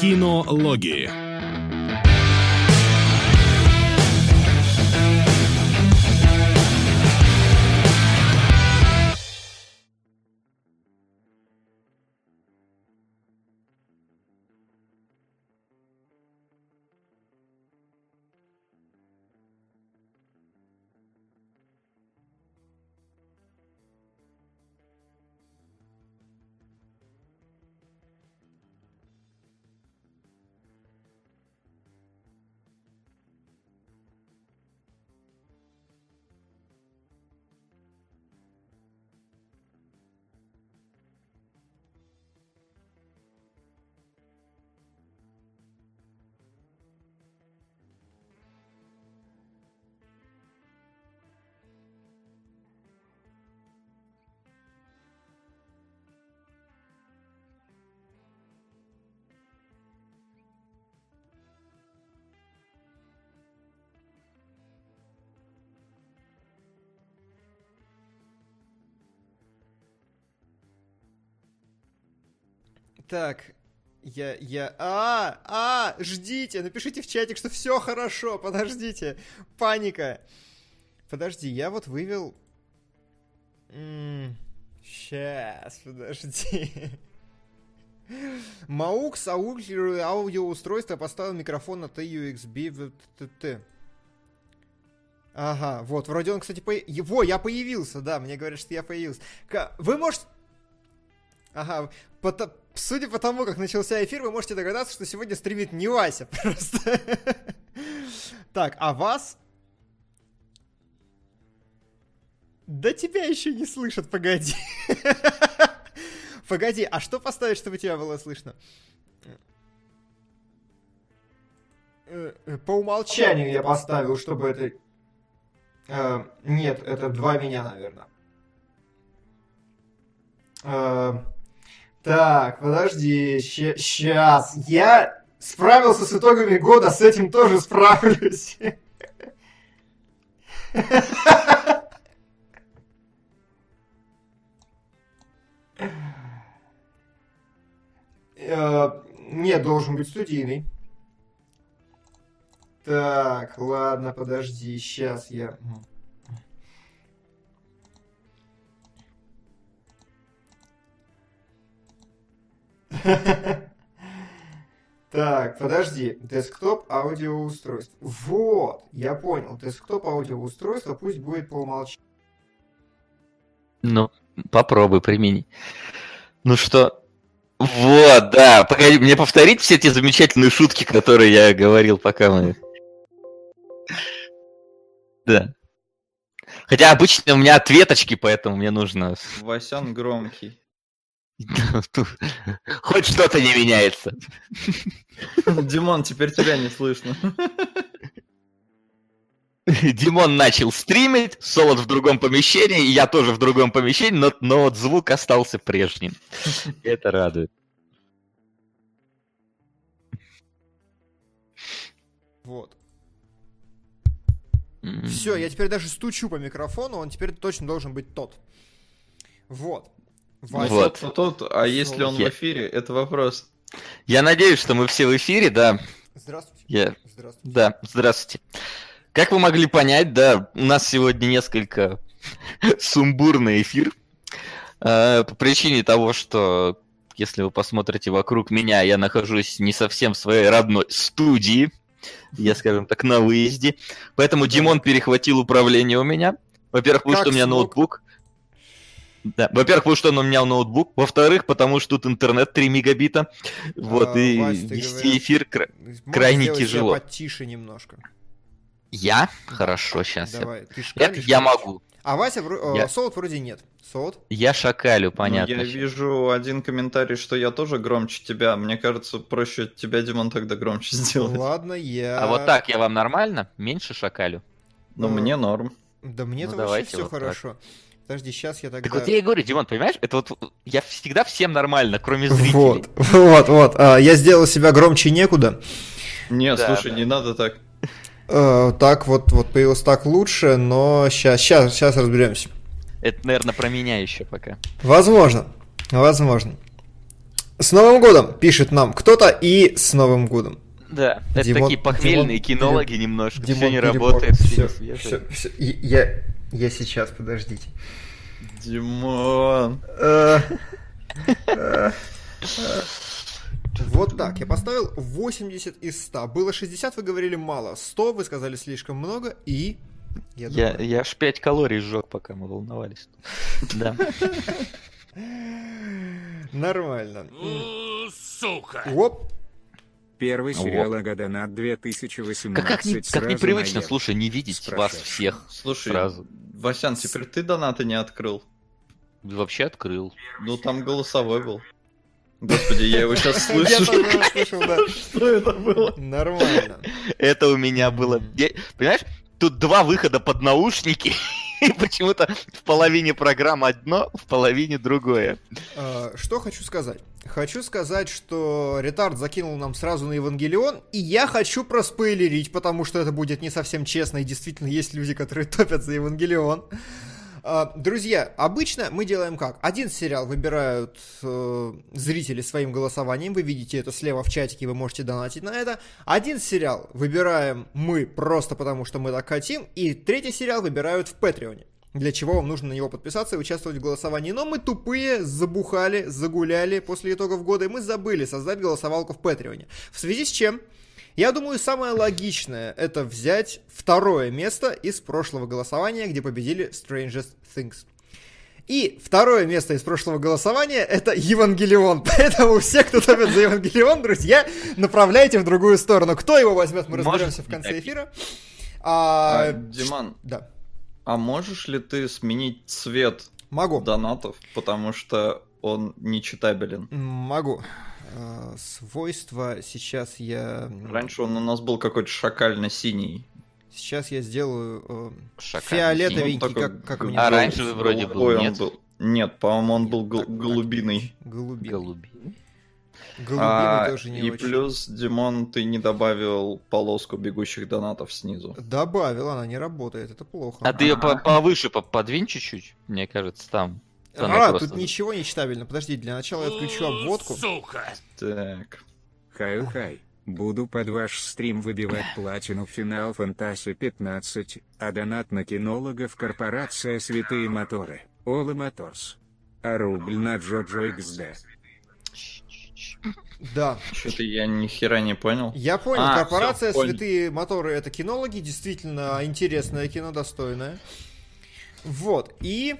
Кинологии. Так, я, я... А, а, ждите, напишите в чатик, что все хорошо, подождите. Паника. Подожди, я вот вывел... Сейчас, подожди. Маукс аудиоустройство поставил микрофон на TUXB. Ага, вот, вроде он, кстати, по... Во, я появился, да, мне говорят, что я появился. Вы можете... Ага, по судя по тому, как начался эфир, вы можете догадаться, что сегодня стримит не Вася просто. Так, а вас... Да тебя еще не слышат, погоди. Погоди, а что поставить, чтобы тебя было слышно? Э, э, по умолчанию я поставил, чтобы это... Э, нет, это два меня, наверное. Так, подожди, сейчас. Я справился с итогами года, с этим тоже справлюсь. Э, нет, должен быть студийный. Так, ладно, подожди, сейчас я... Так, подожди. Десктоп аудиоустройство. Вот, я понял. Десктоп аудиоустройство пусть будет по умолчанию. Ну, попробуй примени. Ну что, вот, да. Погоди, мне повторить все эти замечательные шутки, которые я говорил, пока мы... Да. Хотя обычно у меня ответочки, поэтому мне нужно... Васян громкий. Хоть что-то не меняется. Димон, теперь тебя не слышно. Димон начал стримить, Солод в другом помещении, я тоже в другом помещении, но, но вот звук остался прежним. Это радует. Вот. Все, я теперь даже стучу по микрофону, он теперь точно должен быть тот. Вот. Вася, вот. Тот, а если он я... в эфире, это вопрос. Я надеюсь, что мы все в эфире, да. Здравствуйте. Я... Здравствуйте. Да, здравствуйте. Как вы могли понять, да, у нас сегодня несколько сумбурный эфир. Э, по причине того, что если вы посмотрите вокруг меня, я нахожусь не совсем в своей родной студии. Я, скажем так, на выезде. Поэтому Димон перехватил управление у меня. Во-первых, потому что у меня ноутбук. Да. Во-первых, потому что он у меня ноутбук. Во-вторых, потому что тут интернет 3 мегабита. Вот, а, и Вась, вести говоришь, эфир кра- крайне тяжело. потише немножко. Я? Хорошо, сейчас. Давай. Я... Ты Это я могу. А Вася, я... Э, Солод вроде нет. Солод? Я шакалю, понятно. Ну, я вижу один комментарий, что я тоже громче тебя. Мне кажется, проще тебя, Димон, тогда громче сделать. Ладно, я... А вот так я вам нормально? Меньше шакалю? Ну, ну мне норм. Да мне-то ну, вообще все вот хорошо. Так. Подожди, сейчас я тогда... Так вот я и говорю, Димон, понимаешь, это вот я всегда всем нормально, кроме зрителей. Вот, вот, вот. А, я сделал себя громче некуда. Не, да, слушай, да. не надо так. А, так вот, вот появилось так лучше, но сейчас, сейчас, сейчас разберемся. Это, наверное, про меня еще пока. Возможно, возможно. С Новым годом пишет нам кто-то и с Новым годом. Да, это Димон- такие похмельные Димон- кинологи немножко. Все Димон не перебор. работает, все не всё, всё. И- Я, я сейчас, подождите. Димон. Э, э, э. Вот так, я поставил 80 из 100. Было 60, вы говорили мало. 100 вы сказали слишком много, и... Я Я, думаю, я аж 5 калорий сжег, пока мы волновались. Да. Нормально. Сука! Оп, Первый Вот. сериал Агаданат 2018. Как, как, не- как непривычно, наел. слушай, не видеть с вас всех Слушай, сразу. Васян, теперь ты донаты не открыл. Вообще открыл. Ну там голосовой был. Господи, я его сейчас я слышу. тоже его слышал, да. Что это было? Нормально. Это у меня было... Понимаешь, тут два выхода под наушники, и почему-то в половине программ одно, в половине другое. А, Что хочу сказать? Хочу сказать, что Ретард закинул нам сразу на Евангелион, и я хочу проспойлерить, потому что это будет не совсем честно, и действительно есть люди, которые топят за Евангелион. А, Друзья, обычно мы делаем как? Один сериал выбирают э, зрители своим голосованием, вы видите это слева в чатике, вы можете донатить на это. Один сериал выбираем мы просто потому, что мы так хотим, и третий сериал выбирают в Патреоне. Для чего вам нужно на него подписаться и участвовать в голосовании. Но мы тупые, забухали, загуляли после итогов года, и мы забыли создать голосовалку в Патреоне. В связи с чем, я думаю, самое логичное это взять второе место из прошлого голосования, где победили Strangest Things. И второе место из прошлого голосования это Евангелион. Поэтому все, кто топит за Евангелион, друзья, направляйте в другую сторону. Кто его возьмет, мы разберемся в конце так. эфира. А, А, Диман, Да, а можешь ли ты сменить цвет могу. донатов, потому что он нечитабелен? Могу. Э, Свойства сейчас я... Раньше он у нас был какой-то шакально-синий. Сейчас я сделаю э, фиолетовенький, такой как, как мне А раньше вроде был, он нет? был. Нет, по-моему, он был гол- Так, так, голубиный. Голубиный. Голуби. Голубиный А, тоже не и очень. плюс, Димон, ты не добавил полоску бегущих донатов снизу. Добавил, она не работает, это плохо. А ты ее повыше по- подвинь чуть-чуть, мне кажется, там. А, просто- тут ничего не читабельно. Подожди, для начала я включу обводку. Сука! Так. Хай-хай. Буду под ваш стрим выбивать платину в финал Фантаси 15, а донат на кинологов корпорация Святые Моторы. Ола Моторс. А рубль на Джоджо XD. Да. Что-то я ни хера не понял. Я понял, А, корпорация всё, понял. Святые Моторы это кинологи, действительно интересное кино, достойное. Вот, и,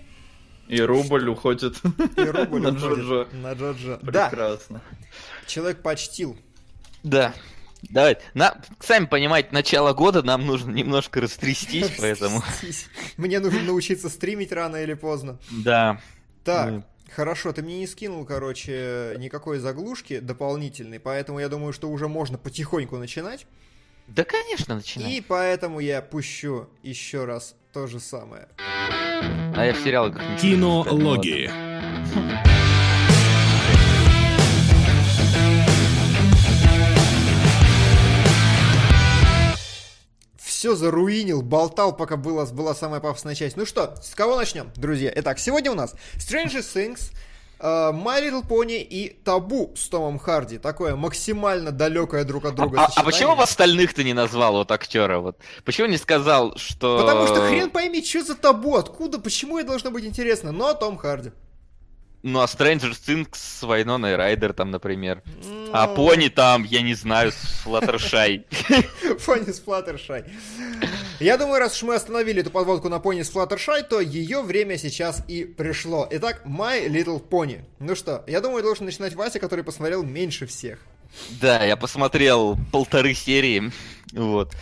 И рубль уходит и рубль на уходит Джоджо. на Джоджо. Да, Прекрасно. человек почтил. Да. Давай. На, сами понимаете, начало года нам нужно немножко растрястись, поэтому. Мне нужно научиться стримить рано или поздно. Да. Так, хорошо, ты мне не скинул, короче, никакой заглушки дополнительной, поэтому я думаю, что уже можно потихоньку начинать. Да, конечно, начинай. И поэтому я пущу еще раз то же самое. А я в сериалах Кинологии. Все заруинил, болтал, пока была, была самая пафосная часть. Ну что, с кого начнем, друзья? Итак, сегодня у нас Stranger Things, My Little Pony и Табу с Томом Харди. Такое максимально далекое друг от друга А, а- а сочетание. почему в остальных ты не назвал вот актера? Вот? Почему не сказал, что... Потому что хрен пойми, что за табу, откуда, почему это должно быть интересно, но Том Харди. Ну, а Stranger Things с Вайноной Райдер там, например. Ну, А Пони там, я не знаю, с Флаттершай. Пони с Флаттершай. Я думаю, раз уж мы остановили эту подводку на пони с Флаттершай, то ее время сейчас и пришло. Итак, My Little Pony. Ну что, я думаю, должен начинать Вася, который посмотрел меньше всех. Да, я посмотрел полторы серии, вот.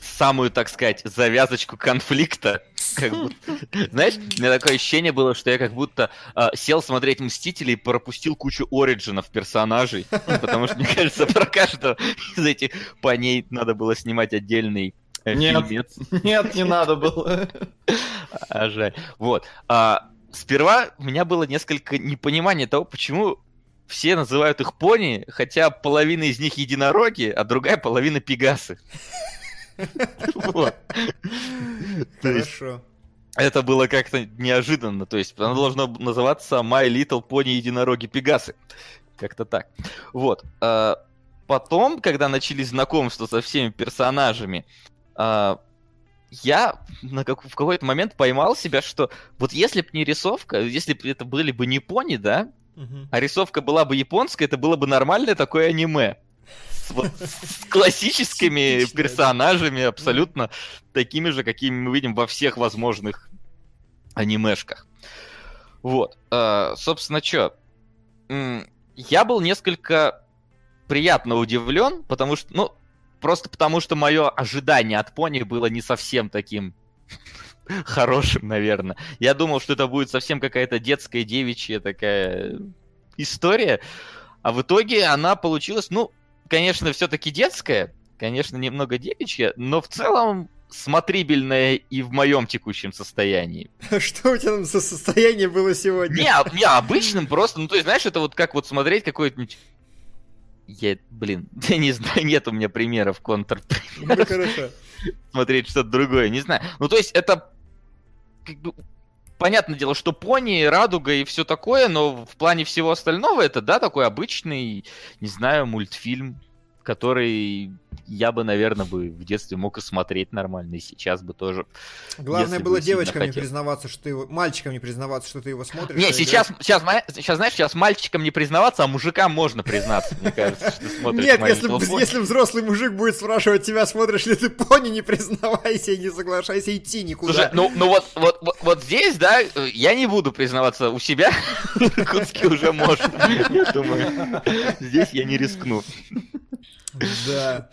Самую, так сказать, завязочку конфликта. Как будто- Знаешь, у меня такое ощущение было, что я как будто а, сел смотреть Мстителей и пропустил кучу ориджинов персонажей. Потому что, мне кажется, про каждого из этих поней надо было снимать отдельный Нет. Нет, не надо было. А жаль. Вот. А, сперва у меня было несколько непонимания того, почему все называют их пони, хотя половина из них единороги, а другая половина пегасы. Хорошо. это было как-то неожиданно. То есть оно должно называться My Little Pony Единороги Пегасы. Как-то так. Вот. э, Потом, когда начались знакомства со всеми персонажами, я на как- в какой-то момент поймал себя, что вот если бы не рисовка, если бы это были бы не пони, да, Мгм. а рисовка была бы японская, это было бы нормальное такое аниме. С, вот, с классическими персонажами, абсолютно такими же, какими мы видим во всех возможных анимешках. Вот. э, собственно, что? Я был несколько приятно удивлен, потому что, ну, просто потому что мое ожидание от пони было не совсем таким хорошим, наверное. Я думал, что это будет совсем какая-то детская девичья такая история, а в итоге она получилась, ну, конечно, все-таки детская, конечно, немного девичья, но в целом смотрибельная и в моем текущем состоянии. Что у тебя там за состояние было сегодня? Не, а- не обычным просто, ну то есть, знаешь, это вот как вот смотреть какой-то... Я, блин, я не знаю, нет у меня примеров контр Ну, хорошо. смотреть что-то другое, не знаю. Ну, то есть, это как бы понятное дело, что пони, радуга и все такое, но в плане всего остального это, да, такой обычный, не знаю, мультфильм, который я бы, наверное, бы в детстве мог и смотреть нормально, и сейчас бы тоже. Главное было бы девочкам не признаваться, что ты его... Мальчикам не признаваться, что ты его смотришь. Не, сейчас, играешь. сейчас, сейчас, знаешь, сейчас мальчикам не признаваться, а мужикам можно признаться, мне кажется, что ты смотришь Нет, если, взрослый мужик будет спрашивать тебя, смотришь ли ты пони, не признавайся и не соглашайся идти никуда. Слушай, ну, ну вот, вот, вот, вот здесь, да, я не буду признаваться у себя, в Иркутске уже можно, я думаю. Здесь я не рискну. Да.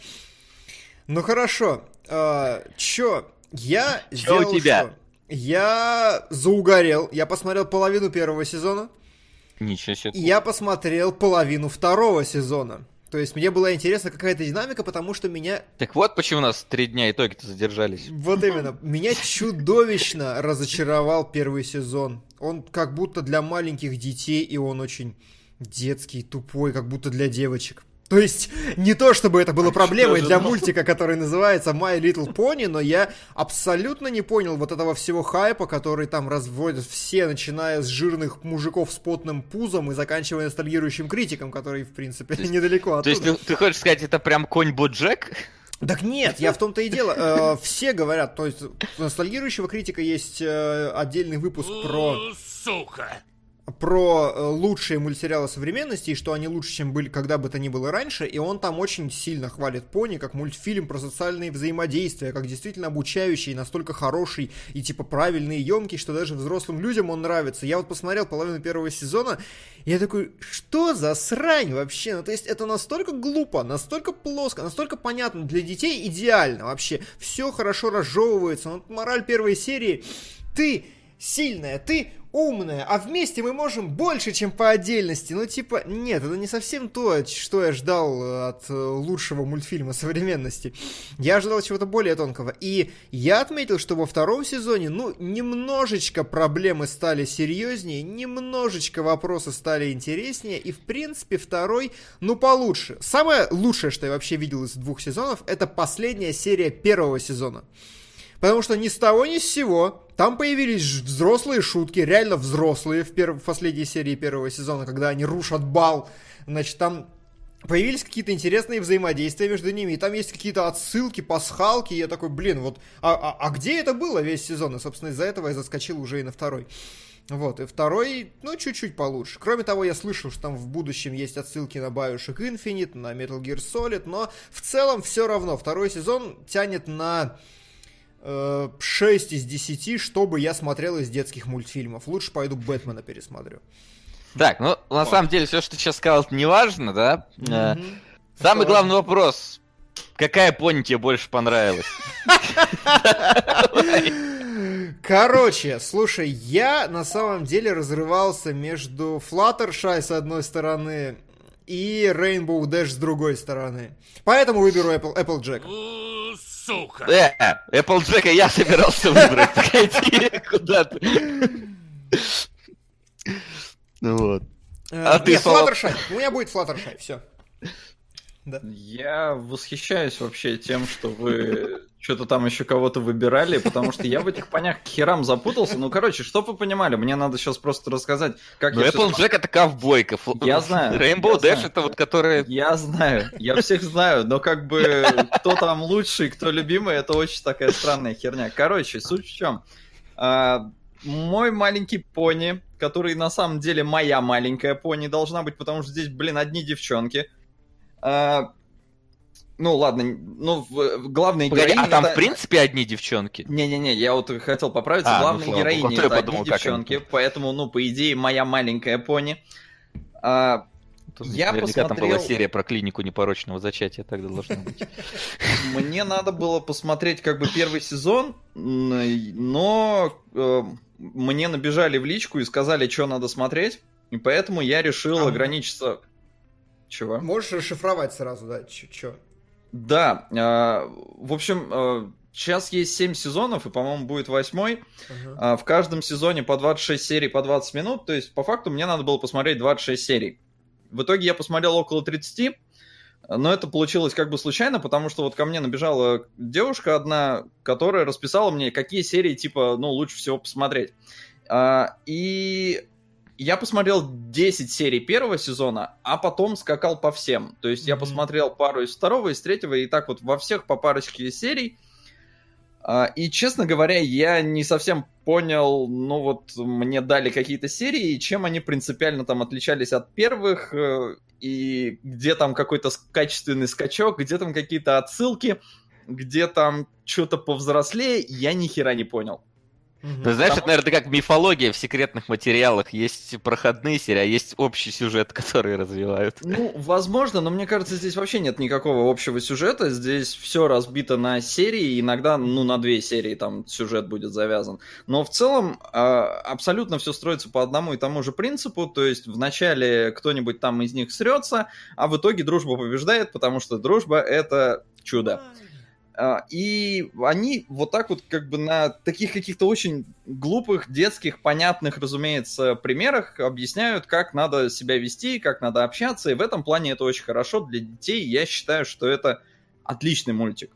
Ну хорошо. А, чё? Я Чё сделал у тебя? что? Я заугорел. Я посмотрел половину первого сезона. Ничего себе. И я посмотрел половину второго сезона. То есть мне была интересна какая-то динамика, потому что меня Так вот почему у нас три дня итоги-то задержались. Вот именно. Меня чудовищно разочаровал первый сезон. Он как будто для маленьких детей, и он очень детский, тупой, как будто для девочек. То есть, не то чтобы это было проблемой же, для ну? мультика, который называется My Little Pony, но я абсолютно не понял вот этого всего хайпа, который там разводят все, начиная с жирных мужиков с потным пузом и заканчивая ностальгирующим критиком, который, в принципе, недалеко То есть оттуда. ты, ты хочешь сказать, это прям конь Боджек? Так нет, я в том-то и дело. Э, Все говорят, то есть у ностальгирующего критика есть э, отдельный выпуск про, Сука. Про э, лучшие мультсериалы современности, и что они лучше, чем были когда бы то ни было раньше, и он там очень сильно хвалит Пони как мультфильм про социальные взаимодействия, как действительно обучающий, настолько хороший и типа правильный и емкий, что даже взрослым людям он нравится. Я вот посмотрел половину первого сезона, и я такой, что за срань вообще? Ну, то есть это настолько глупо, настолько плоско, настолько понятно для детей, идеально вообще. Все хорошо разжевывается. Вот мораль первой серии. Ты сильная, ты умная, а вместе мы можем больше, чем по отдельности. Ну, типа, нет, это не совсем то, что я ждал э, от э, лучшего мультфильма современности. Я ожидал чего-то более тонкого. И я отметил, что во втором сезоне, ну, немножечко проблемы стали серьезнее, немножечко вопросы стали интереснее, и, в принципе, второй, ну, получше. Самое лучшее, что я вообще видел из двух сезонов, это последняя серия первого сезона. Потому что ни с того, ни с сего там появились взрослые шутки, реально взрослые в, перв- в последней серии первого сезона, когда они рушат бал. Значит, там появились какие-то интересные взаимодействия между ними, и там есть какие-то отсылки, пасхалки, и я такой, блин, вот, а, а- а где это было весь сезон? И, собственно, из-за этого я заскочил уже и на второй. Вот, и второй, ну, чуть-чуть получше. Кроме того, я слышал, что там в будущем есть отсылки на Bioshock Infinite, на Metal Gear Solid, но в целом все равно. Второй сезон тянет на 6 из 10, чтобы я смотрел из детских мультфильмов. Лучше пойду Бэтмена пересмотрю. Так, ну, на самом деле, все, что ты сейчас сказал, это не важно, да? Э, Мгм. Самый Что главный вопрос. Какая пони тебе больше понравилась? Короче, слушай, я на самом деле разрывался между Fluttershy с одной стороны и Rainbow Dash с другой стороны. Поэтому выберу Apple, Applejack. Сука. Э, Applejack я собирался выбрать. Погоди, куда ты? Ну вот. А Э, ты, нет, Слава? Fluttershy. У меня будет Fluttershy, все. Я восхищаюсь вообще тем, что вы что-то там еще кого-то выбирали, потому что я в этих понях к херам запутался. Ну, короче, чтоб вы понимали, мне надо сейчас просто рассказать, как Ну, я всё Applejack это ковбойка. Я знаю, Rainbow я Dash знаю. это вот которые... Я знаю, я всех знаю, но как бы кто там лучший, кто любимый, это очень такая странная херня. Короче, суть в чем. А, мой маленький пони, который на самом деле моя маленькая пони должна быть, потому что здесь, блин, одни девчонки. А, ну ладно, ну в- главной Погоди, а там это- в принципе одни девчонки? не-не-не, я вот хотел поправиться. А, ну, Главной слава богу, героине а то я это подумал, одни девчонки, поэтому, ну, по идее, моя маленькая пони. А, Тут Я Наверняка там была посмотрел- серия про клинику непорочного зачатия, тогда должно быть. Мне надо было посмотреть как бы первый сезон, но э, мне набежали в личку и сказали, что надо смотреть, и поэтому я решил А. ограничиться... Чего? Можешь расшифровать сразу, да? Чё? Да, э, в общем, э, сейчас есть 7 сезонов, и, по-моему, будет восьмой. А, В каждом сезоне по 26 серий по 20 минут, то есть по факту мне надо было посмотреть 26 серий. В итоге я посмотрел около 30, но это получилось как бы случайно, потому что вот ко мне набежала девушка одна, которая расписала мне, какие серии типа, ну, лучше всего посмотреть. А, И я посмотрел 10 серий первого сезона, а потом скакал по всем. То есть я посмотрел пару из второго, из третьего, и так вот во всех по парочке серий. А, И, честно говоря, я не совсем понял, ну вот мне дали какие-то серии, и чем они принципиально там отличались от первых, э, и где там какой-то качественный скачок, где там какие-то отсылки, где там что-то повзрослее, я ни хера не понял. Ты знаешь, это, наверное, как мифология в секретных материалах. Есть проходные серии, а есть общий сюжет, который развивают. Ну, возможно, но мне кажется, здесь вообще нет никакого общего сюжета. Здесь все разбито на серии, иногда, ну, на две серии там сюжет будет завязан. Но в целом а, абсолютно все строится по одному и тому же принципу. То есть вначале кто-нибудь там из них срется, а в итоге дружба побеждает, потому что дружба это чудо. А, И они вот так вот как бы на таких каких-то очень глупых, детских, понятных, разумеется, примерах объясняют, как надо себя вести, как надо общаться. И в этом плане это очень хорошо для детей. Я считаю, что это отличный мультик.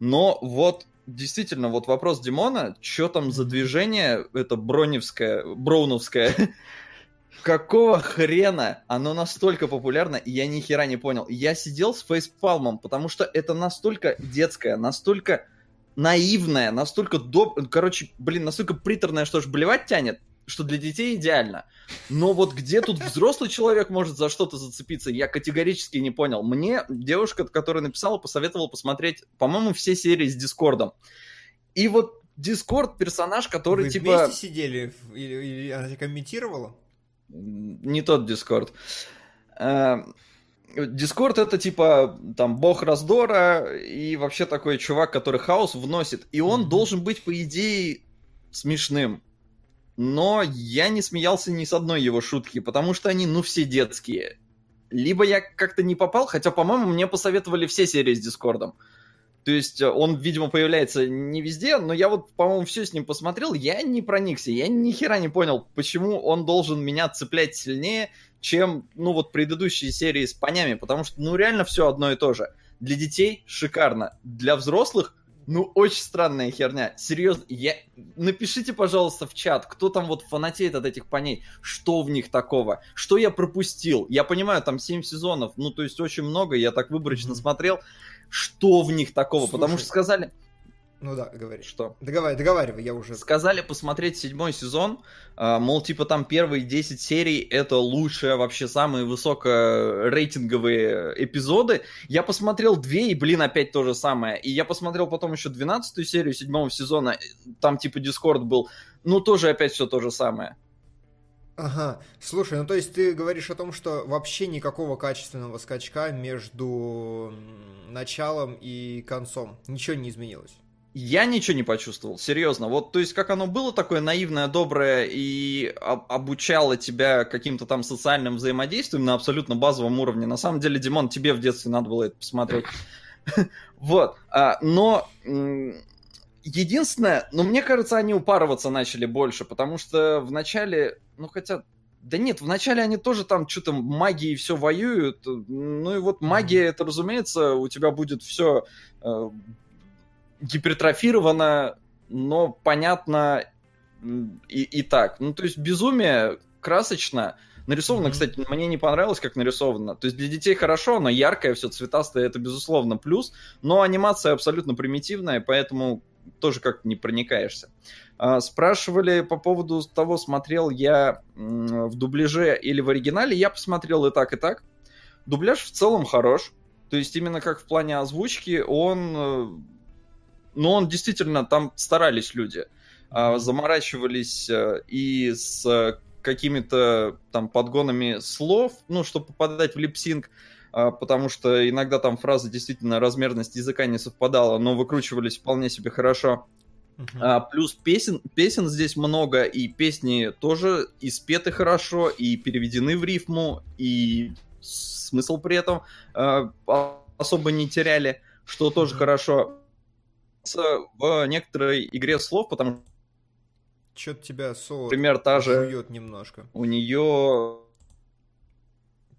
Но вот действительно, вот вопрос Димона, что там за движение, это броневское, броуновское, Какого хрена оно настолько популярно, и я ни хера не понял. Я сидел с фейспалмом, потому что это настолько детское, настолько наивное, настолько доб... Короче, блин, настолько приторное, что аж блевать тянет, что для детей идеально. Но вот где тут взрослый человек может за что-то зацепиться, я категорически не понял. Мне девушка, которая написала, посоветовала посмотреть, по-моему, все серии с Дискордом. И вот Дискорд персонаж, который Вы типа... вместе сидели? Или, или она комментировала? Не тот Дискорд. Дискорд это типа там бог раздора и вообще такой чувак, который хаос вносит. И он должен быть, по идее, смешным. Но я не смеялся ни с одной его шутки, потому что они, ну, все детские. Либо я как-то не попал, хотя, по-моему, мне посоветовали все серии с Дискордом. То есть э, он, видимо, появляется не везде, но я вот, по-моему, все с ним посмотрел, я не проникся, я ни хера не понял, почему он должен меня цеплять сильнее, чем, ну, вот предыдущие серии с понями, потому что, ну, реально все одно и то же. Для детей шикарно, для взрослых, ну, очень странная херня. Серьезно, я... напишите, пожалуйста, в чат, кто там вот фанатеет от этих поней, что в них такого, что я пропустил. Я понимаю, там 7 сезонов, ну, то есть очень много, я так выборочно смотрел, что в них такого, потому Слушай. что сказали... Ну да, говори. Что? Договаривай, договаривай, я уже... Сказали посмотреть седьмой сезон, а, мол, типа там первые 10 серий это лучшие, вообще самые высокорейтинговые эпизоды. Я посмотрел две, и, блин, опять то же самое. И я посмотрел потом еще 12 серию седьмого сезона, там типа Дискорд был, ну тоже опять все то же самое. Ага, слушай, ну то есть ты говоришь о том, что вообще никакого качественного скачка между началом и концом. Ничего не изменилось. Я ничего не почувствовал, серьезно. Вот, то есть, как оно было такое наивное, доброе и об- обучало тебя каким-то там социальным взаимодействием на абсолютно базовом уровне. На самом деле, Димон, тебе в детстве надо было это посмотреть. Вот. а, Но единственное, ну, мне кажется, они упарываться начали больше, потому что в начале, ну, хотя да нет, вначале они тоже там что-то магией все воюют. Ну и вот магия, это, разумеется, у тебя будет все гипертрофировано, но понятно и, и так. Ну, то есть безумие красочно. Нарисовано, Мгм. кстати, мне не понравилось, как нарисовано. То есть для детей хорошо, но яркое, все цветастое, это безусловно плюс. Но анимация абсолютно примитивная, поэтому тоже как не проникаешься. А, Спрашивали по поводу того, смотрел я в дубляже или в оригинале. Я посмотрел и так, и так. Дубляж в целом хорош. То есть именно как в плане озвучки, он... э, Ну, он действительно, там старались люди. А, Заморачивались э, и с какими-то там подгонами слов, ну, чтобы попадать в липсинг, потому что иногда там фразы действительно размерность языка не совпадала, но выкручивались вполне себе хорошо. Мгм. А, плюс песен, песен здесь много, и песни тоже и спеты хорошо, и переведены в рифму, и смысл при этом а, а- особо не теряли, что тоже Мгм. хорошо. В некоторой игре слов, потому что, Чё-то тебя соло например, та же немножко. у нее...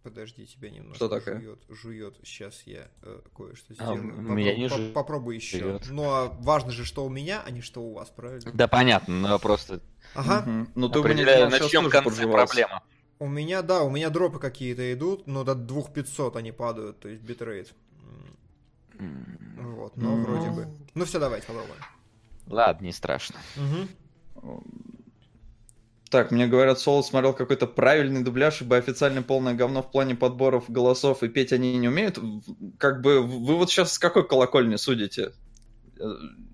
Подожди, тебя немножко Что такое? жует. Жует. Сейчас я э, кое-что А, сделаю. у меня не по- жует. Попробуй еще. Жует. Ну, а важно же, что у меня, а не что у вас, правильно? Да, понятно, но просто Ага. Ну, ты у меня определяю, на чем конце проблема. У меня, да, у меня дропы какие-то идут, но до 2500 они падают, то есть битрейт. Вот, но Мгм. вроде бы. Ну все, давайте попробуем. Ладно, не страшно. Мгм. Так, мне говорят, Соло смотрел какой-то правильный дубляж, ибо официально полное говно в плане подборов голосов, и петь они не умеют. Как бы вы вот сейчас с какой колокольни судите? Э,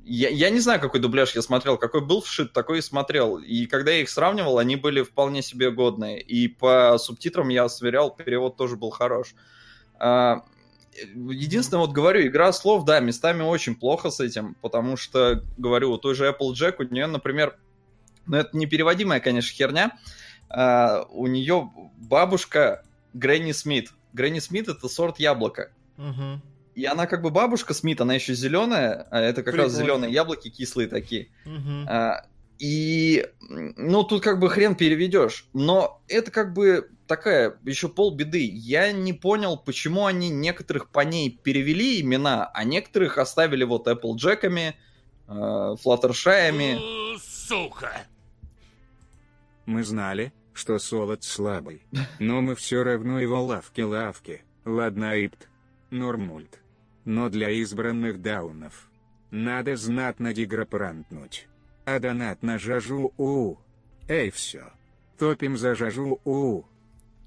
Я, я не знаю, какой дубляж я смотрел, какой был вшит, такой и смотрел. И когда я их сравнивал, они были вполне себе годные. И по субтитрам я сверял, перевод тоже был хорош. А, Единственное, вот говорю, игра слов, да, местами очень плохо с этим, потому что, говорю, у той же Applejack, у нее, например, ну это непереводимая, конечно, херня, а, у нее бабушка Грэнни Смит. Грэнни Смит это сорт яблока. Мгм. И она как бы бабушка Смит, она еще зеленая, а это как раз Прикольно. зеленые яблоки кислые такие. Мгм. А, И, ну, тут как бы хрен переведешь. Но это как бы такая еще полбеды. Я не понял, почему они некоторых по ней перевели имена, а некоторых оставили вот Applejack'ами, э, Флаттершаями. Сука. Мы знали, что Солод слабый. Но мы все равно его лавки-лавки. Ладно, Ипт. Нормульт. Но для избранных даунов. Надо знатно деграпрантнуть. А донат на жажу у. Эй, все. Топим за жажу у.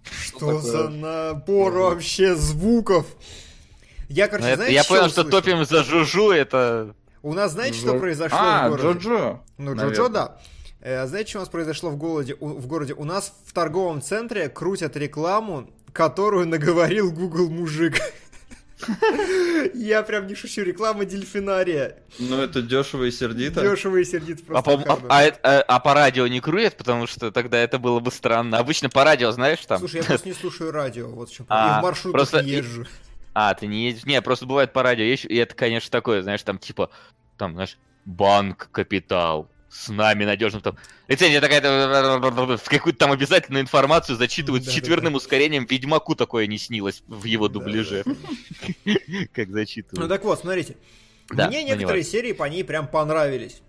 Что такое? за набор вообще звуков? Я, короче, это- знаете, я что понял, что топим за Жужу, это... У нас, знаете, что Жо- произошло А, в городе? Джо-Джо. Ну. Джоджо, да. Э, знаете, что у нас произошло в городе? У, в городе? У нас в торговом центре крутят рекламу, которую наговорил Google мужик. Я прям не шучу, реклама дельфинария. Ну, это дешево и сердито. Дешево и сердит А просто. по, а- нахабно. а а- а по радио не крутят, потому что тогда это было бы странно. Обычно по радио, знаешь, там... Слушай, я просто не слушаю радио, вот в чем А. И в маршрутках просто не и- езжу. А, ты не едешь? Не, просто бывает по радио, и это, конечно, такое, знаешь, там типа, там, знаешь, банк, капитал, с нами надежным там. Лицензия такая, какую-то там обязательную информацию зачитывают с четверным ускорением. Ведьмаку такое не снилось в его дубляже. Как Ну зачитывают. так вот, смотрите. Мне ну, некоторые серии по ней прям понравились.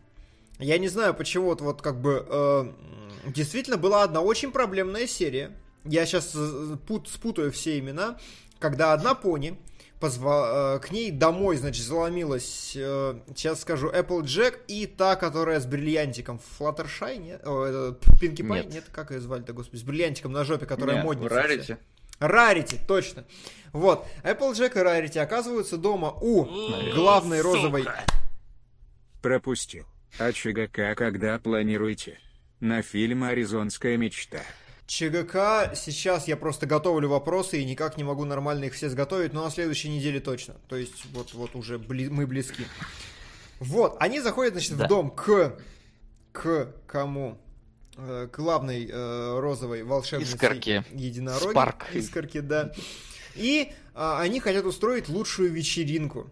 Я не знаю, почему вот, вот как бы... э, действительно, была одна очень проблемная серия. Я сейчас спутаю все имена. Когда одна пони позва- э, к ней домой, значит, заломилась, э, сейчас скажу, Applejack и та, которая с бриллиантиком Fluttershy, нет? О, это Пинки Пай? Нет. Нет, как ее звали-то, господи, с бриллиантиком на жопе, которая модница. Rarity. Рарити, точно. Вот, Applejack и Рарити оказываются дома у главной розовой... сука. Пропустил. А ЧГК когда планируете? На фильм «Аризонская мечта». ЧГК, сейчас я просто готовлю вопросы и никак не могу нормально их все сготовить, но на следующей неделе точно. То есть вот, вот уже бли- мы близки. Вот, они заходят, значит, Да. в дом к... К кому? Э, К главной э, розовой волшебнице Искорке. единороги. Спарк. Искорке, да. И а, они хотят устроить лучшую вечеринку.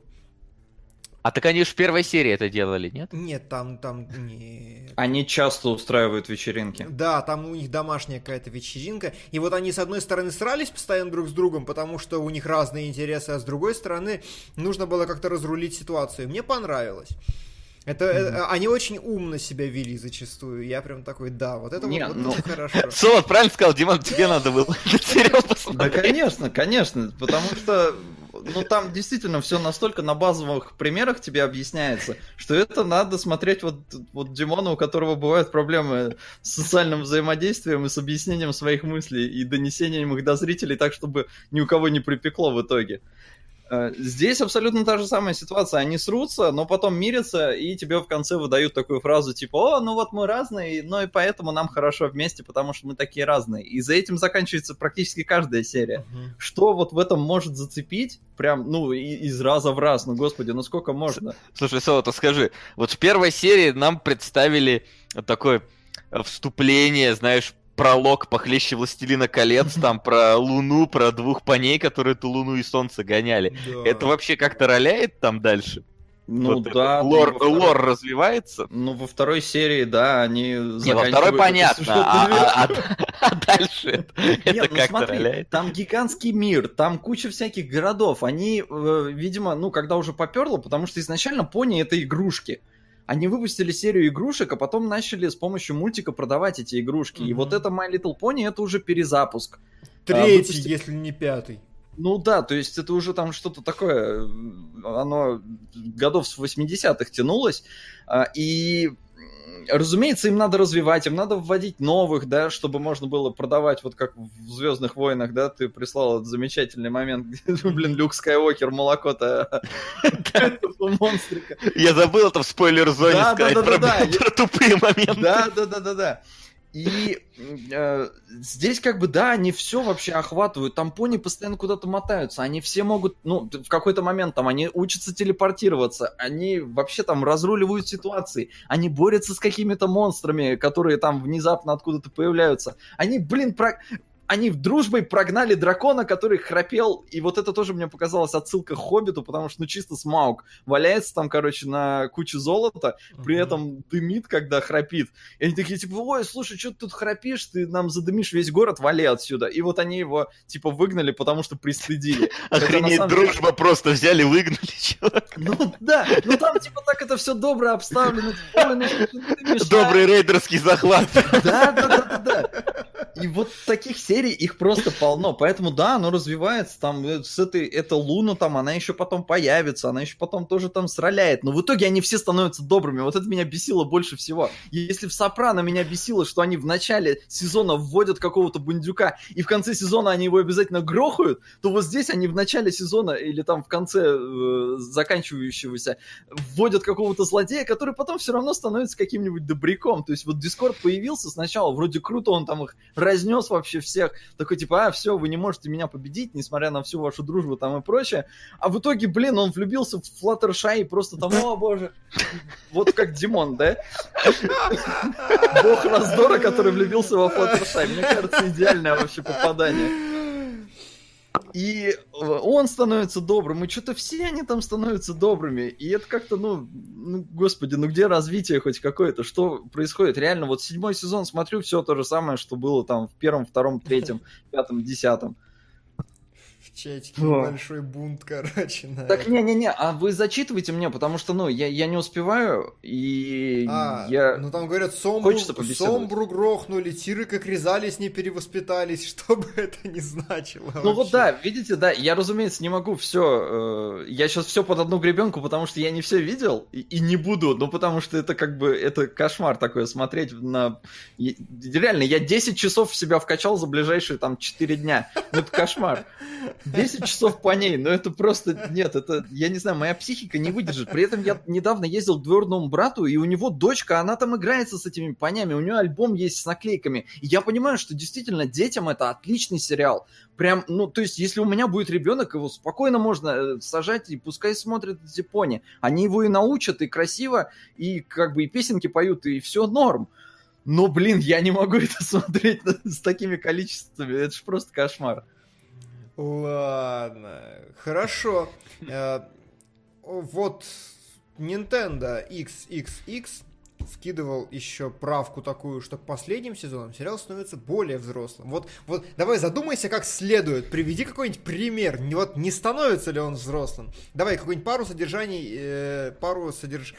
А так они же в первой серии это делали, нет? Нет, там, там, не... Они часто устраивают вечеринки. Да, там у них домашняя какая-то вечеринка. И вот они, с одной стороны, срались постоянно друг с другом, потому что у них разные интересы, а с другой стороны, нужно было как-то разрулить ситуацию. Мне понравилось. Это, э, они очень умно себя вели зачастую. Я прям такой, да, вот это Не, вот, ну- это хорошо. Солод правильно сказал, Димон, тебе надо было Да, конечно, конечно, потому что ну там действительно все настолько на базовых примерах тебе объясняется, что это надо смотреть вот, вот Димона, у которого бывают проблемы с социальным взаимодействием и с объяснением своих мыслей и донесением их до зрителей так, чтобы ни у кого не припекло в итоге. Э, Здесь абсолютно та же самая ситуация. Они срутся, но потом мирятся, и тебе в конце выдают такую фразу типа «О, ну вот мы разные, но и поэтому нам хорошо вместе, потому что мы такие разные». И за этим заканчивается практически каждая серия Мгм. что вот в этом может зацепить, прям, ну, и- из раза в раз, ну, господи, ну сколько можно? Слушай, Солод, а скажи, вот в первой серии нам представили такое вступление, знаешь, пролог похлеще Властелина колец, там про Луну, про двух парней, которые эту Луну и Солнце гоняли. Да. Это вообще как-то роляет там дальше? Ну Вот да, этот ты лор, второй- лор развивается? Ну, во второй серии, да, они Не, во второй понятно, а, а- а- а дальше это, Нет, это ну как-то смотри, роляет? там гигантский мир, там куча всяких городов. Они, э, видимо, ну, когда уже поперло, потому что изначально пони это игрушки. Они выпустили серию игрушек, а потом начали с помощью мультика продавать эти игрушки. И Мгм. вот это My Little Pony это уже перезапуск. Третий, выпусти- если не пятый. Ну да, то есть это уже там что-то такое, э, оно годов с 80-х тянулось, а, и разумеется, им надо развивать, им надо вводить новых, да, чтобы можно было продавать, вот как в Звездных войнах, да, ты прислал этот замечательный момент, где, блин, Люк Скайуокер молоко-то монстрика. Я забыл это в спойлер-зоне сказать да, про, да, да. про тупые моменты. Да, да, да, да, да. И э, здесь как бы, да, они все вообще охватывают. Там пони постоянно куда-то мотаются. Они все могут, ну, в какой-то момент там они учатся телепортироваться. Они вообще там разруливают ситуации. Они борются с какими-то монстрами, которые там внезапно откуда-то появляются. Они, блин, про... Они в дружбой прогнали дракона, который храпел, и вот это тоже мне показалось отсылка к Хоббиту, потому что, ну, чисто Смаук валяется там, короче, на куче золота, при Мгм. этом дымит, когда храпит. И они такие, типа, ой, слушай, что ты тут храпишь, ты нам задымишь весь город, вали отсюда. И вот они его, типа, выгнали, потому что пристыдили. Охренеть, дружба просто взяли, выгнали чувака. Ну да, ну там, типа, так это все добро обставлено. Ну. Добрый рейдерский захват. Да, да, да, да, да. И вот таких серий их просто полно. Поэтому да, оно развивается. Там э, с этой, эта Луна там, она еще потом появится, она еще потом тоже там сраляет. Но в итоге они все становятся добрыми. Вот это меня бесило больше всего. Если в Сопрано меня бесило, что они в начале сезона вводят какого-то бундюка, и в конце сезона они его обязательно грохают, то вот здесь они в начале сезона или там в конце э, заканчивающегося вводят какого-то злодея, который потом все равно становится каким-нибудь добряком. То есть вот Дискорд появился сначала, вроде круто, он там их разнес вообще всех. Такой типа, а, все, вы не можете меня победить, несмотря на всю вашу дружбу там и прочее. А в итоге, блин, он влюбился в Флаттершай и просто там, о боже. Вот как Димон, да? Бог раздора, который влюбился во Флаттершай. Мне кажется, идеальное вообще попадание. И э, он становится добрым, и что-то все они там становятся добрыми. И это как-то, ну, ну, господи, ну где развитие хоть какое-то? Что происходит? Реально, вот седьмой сезон смотрю, все то же самое, что было там в первом, втором, третьем, пятом, десятом. В чатике О. большой бунт, короче. на Так, не-не-не, а вы зачитывайте мне, потому что, ну, я, я не успеваю, и А, я... ну там говорят, Сомбру. Сомбру грохнули, Тиры как резались, не перевоспитались, что бы это ни значило Ну вот вообще. да, видите, да, я, разумеется, не могу все, я сейчас все под одну гребенку, потому что я не все видел и, и не буду, ну потому что это как бы, это кошмар такое смотреть на... и- Реально, я 10 часов в себя вкачал за ближайшие там 4 дня, ну это кошмар. 10 часов по ней, ну это просто, нет, это, я не знаю, моя психика не выдержит. При этом я недавно ездил к двоюродному брату, и у него дочка, она там играется с этими понями, у нее альбом есть с наклейками. И я понимаю, что действительно детям это отличный сериал. Прям, ну, то есть, если у меня будет ребенок, его спокойно можно э, сажать, и пускай смотрят эти пони. Они его и научат, и красиво, и как бы и песенки поют, и все норм. Но, блин, я не могу это смотреть с такими количествами, это же просто кошмар. Ладно, хорошо. Э, Вот Nintendo XXX вкидывал еще правку такую, что последним сезоном сериал становится более взрослым. Вот, вот давай задумайся как следует, приведи какой-нибудь пример. Не, вот не становится ли он взрослым? Давай какую-нибудь пару содержаний, э, пару содерж...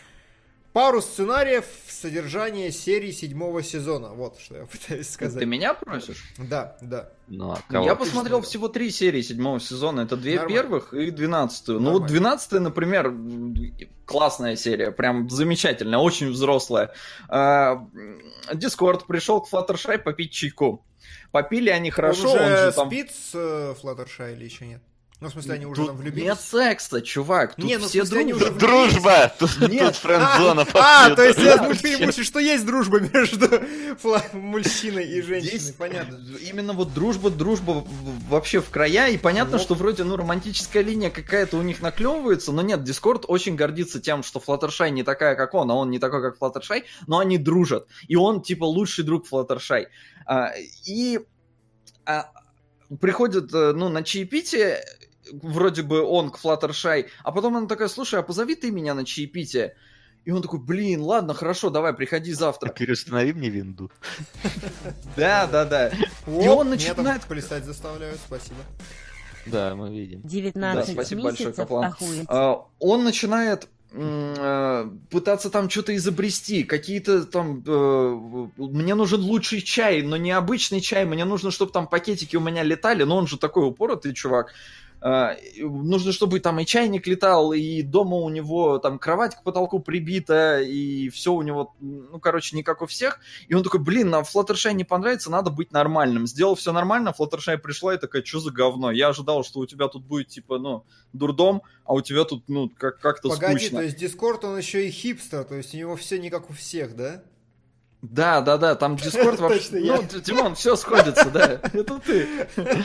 Пару сценариев содержания серии седьмого сезона. Вот что я пытаюсь сказать. Ты меня просишь? Да, да. Ну, а кого Я посмотрел смотрел? всего три серии седьмого сезона. Это две Нормально. первых и двенадцатую. Ну вот двенадцатая, например, классная серия, прям замечательная, очень взрослая. А, Дискорд пришел к Fluttershy попить чайку. Попили они хорошо, он он уже же там... спит с э, Флаттершай или еще нет? Ну, в смысле, они уже Тут там влюбились? Нет секса, чувак, тут Не, ну, все смысле, дружат. уже Дружба! Тут, Нет. тут френд-зона А, повсюду. то есть вообще. мысли, что есть дружба между мужчиной и женщиной, Здесь понятно. Именно вот дружба, дружба вообще в края, и понятно, Ну. что вроде, ну, романтическая линия какая-то у них наклевывается, но нет, Дискорд очень гордится тем, что Флаттершай не такая, как он, а он не такой, как Флаттершай, но они дружат, и он, типа, лучший друг Флаттершай. А, и а, приходит, э, ну, на чаепитие, вроде бы он к Флаттершай, а потом она такая, слушай, а позови ты меня на чаепитие. И он такой, блин, ладно, хорошо, давай, приходи завтра. Переустанови мне винду. Да, да, да. И он начинает- плясать заставляют, спасибо. Да, мы видим. 19 Да, спасибо большое, Каплан. А, он начинает э, пытаться там что-то изобрести, какие-то там... э, мне нужен лучший чай, но не обычный чай, мне нужно, чтобы там пакетики у меня летали, но он же такой упоротый чувак. А, нужно, чтобы там и чайник летал, и дома у него там кровать к потолку прибита, и все у него, ну, короче, не как у всех. И он такой, блин, нам Fluttershy не понравится, надо быть нормальным. Сделал все нормально, Fluttershy пришла и такая, что за говно? Я ожидал, что у тебя тут будет, типа, ну, дурдом, а у тебя тут, ну, как- как-то Погоди, скучно. то есть Дискорд, он еще и хипстер, то есть у него все не как у всех, да? Да, да, да, там Дискорд вообще... Ну, Димон, все сходится, да. Это ты.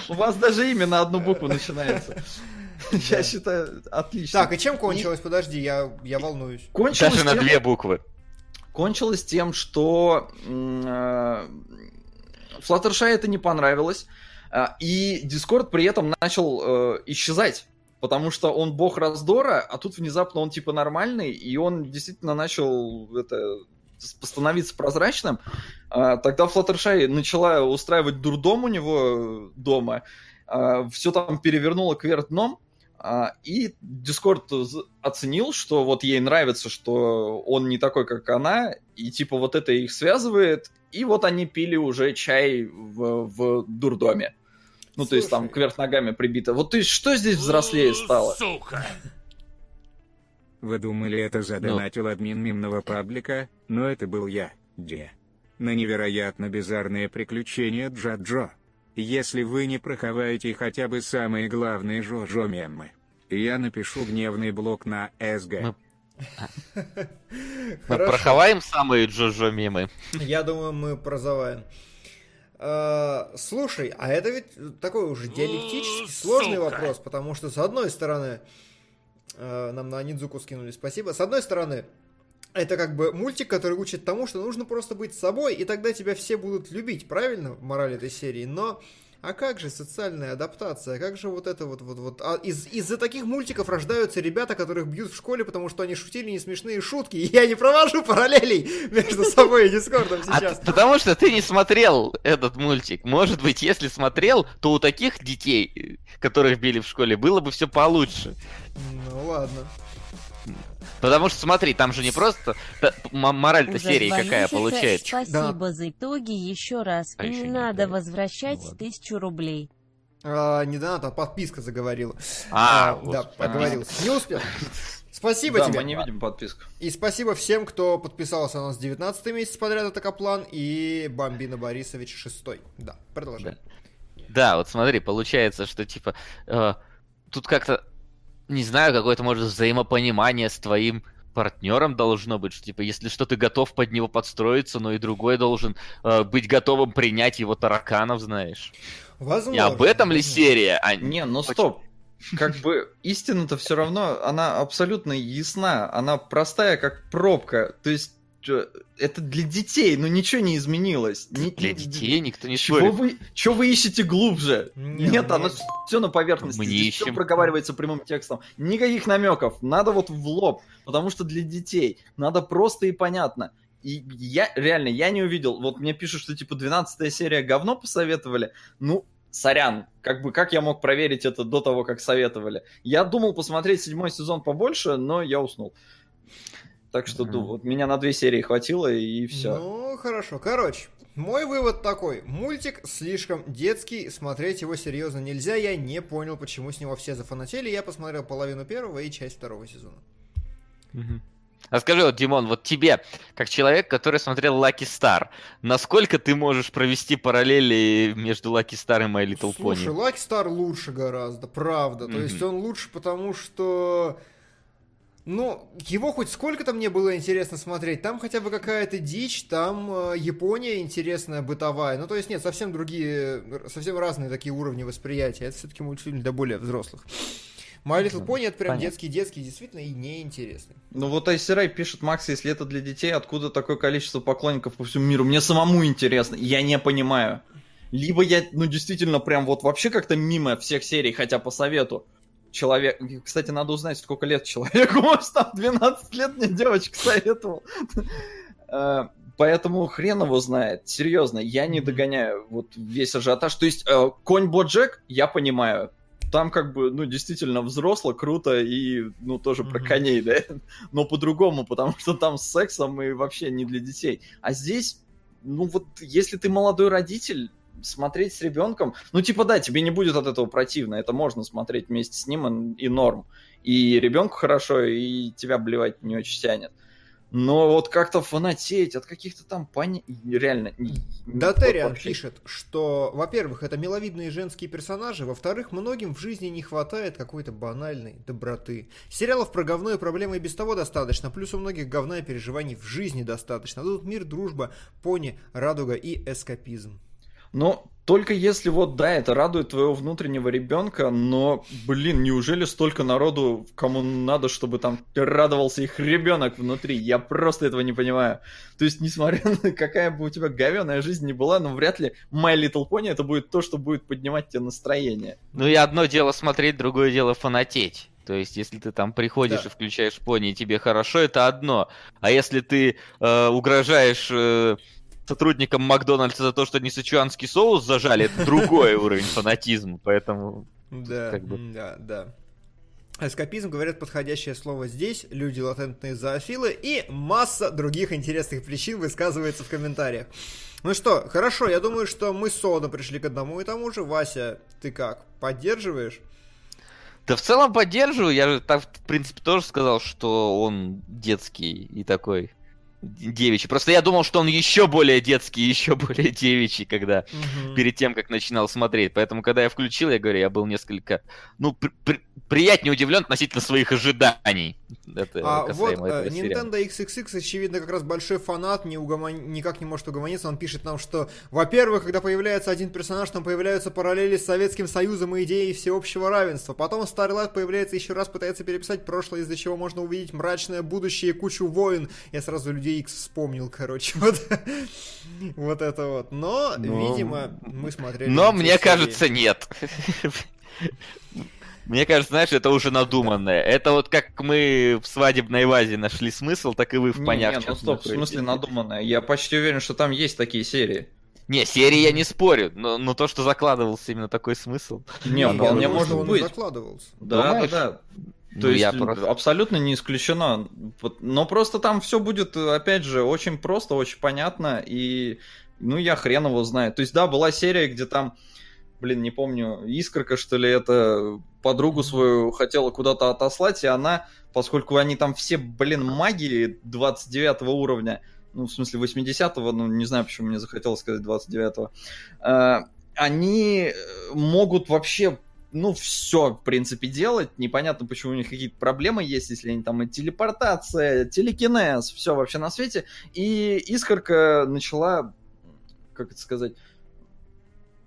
У вас даже имя на одну букву начинается. Я считаю, отлично. Так, и чем кончилось? Подожди, я, я волнуюсь. кончилось Даже на две буквы. кончилось тем, что э, Fluttershy это не понравилось, а, и Discord при этом начал э, исчезать. Потому что он бог раздора, а тут внезапно он типа нормальный, и он действительно начал это становиться прозрачным. А, Тогда Fluttershy начала устраивать дурдом у него дома, все там перевернуло кверх дном, а, и Дискорд оценил, что вот ей нравится, что он не такой, как она, и типа вот это их связывает, и вот они пили уже чай в, в дурдоме. Ну, то есть там Слушай. кверх ногами прибито. Вот ты что здесь взрослее стало? Сука. Вы думали, это задонатил админ мемного паблика, но это был я, Де. На невероятно bizarные приключения Джа-Джо. Если вы не прохаваете хотя бы самые главные Жо-Жо мемы, я напишу гневный блок на СГ. Мы- Мы прохаваем самые Джоджо мемы. Я думаю, мы прозоваем. А, Слушай, а это ведь такой уже диалектически О, сложный вопрос, потому что с одной стороны э, нам на Нидзуку скинули спасибо. С одной стороны, это как бы мультик, который учит тому, что нужно просто быть собой, и тогда тебя все будут любить, правильно, в морали этой серии. Но а как же социальная адаптация? Как же вот это вот вот вот? А из, из-за таких мультиков рождаются ребята, которых бьют в школе, потому что они шутили несмешные шутки. И я не провожу параллелей между собой и Дискордом А сейчас. потому что ты не смотрел этот мультик. Может быть, если смотрел, то у таких детей, э, которых били в школе, было бы все получше. Ну ладно. Потому что смотри, там же не просто та- м- мораль-то Уже серии какая получается. Спасибо за итоги еще раз. А не не надо отправили. возвращать Ну тысячу рублей. А, не донат, а подписка заговорила. А, да, вот. оговорился. Не успел. Спасибо Да, тебе. мы не видим подписку. И спасибо всем, кто подписался на нас 19 месяц подряд от Акаплан и Бомбина Борисович 6. Да, продолжай. Да, вот смотри, получается, что типа э, тут как-то не знаю, какое-то может взаимопонимание с твоим партнером должно быть, что типа если что ты готов под него подстроиться, но и другой должен э, быть готовым принять его тараканов, знаешь. Возможно. Не об этом ли серия? А Не, ну стоп. Как бы истина-то все равно, она абсолютно ясна, она простая, как пробка. То есть это для детей, но ничего не изменилось. Ни- Для детей никто не Чего спорит. вы, чего вы ищете глубже? Не, Нет, ну- оно все на поверхности. Мы Здесь все ищем. проговаривается прямым текстом. Никаких намеков. Надо вот в лоб. Потому что для детей надо просто и понятно. И я реально, я не увидел. Вот мне пишут, что типа 12 серия говно посоветовали. Ну, сорян, как бы как я мог проверить это до того, как советовали? Я думал посмотреть седьмой сезон побольше, но я уснул. Так что ду- вот меня на две серии хватило и все. Ну, хорошо. Короче, мой вывод такой. Мультик слишком детский, смотреть его серьезно нельзя. Я не понял, почему с него все зафанатели. Я посмотрел половину первого и часть второго сезона. Мгм. А скажи, вот, Димон, вот тебе, как человек, который смотрел Лаки Стар, насколько ты можешь провести параллели между Лаки Стар и My Little Слушай, Pony? Лаки Стар лучше гораздо, правда. То Мгм. есть он лучше, потому что... Ну, его хоть сколько-то мне было интересно смотреть. Там хотя бы какая-то дичь, там э, Япония интересная, бытовая. Ну, то есть нет, совсем другие, совсем разные такие уровни восприятия. Это все-таки мультфильм для более взрослых. My Little Pony это прям детский-детский, действительно, и неинтересный. Ну вот Айсерай пишет, Макс, если это для детей, откуда такое количество поклонников по всему миру? Мне самому интересно, я не понимаю. Либо я, ну действительно, прям вот вообще как-то мимо всех серий, хотя по совету. Человек, кстати, надо узнать, сколько лет человеку, может, там 12 лет мне девочка советовал. Э, Поэтому хрен его знает. Серьезно, я не догоняю вот весь ажиотаж. То есть э, конь Боджек, я понимаю. Там как бы, ну, действительно взросло, круто и, ну, тоже про коней, да? Но по-другому, потому что там с сексом и вообще не для детей. А здесь, ну, вот, если ты молодой родитель, смотреть с ребенком, ну, типа, да, тебе не будет от этого противно, это можно смотреть вместе с ним и, и норм. И ребенку хорошо, и тебя блевать не очень тянет. Но вот как-то фанатеть от каких-то там пони... Реально. Да, Терриан вообще. пишет, что, во-первых, это миловидные женские персонажи, во-вторых, многим в жизни не хватает какой-то банальной доброты. Сериалов про говно и проблемы и без того достаточно, плюс у многих говна и переживаний в жизни достаточно. Тут мир, дружба, пони, радуга и эскапизм. Но только если вот, да, это радует твоего внутреннего ребенка, но, блин, неужели столько народу, кому надо, чтобы там радовался их ребенок внутри? Я просто этого не понимаю. То есть, несмотря на какая бы у тебя говеная жизнь не была, но вряд ли My Little Pony это будет то, что будет поднимать тебе настроение. Ну и одно дело смотреть, другое дело фанатеть. То есть, если ты там приходишь Да. и включаешь пони, и тебе хорошо, это одно. А если ты э, угрожаешь э, сотрудникам Макдональдса за то, что они сычуанский соус зажали, это другой уровень фанатизма. Поэтому Да, Как бы. да, да. Эскапизм, говорят, подходящее слово здесь, люди латентные зоофилы и масса других интересных причин высказывается в комментариях. Ну что, хорошо, я думаю, что мы с пришли к одному и тому же. Вася, ты как, поддерживаешь? Да в целом поддерживаю. Я же так, в принципе, тоже сказал, что он детский и такой девичий. Просто я думал, что он еще более детский, еще более девичий, когда перед тем, как начинал смотреть. Поэтому, когда я включил, я говорю, я был несколько, ну, при- при- приятнее удивлен относительно своих ожиданий. Это А вот э, этого. Nintendo XXX, очевидно, как раз большой фанат, не угомон- никак не может угомониться. Он пишет нам, что, во-первых, когда появляется один персонаж, там появляются параллели с Советским Союзом и идеей всеобщего равенства. Потом Starlight появляется еще раз, пытается переписать прошлое, из-за чего можно увидеть мрачное будущее и кучу войн. Я сразу Людей X вспомнил, короче. Вот, вот это вот. Но, Ну, видимо, мы смотрели... Но мне серии. кажется, нет. Мне кажется, знаешь, это уже надуманное. Это вот как мы в свадебной вазе нашли смысл, так и вы в понях. не, ну стоп, в смысле надуманное. Я почти уверен, что там есть такие серии. Не, серии я не спорю, но, но то, что закладывался именно такой смысл. Не, вполне может быть. закладывался. Да, да, Думаешь? Ну, То есть я просто- абсолютно не исключено. Но просто там все будет, опять же, очень просто, очень понятно. И ну я хрен его знаю. То есть, да, была серия, где там, блин, не помню, искорка, что ли, это подругу свою хотела куда-то отослать, и она, поскольку они там все, блин, маги 29 уровня, ну, в смысле 80-го, ну, не знаю, почему мне захотелось сказать 29-го, э, они э, могут вообще ну, все, в принципе, делать. Непонятно, почему у них какие-то проблемы есть, если они там и телепортация, телекинез, все вообще на свете. И Искорка начала, как это сказать,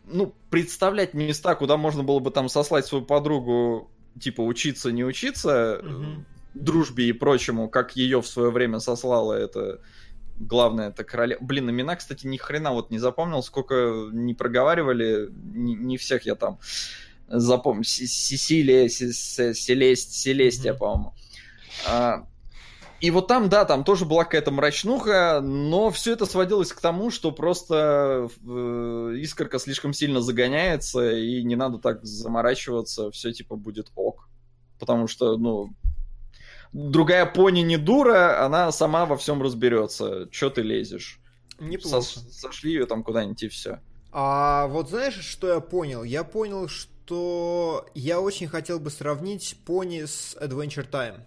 ну, представлять места, куда можно было бы там сослать свою подругу, типа, учиться, не учиться, Мгм. дружбе и прочему, как ее в свое время сослала это главное, это королева. Блин, имена, кстати, ни хрена вот не запомнил, сколько не проговаривали, не, не всех я там запомнил. Сесилия, Селест, Селестия, по-моему. А, И вот там, да, там тоже была какая-то мрачнуха, но все это сводилось к тому, что просто э, искорка слишком сильно загоняется, и не надо так заморачиваться, все типа будет ок. Потому что, ну, другая пони не дура, она сама во всем разберется. Че ты лезешь? Неплохо. Сош- сошли ее там куда-нибудь и все. А вот знаешь, что я понял? Я понял, что я очень хотел бы сравнить пони с Adventure Time.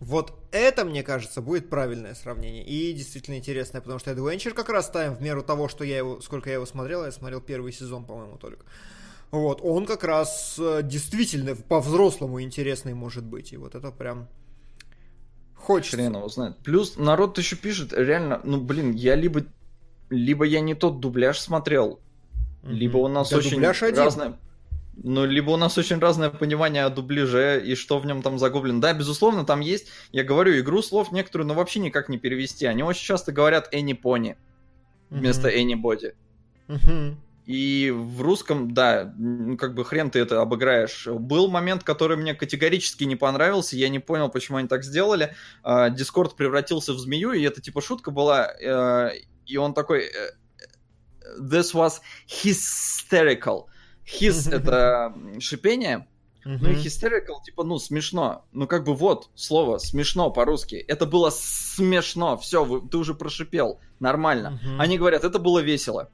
Вот это, мне кажется, будет правильное сравнение. И действительно интересное, потому что Adventure как раз Time, в меру того, что я его, сколько я его смотрел, я смотрел первый сезон, по-моему, только. Вот, он как раз э, действительно по-взрослому интересный может быть. И вот это прям хочется. Хрен его знает. Плюс народ еще пишет, реально, ну блин, я либо либо я не тот дубляж смотрел, либо у нас Да, очень разное... Ну, либо у нас очень разное понимание о дубляже и что в нем там загублено. Да, безусловно, там есть, я говорю, игру слов некоторую, но вообще никак не перевести. Они очень часто говорят Anypony вместо Anybody. Мгм. И в русском, да, как бы хрен ты это обыграешь. Был момент, который мне категорически не понравился, я не понял, почему они так сделали. А, Дискорд превратился в змею, и это типа шутка была, э, и он такой... э, This was hysterical. His — это шипение, ну и hysterical, типа, ну, смешно. Ну, как бы вот слово смешно по-русски. Это было смешно. Все, ты уже прошипел. Нормально. Мгм. Они говорят, это было весело.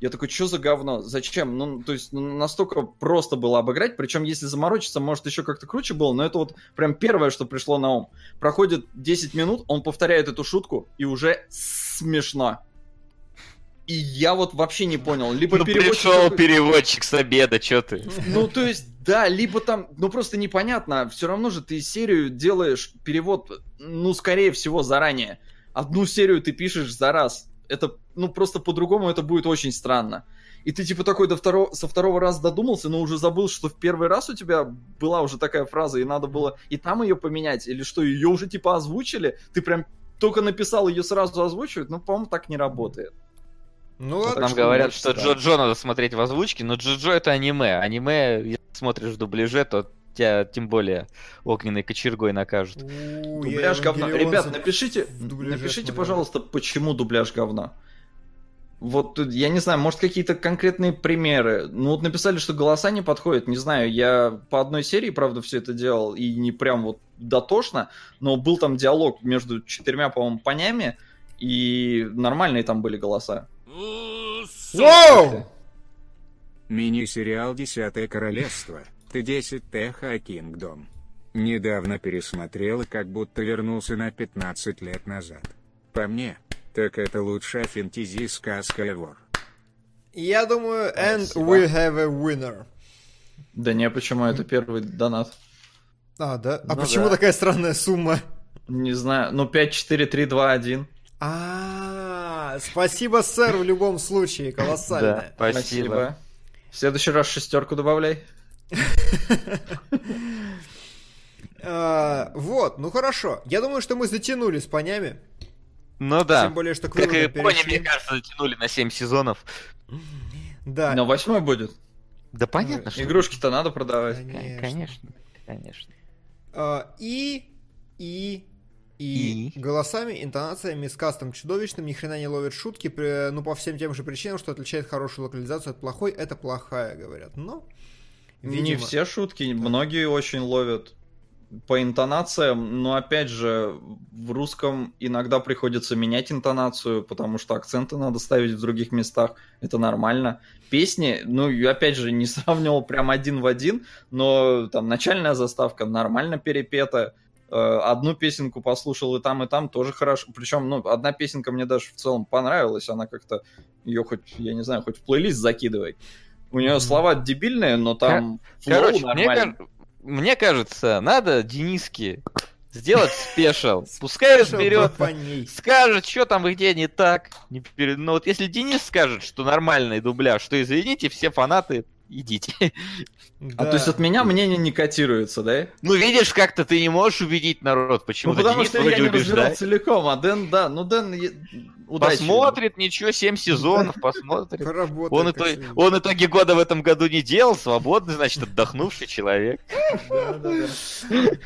Я такой, что за говно? Зачем? Ну, то есть, ну, настолько просто было обыграть. Причем, если заморочиться, может, еще как-то круче было. Но это вот прям первое, что пришло на ум. Проходит 10 минут, он повторяет эту шутку, и уже смешно. И я вот вообще не понял. Либо Ну, переводчик пришел переводчик с обеда, что ты? ну, то есть, да, либо там, ну, просто непонятно, все равно же ты серию делаешь, перевод, ну, скорее всего, заранее. Одну серию ты пишешь за раз. Это, ну, просто по-другому это будет очень странно. И ты, типа, такой до второго, со второго раза додумался, но уже забыл, что в первый раз у тебя была уже такая фраза, и надо было и там ее поменять, или что, ее уже, типа, озвучили, ты прям только написал, ее сразу озвучивают, ну, по-моему, так не работает. Ну Вот ладно. Нам говорят, что да. Джо-Джо надо смотреть в озвучке, но Джо-Джо это аниме. Аниме, если смотришь в дубляже, то тебя тем более огненной кочергой накажут. У, Дубляж говна. Ребят, напишите, напишите, смотрел. пожалуйста, почему дубляж говна. Вот, я не знаю, может, какие-то конкретные примеры. Ну, вот написали, что голоса не подходят. Не знаю, я по одной серии, правда, все это делал, и не прям вот дотошно, но был там диалог между четырьмя, по-моему, понями, и нормальные там были голоса. Воу! Мини-сериал «Десятое королевство». Т10 Теха Кингдом. Недавно пересмотрел и как будто вернулся на 15 лет назад. По мне, так это лучшая фэнтези-сказка ever. Я думаю, and we have a winner. Да не, почему это первый донат? А, да? А Ну почему да. такая странная сумма? Не знаю, ну 5, 4, 3, 2, 1. А, спасибо, сэр, в любом случае, колоссальное. спасибо. В следующий раз шестерку добавляй. А, Вот, ну хорошо. Я думаю, что мы затянули с понями. Ну да. Тем более, что к Как и пони, мне кажется, затянули на 7 сезонов. Да. Но восьмой будет. Да понятно, что... Игрушки-то надо продавать. Кон- Конечно, конечно. А, И, и, и, И? голосами, интонациями, с кастом чудовищным, ни хрена не ловят шутки, при- ну, по всем тем же причинам, что отличает хорошую локализацию от плохой, это плохая, говорят. Но, Не видимо, все шутки, многие очень ловят по интонациям, но опять же, в русском иногда приходится менять интонацию, потому что акценты надо ставить в других местах, это нормально. Песни, ну, и опять же, не сравнивал прям один в один, но там начальная заставка нормально перепета, одну песенку послушал и там, и там тоже хорошо. Причем, ну, одна песенка мне даже в целом понравилась, она как-то ее хоть, я не знаю, хоть в плейлист закидывай. У нее слова дебильные, но там flow Короче, мне, нормальный. каж- мне кажется, надо Дениске сделать special. Пускай разберет, скажет, что там и где не так. Не пере- Ну вот если Денис скажет, что нормальный дубляж, что извините, все фанаты, идите. А Да. то есть от меня мнение не котируется, да? Ну видишь, как-то ты не можешь убедить народ, Ну, почему-то потому Денис что я не разбирал убеждает. целиком, а Дэн, да, ну Дэн, Удачи. Посмотрит, ничего, 7 сезонов, посмотрит. Он, как ито- следует. он итоги года в этом году не делал, свободный, значит, отдохнувший человек.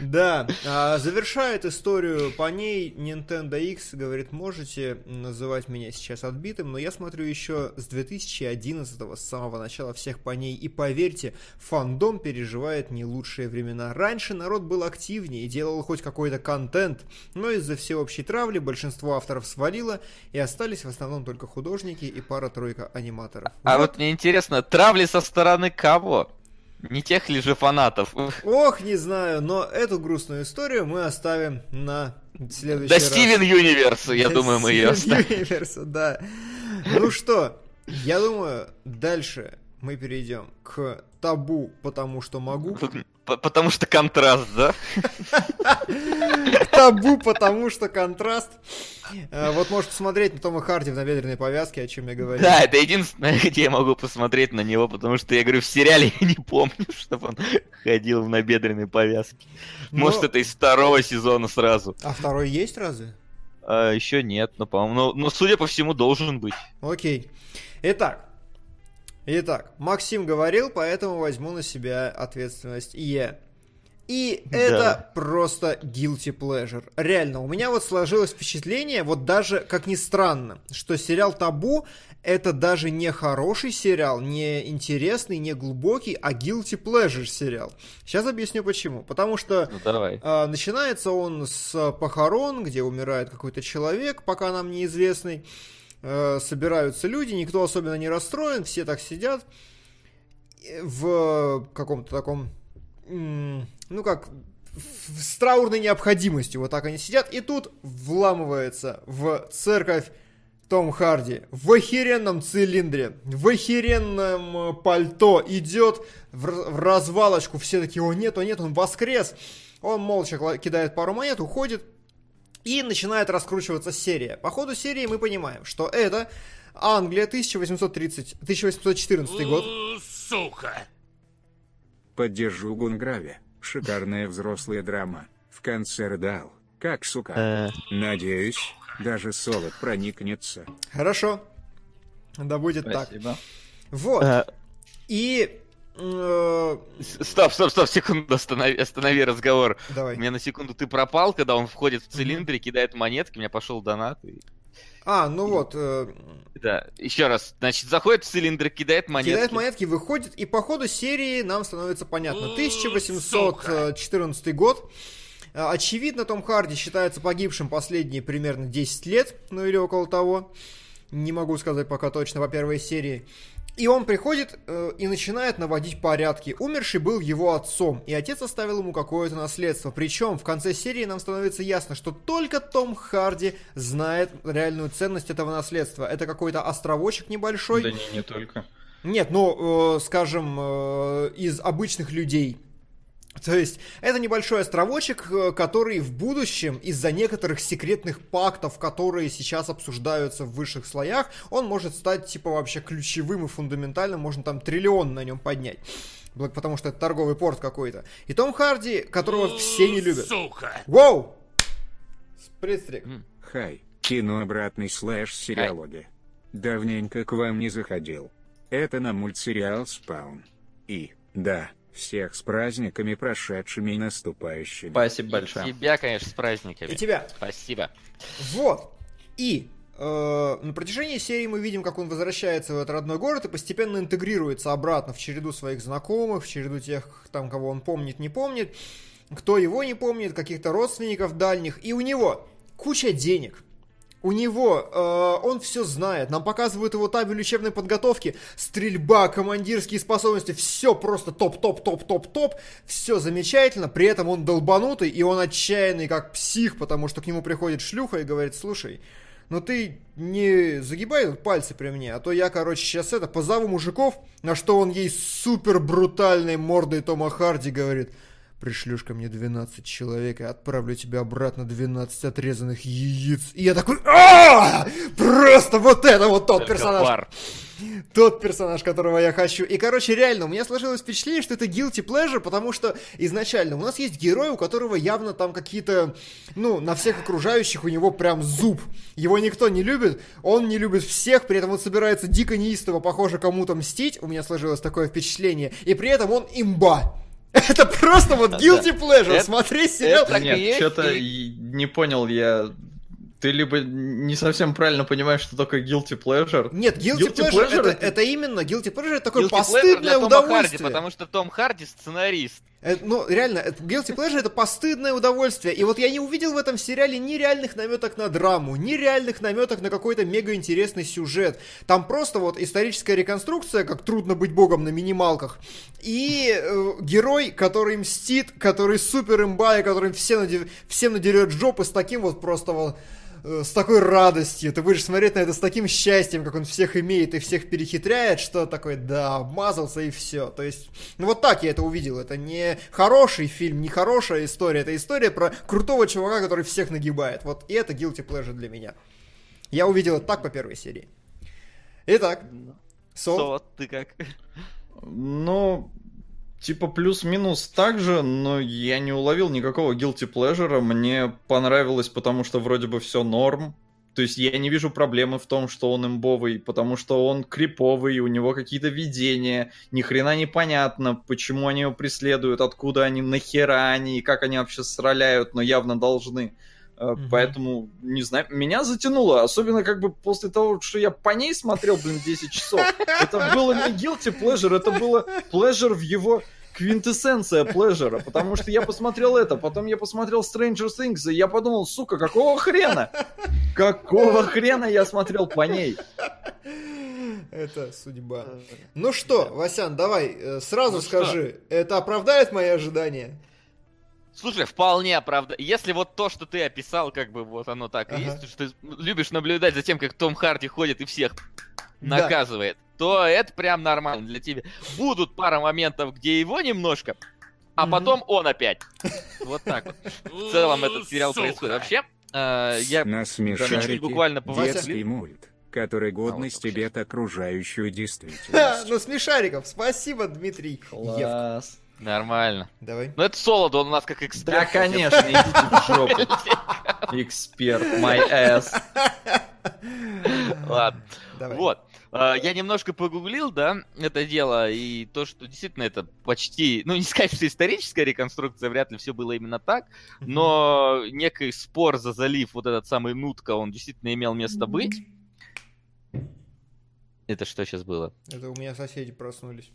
Да, а, завершает историю по ней Nintendo X, говорит, можете называть меня сейчас отбитым, но я смотрю еще с 2011 с самого начала всех по ней, и поверьте, фандом переживает не лучшие времена. Раньше народ был активнее и делал хоть какой-то контент, но из-за всеобщей травли большинство авторов свалило, и остались в основном только художники и пара-тройка аниматоров. А вот мне интересно, травли со стороны кого? Не тех ли же фанатов? Ох, не знаю, но эту грустную историю мы оставим на следующий Да раз. Стивен Юниверс, я Да, думаю, мы ее Стивен оставим. Юниверса, да. Ну что, я думаю, дальше мы перейдем к табу, потому что могу. Потому что контраст, да? Табу, потому что контраст. Э, Вот можешь посмотреть на Тома Харди в набедренной повязке, о чем я говорил. Да, это единственное, где я могу посмотреть на него, потому что я говорю, в сериале я не помню, чтобы он ходил в набедренной повязке. Может, это из второго сезона сразу. А второй есть разве? А, еще нет, но, по-моему, но, судя по всему, должен быть. Окей. Итак. Итак, Максим говорил, поэтому возьму на себя ответственность я. И Да. это просто guilty pleasure. Реально, у меня вот сложилось впечатление, вот даже, как ни странно, что сериал Табу это даже не хороший сериал, не интересный, не глубокий, а guilty pleasure сериал. Сейчас объясню почему. Потому что Ну, давай. а, начинается он с похорон, где умирает какой-то человек, пока нам неизвестный. Э, собираются люди, никто особенно не расстроен, все так сидят э, в каком-то таком, ну как, с траурной необходимостью, вот так они сидят, и тут вламывается в церковь том Харди. В охеренном цилиндре, в охеренном э, пальто идет в, в развалочку, все такие, о нет, о нет, он воскрес. Он молча кидает пару монет, уходит, и начинает раскручиваться серия. По ходу серии мы понимаем, что это Англия 1830, 1814 год. Э, Сука. Поддержу Гунграве. Шикарная взрослая драма. В конце рыдал. Как сука. Э, Надеюсь, даже Солод проникнется. Хорошо. Да будет так. Спасибо. Вот. э, И... э, Стоп, стоп, стоп, секунду, останови, останови разговор. давай. У меня на секунду ты пропал, когда он входит в цилиндр и кидает монетки, у меня пошел донат. и- А, ну вот. э, Да, еще раз. Значит, заходит в цилиндр, кидает монетки. Кидает монетки, выходит, и по ходу серии нам становится понятно. О, 1814 год. А, Очевидно, Том Харди считается погибшим последние примерно 10 лет, ну или около того. Не могу сказать пока точно по первой серии. И он приходит э, и начинает наводить порядки. Умерший был его отцом, и отец оставил ему какое-то наследство. Причем в конце серии нам становится ясно, что только Том Харди знает реальную ценность этого наследства. Это какой-то островочек небольшой. Да не, не только. Нет, ну, э, скажем, э, из обычных людей. То есть, это небольшой островочек, э, который в будущем, из-за некоторых секретных пактов, которые сейчас обсуждаются в высших слоях, он может стать, типа, вообще ключевым и фундаментальным, можно там триллион на нем поднять. Потому что это торговый порт какой-то. И Том Харди, которого все не любят. Сука. Воу! Спритстрик. Хай, кино обратный слэш сериалоги. Давненько к вам не заходил. Это на мультсериал Спаун. И, да, всех с праздниками прошедшими и наступающими. Спасибо большое. Тебя, конечно, с праздниками. И тебя. Спасибо. Вот. И э, на протяжении серии мы видим, как он возвращается в этот родной город и постепенно интегрируется обратно в череду своих знакомых, в череду тех, там, кого он помнит, не помнит, кто его не помнит, каких-то родственников дальних. И у него куча денег. У него, э, он все знает, нам показывают его табель учебной подготовки, стрельба, командирские способности, все просто топ-топ-топ-топ-топ, все замечательно, при этом он долбанутый, и он отчаянный как псих, потому что к нему приходит шлюха и говорит, слушай, ну ты не загибай пальцы при мне, а то я, короче, сейчас это, позову мужиков, на что он ей супер брутальной мордой Тома Харди говорит, пришлешь ко мне 12 человек, и отправлю тебе обратно 12 отрезанных яиц. И я такой, «А! Просто вот это вот тот Только персонаж, пар. тот персонаж, которого я хочу. И, короче, реально, у меня сложилось впечатление, что это guilty pleasure, потому что изначально у нас есть герой, у которого явно там какие-то, ну, на всех окружающих у него прям зуб. Его никто не любит, он не любит всех, при этом он собирается дико неистово, похоже, кому-то мстить. У меня сложилось такое впечатление. И при этом он имба. Это просто вот guilty pleasure, Это- смотреть сериал. это- Так и Нет, что-то и- не понял я. Ты либо не совсем правильно понимаешь, что такое guilty pleasure. Нет, guilty, Guilty pleasure, pleasure это, это- это именно, guilty pleasure это такое Guilty pleasure постыдное для Тома Харди, удовольствие. потому что Том Харди сценарист. Это, ну, реально, это- guilty pleasure это постыдное удовольствие. И вот я не увидел в этом сериале ни реальных наметок на драму, ни реальных наметок на какой-то мега интересный сюжет. Там просто вот историческая реконструкция, как трудно быть богом на минималках. И э, герой, который мстит, который супер имба, и который всем, наде- всем надерет жопы с таким вот просто вот с такой радостью, ты будешь смотреть на это с таким счастьем, как он всех имеет и всех перехитряет, что такое, да, обмазался и все. То есть, ну вот так я это увидел. Это не хороший фильм, не хорошая история, это история про крутого чувака, который всех нагибает. Вот и это guilty pleasure для меня. Я увидел это так по первой серии. Итак, Сол, Сол, ты как? Ну, типа плюс-минус так же, но я не уловил никакого guilty pleasure. Мне понравилось, потому что вроде бы все норм. То есть я не вижу проблемы в том, что он имбовый, потому что он криповый, у него какие-то видения, ни хрена непонятно, почему они его преследуют, откуда они, нахера они, и как они вообще сраляют, но явно должны. Э, Мгм. Поэтому, не знаю, меня затянуло, особенно как бы после того, что я по ней смотрел, блин, 10 часов. Это было не guilty pleasure, это было pleasure в его квинтэссенция плежера, потому что я посмотрел это, потом я посмотрел Stranger Things, и я подумал, сука, какого хрена? Какого хрена я смотрел по ней? это судьба. Ну что, Васян, давай, э, сразу Ну что? скажи, это оправдает мои ожидания? Слушай, вполне оправда. Если вот то, что ты описал, как бы вот оно так и Ага. есть, что ты любишь наблюдать за тем, как Том Харди ходит и всех Да. наказывает, то это прям нормально для тебя. Будут пара моментов, где его немножко, а потом он опять. Вот так вот. В целом этот сериал Сука. происходит. Вообще, э, я На чуть-чуть смешарики буквально мульт, который годный вот стебет окружающую Ха, действительность. ну смешариков, спасибо, Дмитрий. Класс. Нормально. Давай. Ну это солодо, он у нас как Да, эксперт. конечно, идите в жопу. Эксперт, my ass. Ладно. Давай. Вот. А, Я немножко погуглил, да, это дело, и то, что действительно это почти, ну, не сказать, что историческая реконструкция, вряд ли все было именно так, но некий спор за залив, вот этот самый Нутка, он действительно имел место быть. Это что сейчас было? Это у меня соседи проснулись.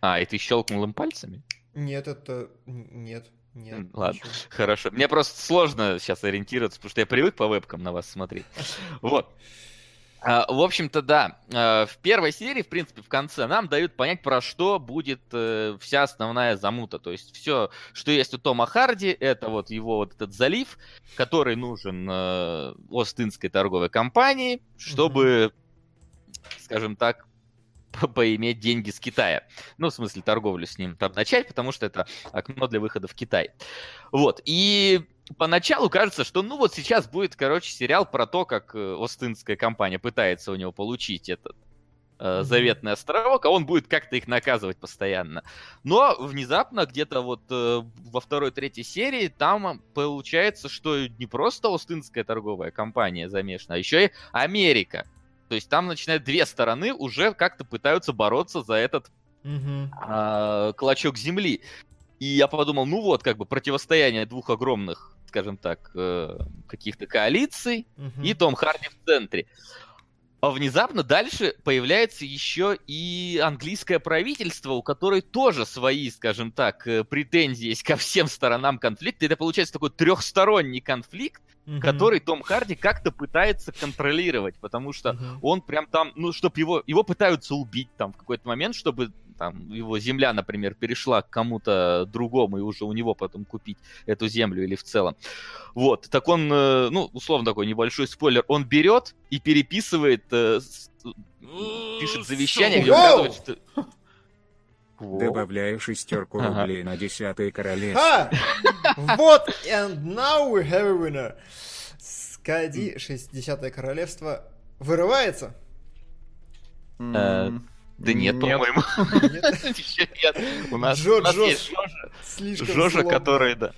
А, и ты щелкнул им пальцами? Нет, это... Нет, нет. Ладно. ничего. Хорошо. Мне просто сложно сейчас ориентироваться, потому что я привык по вебкам на вас смотреть. Вот. А, В общем-то, да. А, В первой серии, в принципе, в конце нам дают понять, про что будет э, вся основная замута. То есть все, что есть у Тома Харди, это вот его вот этот залив, который нужен э, Остинской торговой компании, чтобы, скажем так, поиметь деньги с Китая. Ну, в смысле, торговлю с ним там начать, потому что это окно для выхода в Китай. Вот. И поначалу кажется, что ну вот сейчас будет, короче, сериал про то, как э, Остинская компания пытается у него получить этот э, заветный островок, а он будет как-то их наказывать постоянно. Но внезапно где-то вот э, во второй-третьей серии там получается, что не просто Остинская торговая компания замешана, а еще и Америка. То есть там начинают две стороны уже как-то пытаются бороться за этот Мгм. а, клочок земли. И я подумал, ну вот, как бы противостояние двух огромных, скажем так, э, каких-то коалиций, и Том Харди в центре. А внезапно дальше появляется еще и английское правительство, у которой тоже свои, скажем так, э, претензии есть ко всем сторонам конфликта. Это получается такой трехсторонний конфликт, Мгм. который Том Харди как-то пытается контролировать, потому что Мгм. он прям там, ну, чтобы его, его пытаются убить там в какой-то момент, чтобы там его земля, например, перешла к кому-то другому и уже у него потом купить эту землю или в целом. Вот, так он, э, ну, условно такой небольшой спойлер, он берет и переписывает, э, пишет завещание, где указывает, что... Добавляю шестерку Ага. рублей на десятое королевство. А! Вот, and now we have a winner. Скади, 60 королевство, вырывается? Э, Да нет, по-моему. Нет? Ещё нет. У нас, Джо- у нас Джо- есть Жожа, Слишком Жожа, который, да,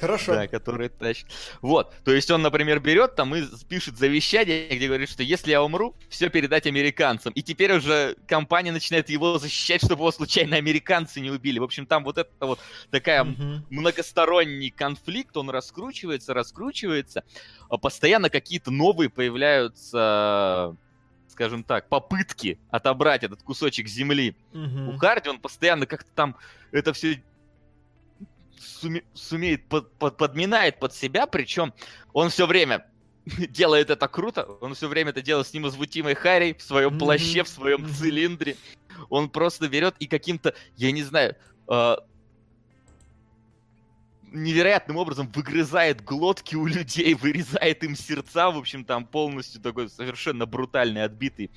Хорошо. да, который тащит. Вот, то есть он, например, берет там и пишет завещание, где говорит, что если я умру, все передать американцам. И теперь уже компания начинает его защищать, чтобы его случайно американцы не убили. В общем, там вот это вот такая Мгм. многосторонний конфликт, он раскручивается, раскручивается, а постоянно какие-то новые появляются, скажем так, попытки отобрать этот кусочек земли Мгм. у Харди, он постоянно как-то там это все сумеет, под- под- подминает под себя, причем он все время делает это круто, он все время это делает с невозмутимой Харри в своем плаще, в своем цилиндре. Он просто берет и каким-то, я не знаю, э, невероятным образом выгрызает глотки у людей, вырезает им сердца, в общем, там полностью такой совершенно брутальный, отбитый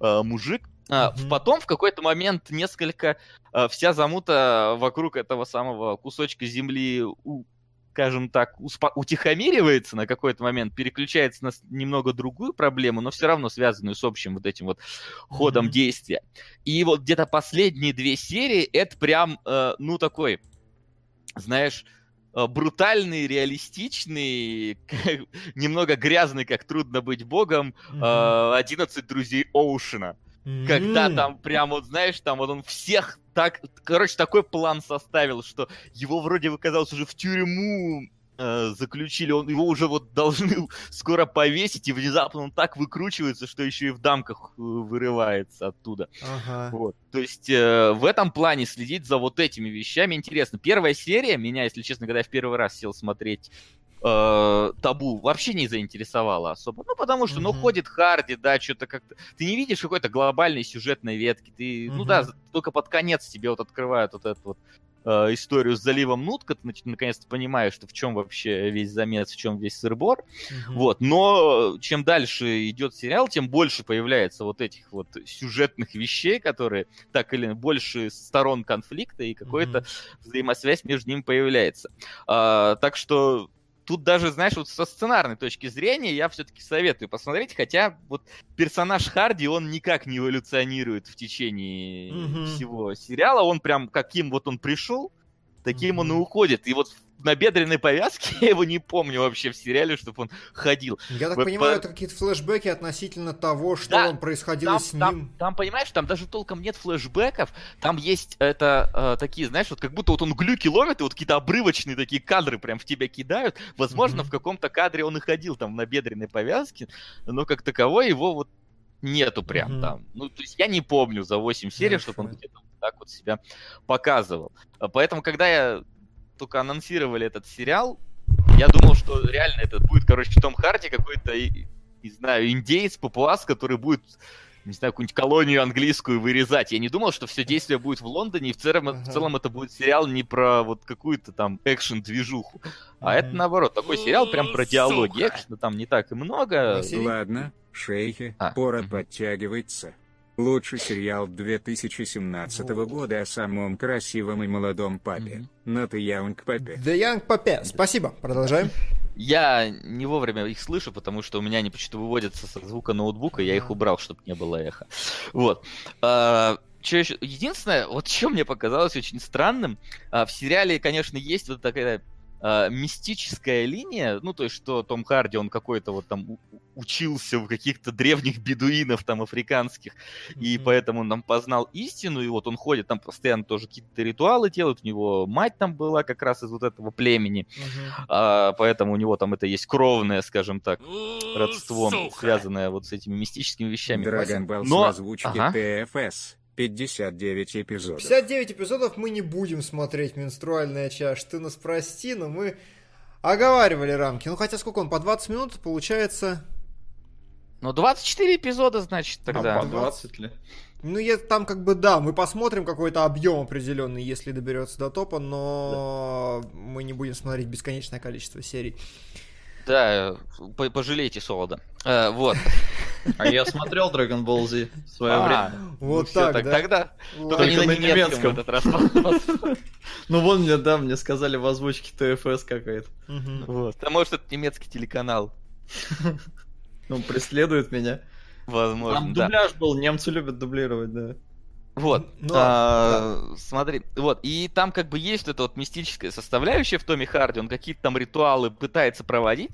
э, мужик. А, Мгм. Потом в какой-то момент несколько э, вся замута вокруг этого самого кусочка земли, у- скажем так, успо- утихомиривается на какой-то момент, переключается на немного другую проблему, но все равно связанную с общим вот этим вот ходом Мгм. действия. И вот где-то последние две серии это прям, э, ну такой, знаешь, э, брутальный, реалистичный, немного грязный, как трудно быть богом, Мгм. э, 11 друзей Оушена. Когда там прям вот, знаешь, там вот он всех так... Короче, такой план составил, что его вроде бы, казалось, уже в тюрьму э, заключили, он, его уже вот должны скоро повесить, и внезапно он так выкручивается, что еще и в дамках э, вырывается оттуда. Ага. Вот. То есть э, в этом плане следить за вот этими вещами интересно. Первая серия меня, если честно, когда я в первый раз сел смотреть э, табу вообще не заинтересовала особо. Ну, потому что, ну, ходит Харди, да, что-то как-то... Ты не видишь какой-то глобальной сюжетной ветки. Ты, ну да, только под конец тебе вот открывают вот эту вот э, историю с заливом Нутка, ты наконец-то понимаешь, что в чем вообще весь замес, в чем весь сырбор. Вот, но чем дальше идет сериал, тем больше появляется вот этих вот сюжетных вещей, которые так или больше сторон конфликта и какая-то Мгм. взаимосвязь между ними появляется. А, так что тут даже, знаешь, вот со сценарной точки зрения я все-таки советую посмотреть, хотя вот персонаж Харди, он никак не эволюционирует в течение Мгм. всего сериала, он прям каким вот он пришел, таким он и уходит. И вот на бедренной повязке я его не помню вообще в сериале, чтобы он ходил. Я так Вот понимаю, по- это какие-то флешбеки относительно того, что Да, там происходило Там, с там- ним. там, понимаешь, там даже толком нет флешбеков, там есть это э, такие, знаешь, вот как будто вот он глюки ловит, и вот какие-то обрывочные такие кадры прям в тебя кидают. Возможно, Мгм. в каком-то кадре он и ходил там на бедренной повязке, но как таковой его вот нету прям Мгм. там. Ну, то есть я не помню за 8 серий, чтобы он где-то так вот себя показывал. Поэтому, когда я только анонсировали этот сериал, я думал, что реально это будет, короче, Том Харди какой-то, и- не знаю, индейец, папуас, который будет, не знаю, какую-нибудь колонию английскую вырезать. Я не думал, что все действие будет в Лондоне, и в целом, Ага. в целом это будет сериал не про вот какую-то там экшен-движуху, а это Мгм. наоборот, такой сериал прям про диалоги. Экшена там не так и много. Ладно, шейхи, А, пора мгм. Лучший сериал 2017 года о самом красивом и молодом папе. На ты Яунг папе. The Young Pape. Спасибо. Продолжаем. Я не вовремя их слышу, потому что у меня они почему-то выводятся со звука ноутбука, я их убрал, чтобы не было эхо. Вот. А, еще? Единственное, вот что мне показалось очень странным, а, в сериале, конечно, есть вот такая а, мистическая линия, ну, то есть, что Том Харди, он какой-то вот там учился у каких-то древних бедуинов там африканских, и Мгм. поэтому он там познал истину, и вот он ходит, там постоянно тоже какие-то ритуалы делают, у него мать там была как раз из вот этого племени, Мгм. а, поэтому у него там это есть кровное, скажем так, сука. связанное вот с этими мистическими вещами. Драгон Балл Но- с озвучки Ага. ТФС. 59 эпизодов. 59 эпизодов мы не будем смотреть «Менструальная чаш». Ты нас прости, но мы оговаривали рамки. Ну, хотя сколько он, по 20 минут, получается... Ну, 24 эпизода, значит, тогда. А по 20 ли? Ну, я, там как бы, да, мы посмотрим какой-то объем определенный, если доберется до топа, но мы не будем смотреть бесконечное количество серий. Да, по- пожалейте солода. Э, Вот. А я смотрел Dragon Ball Z в свое А, время. Вот ну так, да? Тогда Ладно. только не на немецком в этот раз. Ну вон мне, да, мне сказали в озвучке ТФС какая-то. Вот. А может, это немецкий телеканал. Ну, преследует меня. Возможно, Там дубляж был, немцы любят дублировать, да. Вот, Ну, а, смотри, вот, и там как бы есть вот эта вот мистическая составляющая в Томе Харди, он какие-то там ритуалы пытается проводить,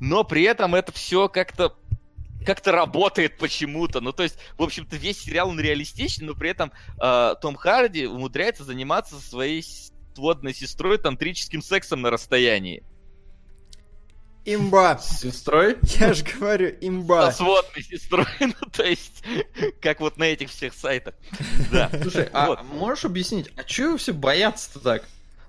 но при этом это все как-то как-то работает почему-то. Ну, то есть, в общем-то, весь сериал он реалистичен, но при этом э, Том Харди умудряется заниматься со своей сводной сестрой тантрическим сексом на расстоянии. Имба. С сестрой? Я же говорю, имба. Со сводной сестрой, ну, то есть, как вот на этих всех сайтах. Да. Слушай, а можешь объяснить, а чего все боятся-то так?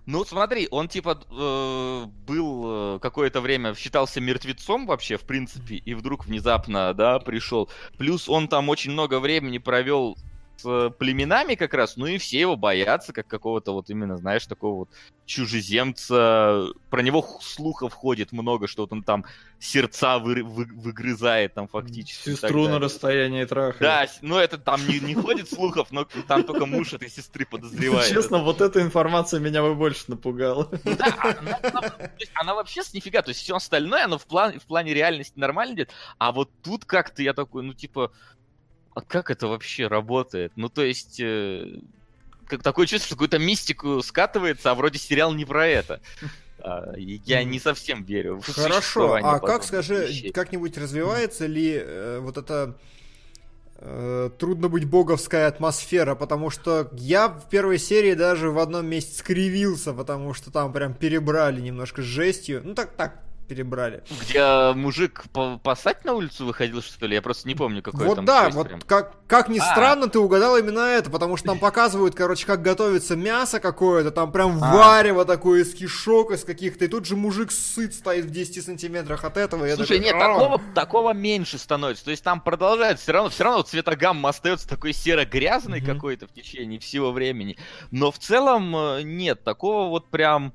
Ну, смотри, он типа э, был э, какое-то время считался мертвецом вообще, в принципе, и вдруг внезапно, да, пришел. Плюс он там очень много времени провел с племенами как раз, ну и все его боятся, как какого-то вот именно, знаешь, такого вот чужеземца. Про него слухов ходит много, что вот он там сердца вы- вы- выгрызает там фактически. Сестру на расстоянии трахает. Да, ну это там не, не ходит слухов, но там только муж этой сестры подозревает. Честно, вот эта информация меня бы больше напугала. Да, она, вообще с нифига, то есть все остальное, оно в, план, в плане реальности нормально идет, а вот тут как-то я такой, ну типа, а как это вообще работает? Ну то есть, э, как такое чувство, что какую-то мистику скатывается, а вроде сериал не про это. А, я не совсем верю в Хорошо, а как, скажи, вещей. как-нибудь развивается ли э, вот эта э, трудно быть боговская атмосфера, потому что я в первой серии даже в одном месте скривился, потому что там прям перебрали немножко с жестью. Ну так, так, перебрали. Где мужик пасать на улицу выходил, что ли? Я просто не помню, какой вот там да, вот прям. как, как ни А. странно, ты угадал именно это, потому что там показывают, короче, как готовится мясо какое-то, там прям А. варево такое из кишок, из каких-то, и тут же мужик сыт стоит в 10 сантиметрах от этого. Слушай, такой, нет, «А». такого, такого меньше становится. То есть там продолжается, все равно, все равно цветогамма остается такой серо-грязный Мгм. какой-то в течение всего времени. Но в целом э, нет, такого вот прям,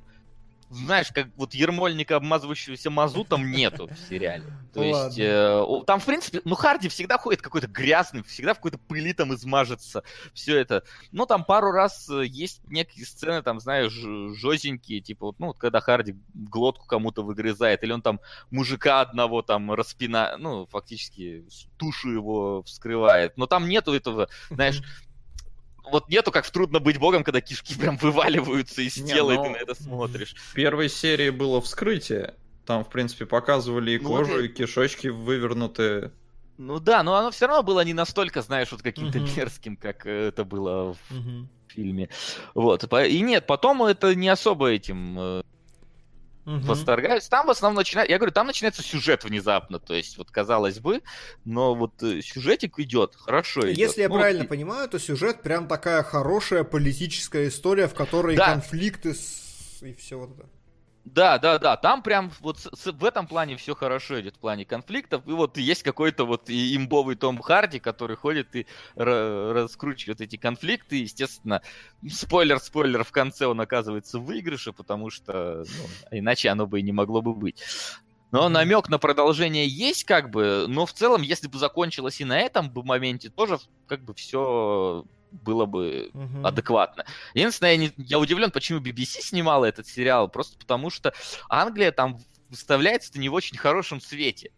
знаешь, как вот ермольника, обмазывающегося мазутом, нету в сериале. То есть Ладно. э, о- там, в принципе, ну Харди всегда ходит какой-то грязный, всегда в какой-то пыли там измажется, все это. Ну, там пару раз э, есть некие сцены, там, знаешь, ж- жёстенькие, типа, вот, ну, вот когда Харди глотку кому-то выгрызает, или он там мужика одного там распина, ну, фактически тушу его вскрывает. Но там нету этого, знаешь, вот нету, как в «Трудно быть богом», когда кишки прям вываливаются из Не, тела, и ну, ты на это смотришь. В первой серии было вскрытие. Там, в принципе, показывали и Ну, вот кожу, я- и кишочки вывернутые. Ну да, но оно все равно было не настолько, знаешь, вот каким-то Мгм. мерзким, как э, это было в Мгм. фильме. Вот. И нет, потом это не особо этим Мгм. восторгаются. Там в основном начинается, я говорю, там начинается сюжет внезапно, то есть вот казалось бы, но вот э, сюжетик идет, хорошо идет. Если я Ну, правильно и- понимаю, то сюжет прям такая хорошая политическая история, в которой Да. конфликты с... и все вот это. Да, да, да, там прям вот с- с- в этом плане все хорошо идет в плане конфликтов. И вот есть какой-то вот и имбовый Том Харди, который ходит и ра- раскручивает эти конфликты. Естественно, спойлер, спойлер, в конце он оказывается в выигрыше, потому что ну, иначе оно бы и не могло бы быть. Но намек на продолжение есть, как бы, но в целом, если бы закончилось и на этом бы моменте, тоже как бы все было бы Мгм. адекватно. Единственное, я, не- я удивлен, почему BBC снимала этот сериал, просто потому что Англия там выставляется не в очень хорошем свете.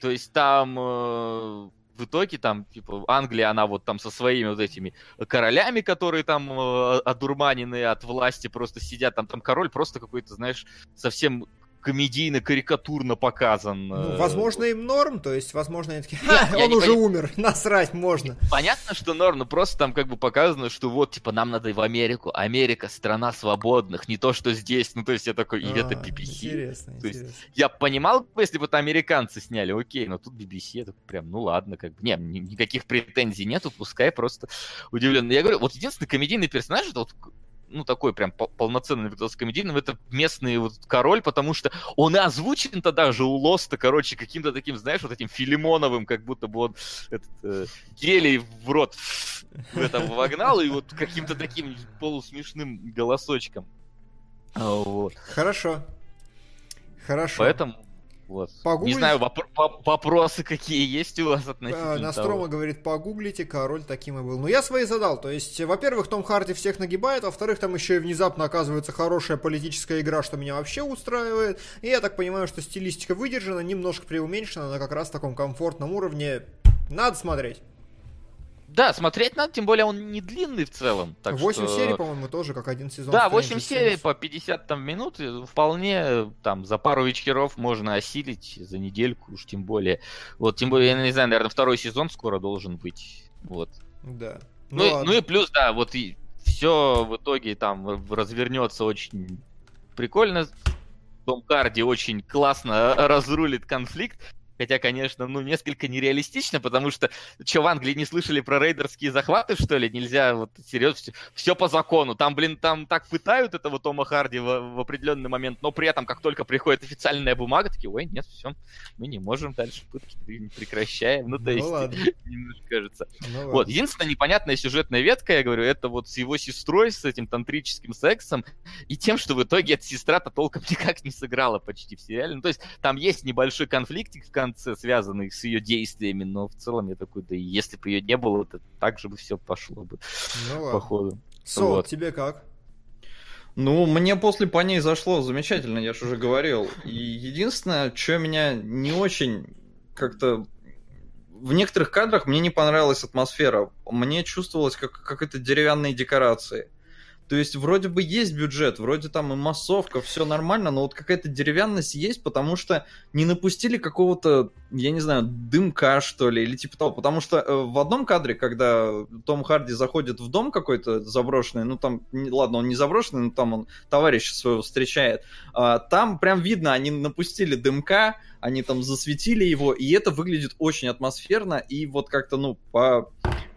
То есть там э, в итоге там, типа, Англия, она вот там со своими вот этими королями, которые там э, одурманены от власти, просто сидят, там, там король просто какой-то, знаешь, совсем комедийно-карикатурно показан. Ну, э, возможно, им норм, то есть, возможно, они такие, Нет, «Ха, я он уже пони- умер, насрать можно. Понятно, что норм, но просто там как бы показано, что вот, типа, нам надо в Америку. Америка — страна свободных, не то, что здесь. Ну, то есть я такой, и это А, BBC. Интересно, То есть интересно. Я понимал, если бы это американцы сняли, окей, но тут BBC, это прям, ну ладно, как бы, не, ни- никаких претензий нету, пускай просто удивлен. Я говорю, вот единственный комедийный персонаж, это вот ну, такой прям пол- полноценный видос комедийным, это местный вот король, потому что он и озвучен-то даже у Лоста, короче, каким-то таким, знаешь, вот этим Филимоновым, как будто бы он этот, э, гелий в рот в это вогнал, и вот каким-то таким полусмешным голосочком. Вот. Хорошо. Хорошо. Поэтому Вот. Погуглить? Не знаю, вопр- воп- вопросы какие есть у вас А, относительно того? Настрома говорит, погуглите, король таким и был. Ну, я свои задал. То есть, во-первых, Том Харди всех нагибает, во-вторых, там еще и внезапно оказывается хорошая политическая игра, что меня вообще устраивает. И я так понимаю, что стилистика выдержана, немножко преуменьшена, на как раз таком комфортном уровне. Надо смотреть. Да, смотреть надо, тем более он не длинный в целом. Так 8 что- серий, по-моему, тоже как один сезон. Да, Stranger 8 серий по 50 там минут, вполне там за пару вечеров можно осилить за недельку, уж тем более. Вот, тем более, я не знаю, наверное, второй сезон скоро должен быть. Вот. Да. Ну, и, ладно. ну и плюс, да, вот и все в итоге там развернется очень прикольно. Том Харди очень классно разрулит конфликт. Хотя, конечно, ну, несколько нереалистично, потому что, что, в Англии не слышали про рейдерские захваты, что ли? Нельзя, вот, серьезно, все, по закону. Там, блин, там так пытают этого Тома Харди в, в определенный момент, но при этом, как только приходит официальная бумага, такие, ой, нет, все, мы не можем дальше пытки, не прекращаем. Ну, то Ну есть, ладно. немножко кажется. Ну, Вот, единственная непонятная сюжетная ветка, я говорю, это вот с его сестрой, с этим тантрическим сексом, и тем, что в итоге эта сестра-то толком никак не сыграла почти в сериале. Ну, то есть там есть небольшой конфликтик в конце, связанный с ее действиями, но в целом я такой, да если бы ее не было, то так же бы все пошло бы, Ну походу. Сол, Вот. тебе как? Ну, мне после по ней зашло замечательно, я же уже говорил. И единственное, что меня не очень как-то... В некоторых кадрах мне не понравилась атмосфера. Мне чувствовалось как какие-то деревянные декорации. То есть вроде бы есть бюджет, вроде там и массовка, все нормально, но вот какая-то деревянность есть, потому что не напустили какого-то, я не знаю, дымка, что ли, или типа того. Потому что э, в одном кадре, когда Том Харди заходит в дом какой-то заброшенный, ну там, ладно, он не заброшенный, но там он товарища своего встречает, а, там прям видно, они напустили дымка, они там засветили его, и это выглядит очень атмосферно и вот как-то, ну, по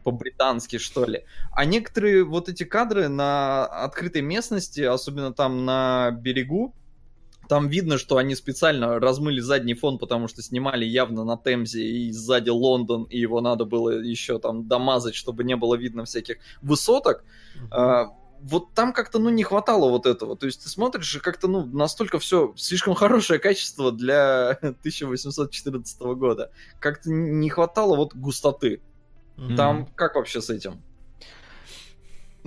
по-британски, что ли. А некоторые вот эти кадры на открытой местности, особенно там на берегу, там видно, что они специально размыли задний фон, потому что снимали явно на Темзе и сзади Лондон, и его надо было еще там домазать, чтобы не было видно всяких высоток. А, вот там как-то, ну, не хватало вот этого. То есть ты смотришь, и как-то, ну, настолько все слишком хорошее качество для 1814 года. Как-то не хватало вот густоты. Там как вообще с этим?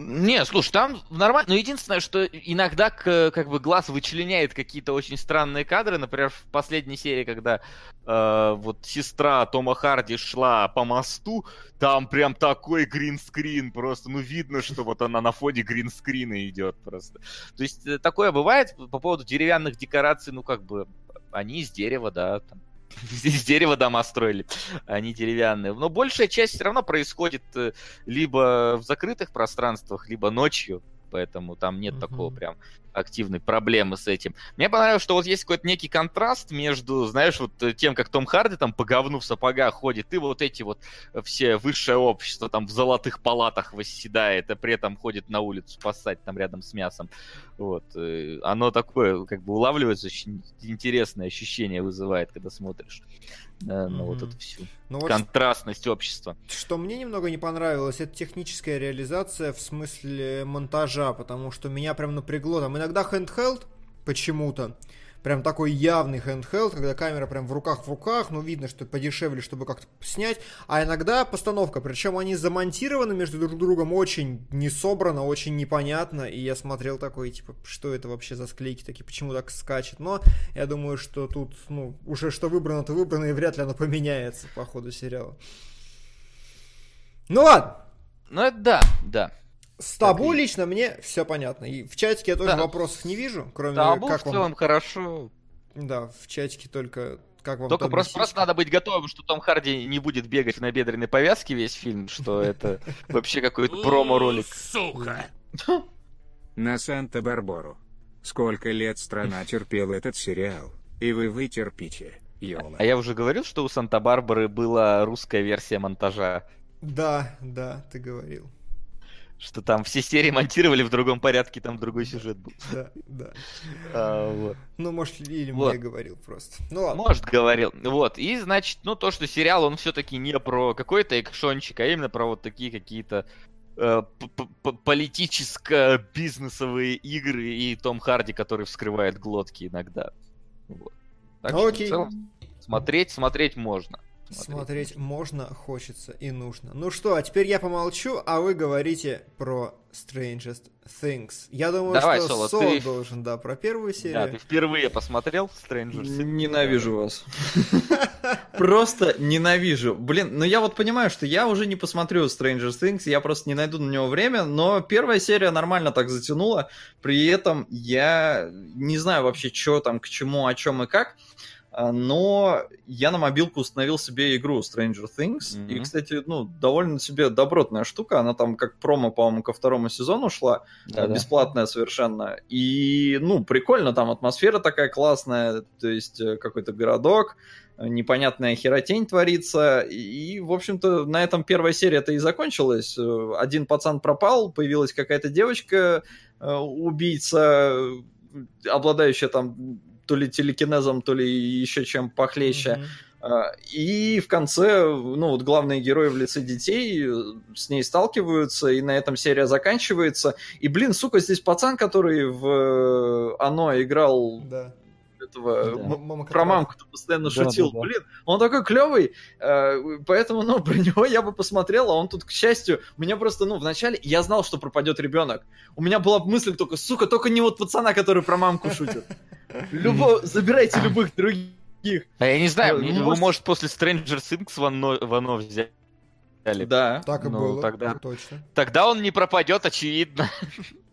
Не, слушай, там нормально. Но единственное, что иногда как бы глаз вычленяет какие-то очень странные кадры. Например, в последней серии, когда э, вот сестра Тома Харди шла по мосту, там прям такой гринскрин. Просто, ну, видно, что вот она на фоне гринскрина идет просто. То есть э, такое бывает по поводу деревянных декораций, ну, как бы, они из дерева, да, там, из дерева дома строили, они деревянные. Но большая часть все равно происходит э, либо в закрытых пространствах, либо ночью. Поэтому там нет Мгм. такого прям активной проблемы с этим. Мне понравилось, что вот есть какой-то некий контраст между, знаешь, вот э, тем, как Том Харди там по говну в сапогах ходит, и вот эти вот э, все высшее общество там в золотых палатах восседает, а при этом ходит на улицу спасать там рядом с мясом. Вот. э, Оно такое, как бы улавливается, очень интересное ощущение вызывает, когда смотришь э, на вот Мгм. эту всю Ну вот контрастность общества. Что мне немного не понравилось, это техническая реализация в смысле монтажа, потому что меня прям напрягло. Там иногда handheld почему-то, прям такой явный handheld, когда камера прям в руках в руках, ну видно, что подешевле, чтобы как-то снять, а иногда постановка, причем они замонтированы между друг другом очень не собрано, очень непонятно, и я смотрел такой, типа, что это вообще за склейки такие, почему так скачет, но я думаю, что тут, ну, уже что выбрано, то выбрано, и вряд ли оно поменяется по ходу сериала. Ну ладно, Ну это да, да. С тобой и- лично мне все понятно. И в чатике я тоже Да. вопросов не вижу, кроме Да, как в вам... целом хорошо. Да, в чатике только как вам Только там просто, просто надо быть готовым, что Том Харди не будет бегать на бедренной повязке весь фильм, что это вообще какой-то промо-ролик. Сука. На Санта-Барбару. Сколько лет страна терпела этот сериал, и вы вытерпите, Йола. А я уже говорил, что у Санта-Барбары была русская версия монтажа, Да, да, ты говорил. Что там все серии монтировали в другом порядке, там другой сюжет был. Да, да. А, вот. Ну, может, или Вот. мне говорил просто. Ну ладно. Может, говорил. Вот. И, значит, ну, то, что сериал, он все-таки не про какой-то экшончик, а именно про вот такие какие-то э, политическо-бизнесовые игры и Том Харди, который вскрывает глотки иногда. Вот. Так Ну, что, окей. в целом, смотреть, смотреть можно. Смотреть можно, хочется и нужно. Ну что, а теперь я помолчу, а вы говорите про Strangest Things. Я думаю, Давай, что Соло, Сол ты- должен, да, про первую Да, серию. ты впервые посмотрел Stranger Things? Ненавижу вас. Просто ненавижу. Блин, ну я вот понимаю, что я уже не посмотрю Stranger Things, я просто не найду на него время, но первая серия нормально так затянула. При этом я не знаю вообще, что там, к чему, о чем и как. А, Но я на мобилку установил себе игру Stranger Things. И, Мгм. кстати, ну, довольно себе добротная штука. Она там как промо, по-моему, ко второму сезону шла. Да-да. бесплатная совершенно. И, ну, прикольно, там атмосфера такая классная, то есть э, какой-то городок, э, непонятная херотень творится. И, в общем-то, на этом первая серия-то и закончилась. Э, Один пацан пропал, появилась какая-то девочка, э, убийца, э, обладающая там то ли телекинезом, то ли еще чем похлеще. А, И в конце, ну, вот главные герои в лице детей э, с ней сталкиваются, и на этом серия заканчивается. И, блин, сука, здесь пацан, который в э, «Оно» играл Да. этого... Да. мама Про Катя. мамку-то постоянно Да, шутил. да, да. Блин, он такой клевый, поэтому, ну, про него я бы посмотрел, а он тут, к счастью, мне просто, ну, вначале я знал, что пропадет ребенок. У меня была мысль только, сука, только не вот пацана, который про мамку шутит. Любо... Забирайте любых других. А я не знаю, Ну, мне- ну, его, может- может, после Stranger Things в оно, в оно взяли. Да. Так и Ну, было, тогда- точно. Тогда он не пропадет, очевидно.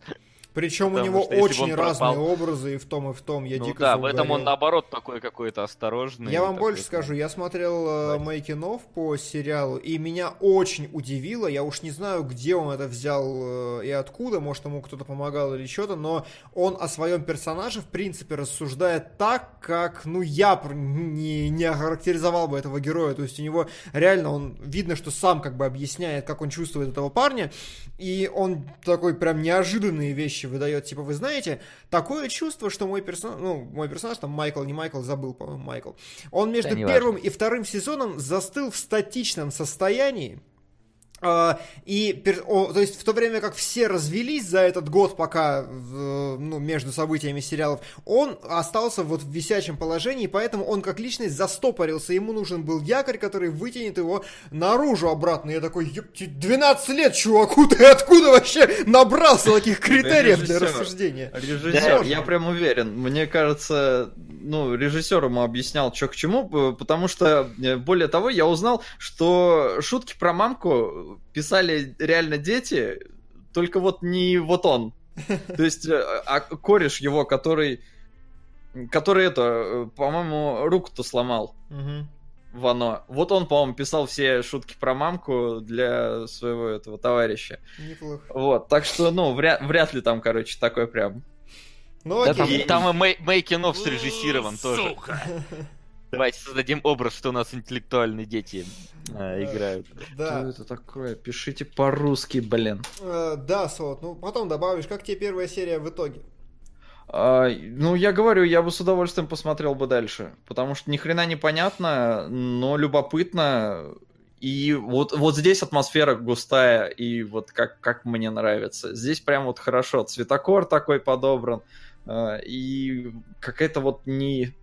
Причем у него очень разные пропал- образы и в том, и в том. Я ну дико да, в этом он наоборот такой какой-то осторожный. Я вам такой больше прям. скажу, я смотрел э, мейкинов по сериалу, и меня очень удивило, я уж не знаю, где он это взял э, и откуда, может, ему кто-то помогал или что-то, но он о своем персонаже, в принципе, рассуждает так, как, ну, я не, не охарактеризовал бы этого героя, то есть у него реально, он, видно, что сам как бы объясняет, как он чувствует этого парня, и он такой прям неожиданные вещи выдает, типа, вы знаете, такое чувство, что мой персонаж, ну, мой персонаж, там, Майкл, не Майкл, забыл, по-моему, Майкл, он между не первым и вторым сезоном застыл в статичном состоянии, и, пер- о, то есть, в то время как все развелись за этот год, пока, ну, между событиями сериалов, он остался вот в висячем положении, поэтому он как личность застопорился, ему нужен был якорь, который вытянет его наружу обратно. Я такой, «Ёпти, 12 лет, чуваку, ты откуда вообще набрался таких критериев для рассуждения? Режиссер, Да. я прям уверен. Мне кажется, ну, режиссер ему объяснял, что к чему, п- потому что, э, более того, я узнал, что шутки про мамку писали реально дети, только вот не вот он. То есть, э, а кореш его, который, который это, э, по-моему, руку-то сломал Мгм. в оно. Вот он, по-моему, писал все шутки про мамку для своего этого товарища. Неплохо. Вот, так что, ну, вряд, вряд ли там, короче, такой прям Ну Да, там, окей. там и мей- мейкинов срежиссирован тоже. Сука. Давайте создадим образ, что у нас интеллектуальные дети э, играют. Да. Что это такое? Пишите по-русски, блин. Э, да, Солод, ну потом добавишь, как тебе первая серия в итоге? А, ну, я говорю, я бы с удовольствием посмотрел бы дальше. Потому что ни хрена не понятно, но любопытно. И вот, вот здесь атмосфера густая, и вот как, как мне нравится. Здесь прям вот хорошо. Цветокор такой подобран. а, И какая-то вот не...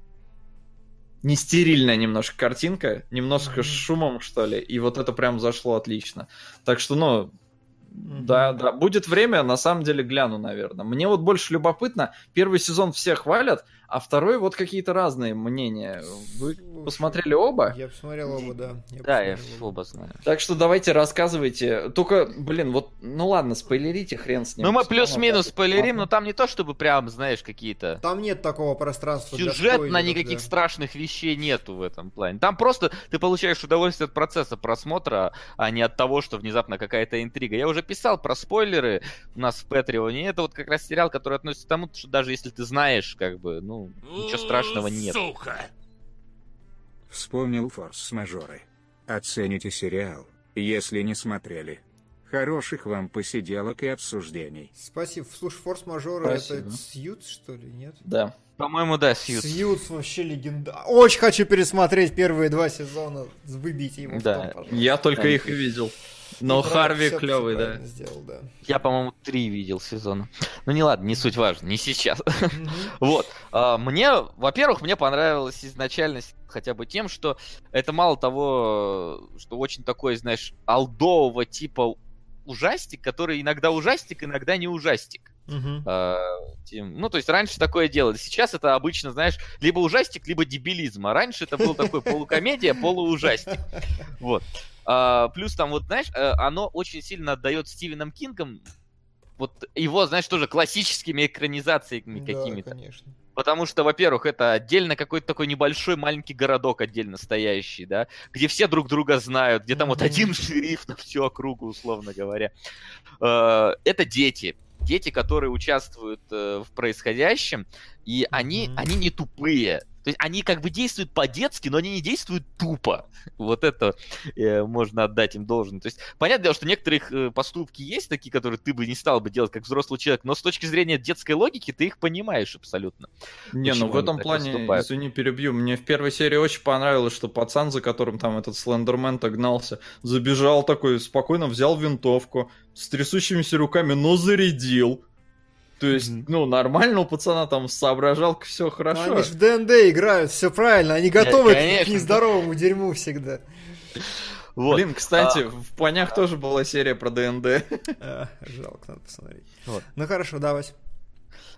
Не стерильная немножко картинка, немножко с шумом, что ли, и вот это прям зашло отлично. Так что, ну, Да, да. Будет время, на самом деле гляну, наверное. Мне вот больше любопытно. Первый сезон все хвалят, а второй вот какие-то разные мнения. Вы Слушай, посмотрели оба? Я посмотрел оба, да. Я Да, я оба. оба знаю. Так что давайте рассказывайте. Только, блин, вот, ну ладно, спойлерите, хрен с ним. Ну, мы плюс-минус да. спойлерим, но там не то, чтобы прям, знаешь, какие-то... Там нет такого пространства Сюжетно никаких да. страшных вещей нету в этом плане. Там просто ты получаешь удовольствие от процесса просмотра, а не от того, что внезапно какая-то интрига. Я уже писал про спойлеры у нас в Патреоне. Это вот как раз сериал, который относится к тому, что даже если ты знаешь, как бы, ну, ничего страшного нет. Сука. Вспомнил форс-мажоры. Оцените сериал, если не смотрели. Хороших вам посиделок и обсуждений. Спасибо. Слушай, форс-мажоры Спасибо. это Сьюз, что ли, нет? Да. По-моему, да, Сьюз. Сьюз вообще легенда. Очень хочу пересмотреть первые два сезона. Выбить ему. в Да. том, пожалуйста. Я только Да. их и видел. Но И Харви клевый, да. сделал, да. Я, по-моему, три видел сезона. Ну не ладно, не суть важно, не сейчас. Вот. а, Мне, во-первых, мне понравилась изначальность хотя бы тем, что это мало того, что очень такой, знаешь, алдового типа ужастик, который иногда ужастик, иногда не ужастик. Тем- Ну, то есть раньше такое делали. Сейчас это обычно, знаешь, либо ужастик, либо дебилизм. А раньше это был такой полукомедия, полуужастик. Вот. А, Плюс там, вот, знаешь, э, оно очень сильно отдает Стивеном Кингом вот его, знаешь, тоже классическими экранизациями какими-то. конечно. Потому что, во-первых, это отдельно какой-то такой небольшой маленький городок отдельно стоящий, да, где все друг друга знают, где там вот один шериф на всю округу, условно говоря. Э, Это дети. Дети, которые участвуют э, в происходящем, и они, Мгм. они не тупые. То есть они как бы действуют по-детски, но они не действуют тупо. Вот это э, можно отдать им должное. То есть, понятное дело, что некоторые их э, поступки есть такие, которые ты бы не стал бы делать как взрослый человек, но с точки зрения детской логики ты их понимаешь абсолютно. Не, ну в этом плане, поступают? извини, перебью. Мне в первой серии очень понравилось, что пацан, за которым там этот слендермен гнался, забежал такой, спокойно взял винтовку, с трясущимися руками, но зарядил. То есть, Мгм. ну, нормально у пацана там соображал, все хорошо. Они же в ДНД играют, все правильно. Они готовы к- к конечно. нездоровому дерьму всегда. Вот. Блин, кстати, в Понях тоже была серия про ДНД. А, Жалко, надо посмотреть. Вот. Ну хорошо, давай.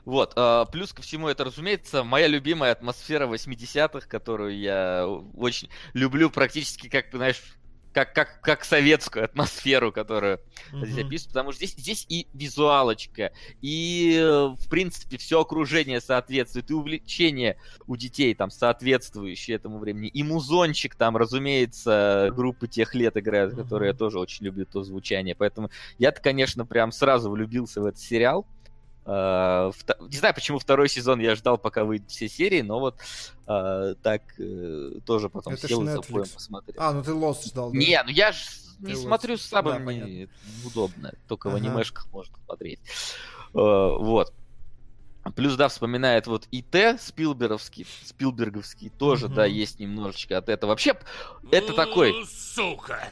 Вот, а, плюс ко всему это, разумеется, моя любимая атмосфера 80-х, которую я очень люблю практически как, знаешь, как, как, как советскую атмосферу, которую здесь Мгм. описывают, потому что здесь, здесь и визуалочка, и, э, в принципе, все окружение соответствует, и увлечение у детей там соответствующее этому времени, и музончик там, разумеется, группы тех лет играют, Мгм. которые я тоже очень люблю, то звучание, поэтому я-то, конечно, прям сразу влюбился в этот сериал, Не знаю, почему второй сезон я ждал, пока выйдут все серии, но вот э, так э, тоже потом сел и запоем посмотрел. А, ну ты Lost ждал, да? Не, ну я же не смотрю с понятно. это удобно, только в анимешках можно смотреть. Э, Вот. Плюс, да, вспоминает вот ИТ Спилберовский, Спилберговский, тоже, да, есть немножечко от этого. Вообще, это такой... Э, Сука.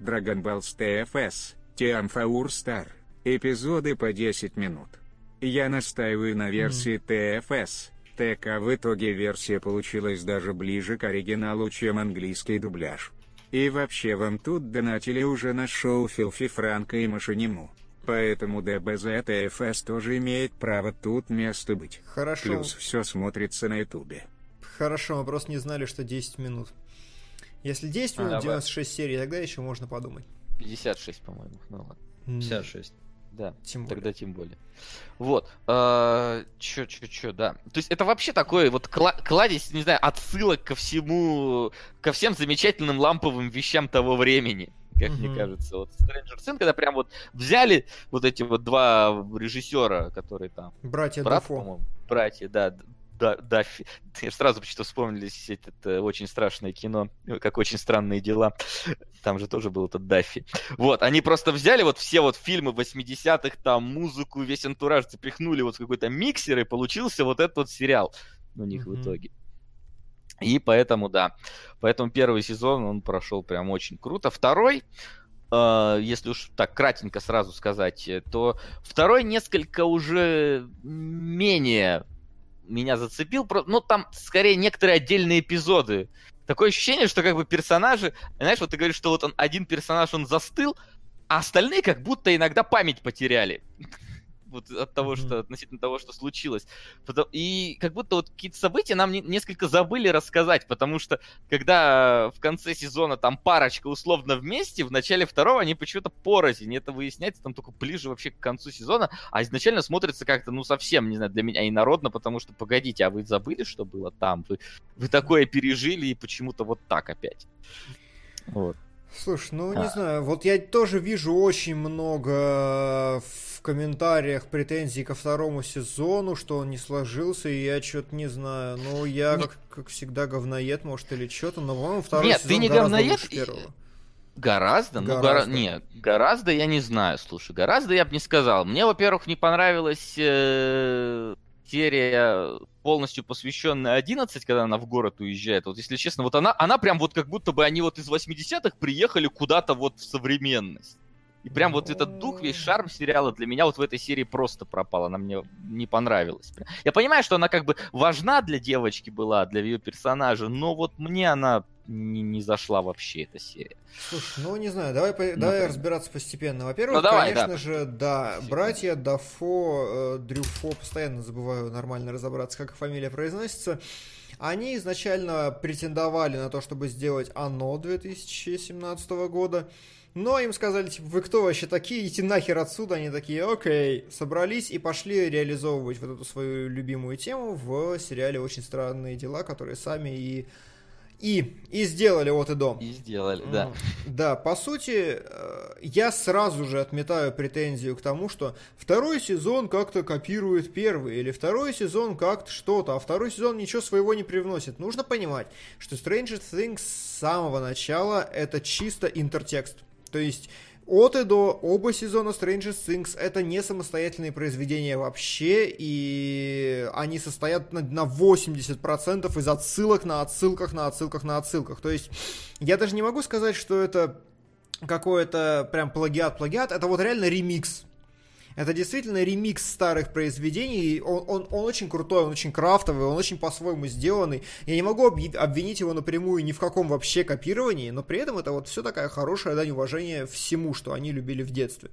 Dragon Ball TFS, Tiamfaur Star. Эпизоды по 10 минут. Я настаиваю на версии TFS. ТК в итоге версия получилась даже ближе к оригиналу, чем английский дубляж. И вообще вам тут донатили уже на шоу Филфи Франко и Машиниму. Поэтому ДБЗ ТФС тоже имеет право тут место быть. Хорошо. Плюс все смотрится на ютубе. Хорошо, мы просто не знали, что 10 минут. Если 10 минут, А, 96 серий, тогда еще можно подумать. 56, по-моему. Ну ладно. М, 56. Да, Тем тогда более. тем более. Вот. э, Чё, чё, чё, да. То есть это вообще такой вот кла- кладезь, не знаю, отсылок ко всему, ко всем замечательным ламповым вещам того времени, как Мгм. мне кажется. Вот Stranger Things, когда прям вот взяли вот эти вот два режиссера, которые там, Братья брат, Дафо. по-моему, братья, да, Да, Даффи. Я сразу почему-то вспомнились это очень страшное кино, э, как очень странные дела. Там же тоже был этот Даффи. Вот, они просто взяли вот все вот фильмы 80-х, там музыку, весь антураж запихнули вот в какой-то миксер, и получился вот этот вот сериал у них Мгм. в итоге. И поэтому, да, поэтому первый сезон он прошел прям очень круто. Второй, э, если уж так кратенько сразу сказать, э, то второй несколько уже менее меня зацепил. Ну, там скорее некоторые отдельные эпизоды. Такое ощущение, что как бы персонажи... Знаешь, вот ты говоришь, что вот он один персонаж, он застыл, а остальные как будто иногда память потеряли. Вот от того, что относительно того, что случилось. И как будто вот какие-то события нам не- несколько забыли рассказать, потому что когда в конце сезона там парочка условно вместе, в начале второго они почему-то порознь. Это выясняется там только ближе вообще к концу сезона, а изначально смотрится как-то, ну, совсем, не знаю, для меня и народно, потому что, погодите, а вы забыли, что было там? Вы, вы такое пережили и почему-то вот так опять. Вот. Слушай, ну не А. знаю, вот я тоже вижу очень много в комментариях претензий ко второму сезону, что он не сложился, и я что-то не знаю. Ну, я, Не- как, как всегда, говноед, может, или что-то, но, по-моему, второй Нет, сезон ты не гораздо говноед, лучше первого. Гораздо? Ну, гора... Гораздо. Нет, гораздо я не знаю, слушай, гораздо я бы не сказал. Мне, во-первых, не понравилась э, серия полностью посвященная 11, когда она в город уезжает, вот если честно, вот она, она прям вот как будто бы они вот из 80-х приехали куда-то вот в современность. И прям вот этот дух, весь шарм сериала для меня вот в этой серии просто пропал. Она мне не понравилась. Я понимаю, что она как бы важна для девочки была, для ее персонажа, но вот мне она не, не зашла вообще, эта серия. Слушай, ну не знаю, давай, по- давай да. разбираться постепенно. Во-первых, Ну, давай, конечно да. же, да, братья Дафо, э, Дрюфо, постоянно забываю нормально разобраться, как фамилия произносится. Они изначально претендовали на то, чтобы сделать «Оно» 2017 года, но им сказали, типа, вы кто вообще такие, идите нахер отсюда. Они такие, окей, собрались и пошли реализовывать вот эту свою любимую тему в сериале «Очень странные дела», которые сами и, и, и сделали от и до. И сделали, да. Да, по сути, э, я сразу же отметаю претензию к тому, что второй сезон как-то копирует первый, или второй сезон как-то что-то, а второй сезон ничего своего не привносит. Нужно понимать, что Stranger Things с самого начала это чисто интертекст. То есть от и до оба сезона Stranger Things это не самостоятельные произведения вообще, и они состоят на, на 80% из отсылок на отсылках на отсылках на отсылках. То есть я даже не могу сказать, что это какой-то прям плагиат-плагиат, это вот реально ремикс. Это действительно ремикс старых произведений. Он, он, он очень крутой, он очень крафтовый, он очень по-своему сделанный. Я не могу обвинить его напрямую ни в каком вообще копировании, но при этом это вот все такая хорошая дань уважения всему, что они любили в детстве.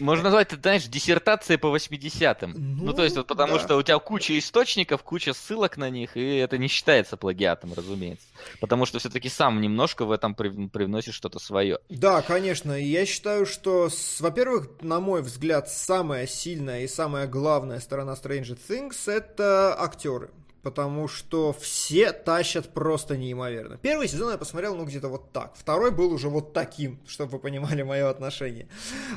Можно назвать это, знаешь, диссертацией по 80-м. Ну, Ну, то есть, вот потому да. что у тебя куча источников, куча ссылок на них, и это не считается плагиатом, разумеется. Потому что все-таки сам немножко в этом прив- привносишь что-то свое. Да, конечно. Я считаю, что, во-первых, на мой взгляд, самая сильная и самая главная сторона Stranger Things это актеры. Потому что все тащат просто неимоверно. Первый сезон я посмотрел, ну, где-то вот так. Второй был уже вот таким, чтобы вы понимали мое отношение.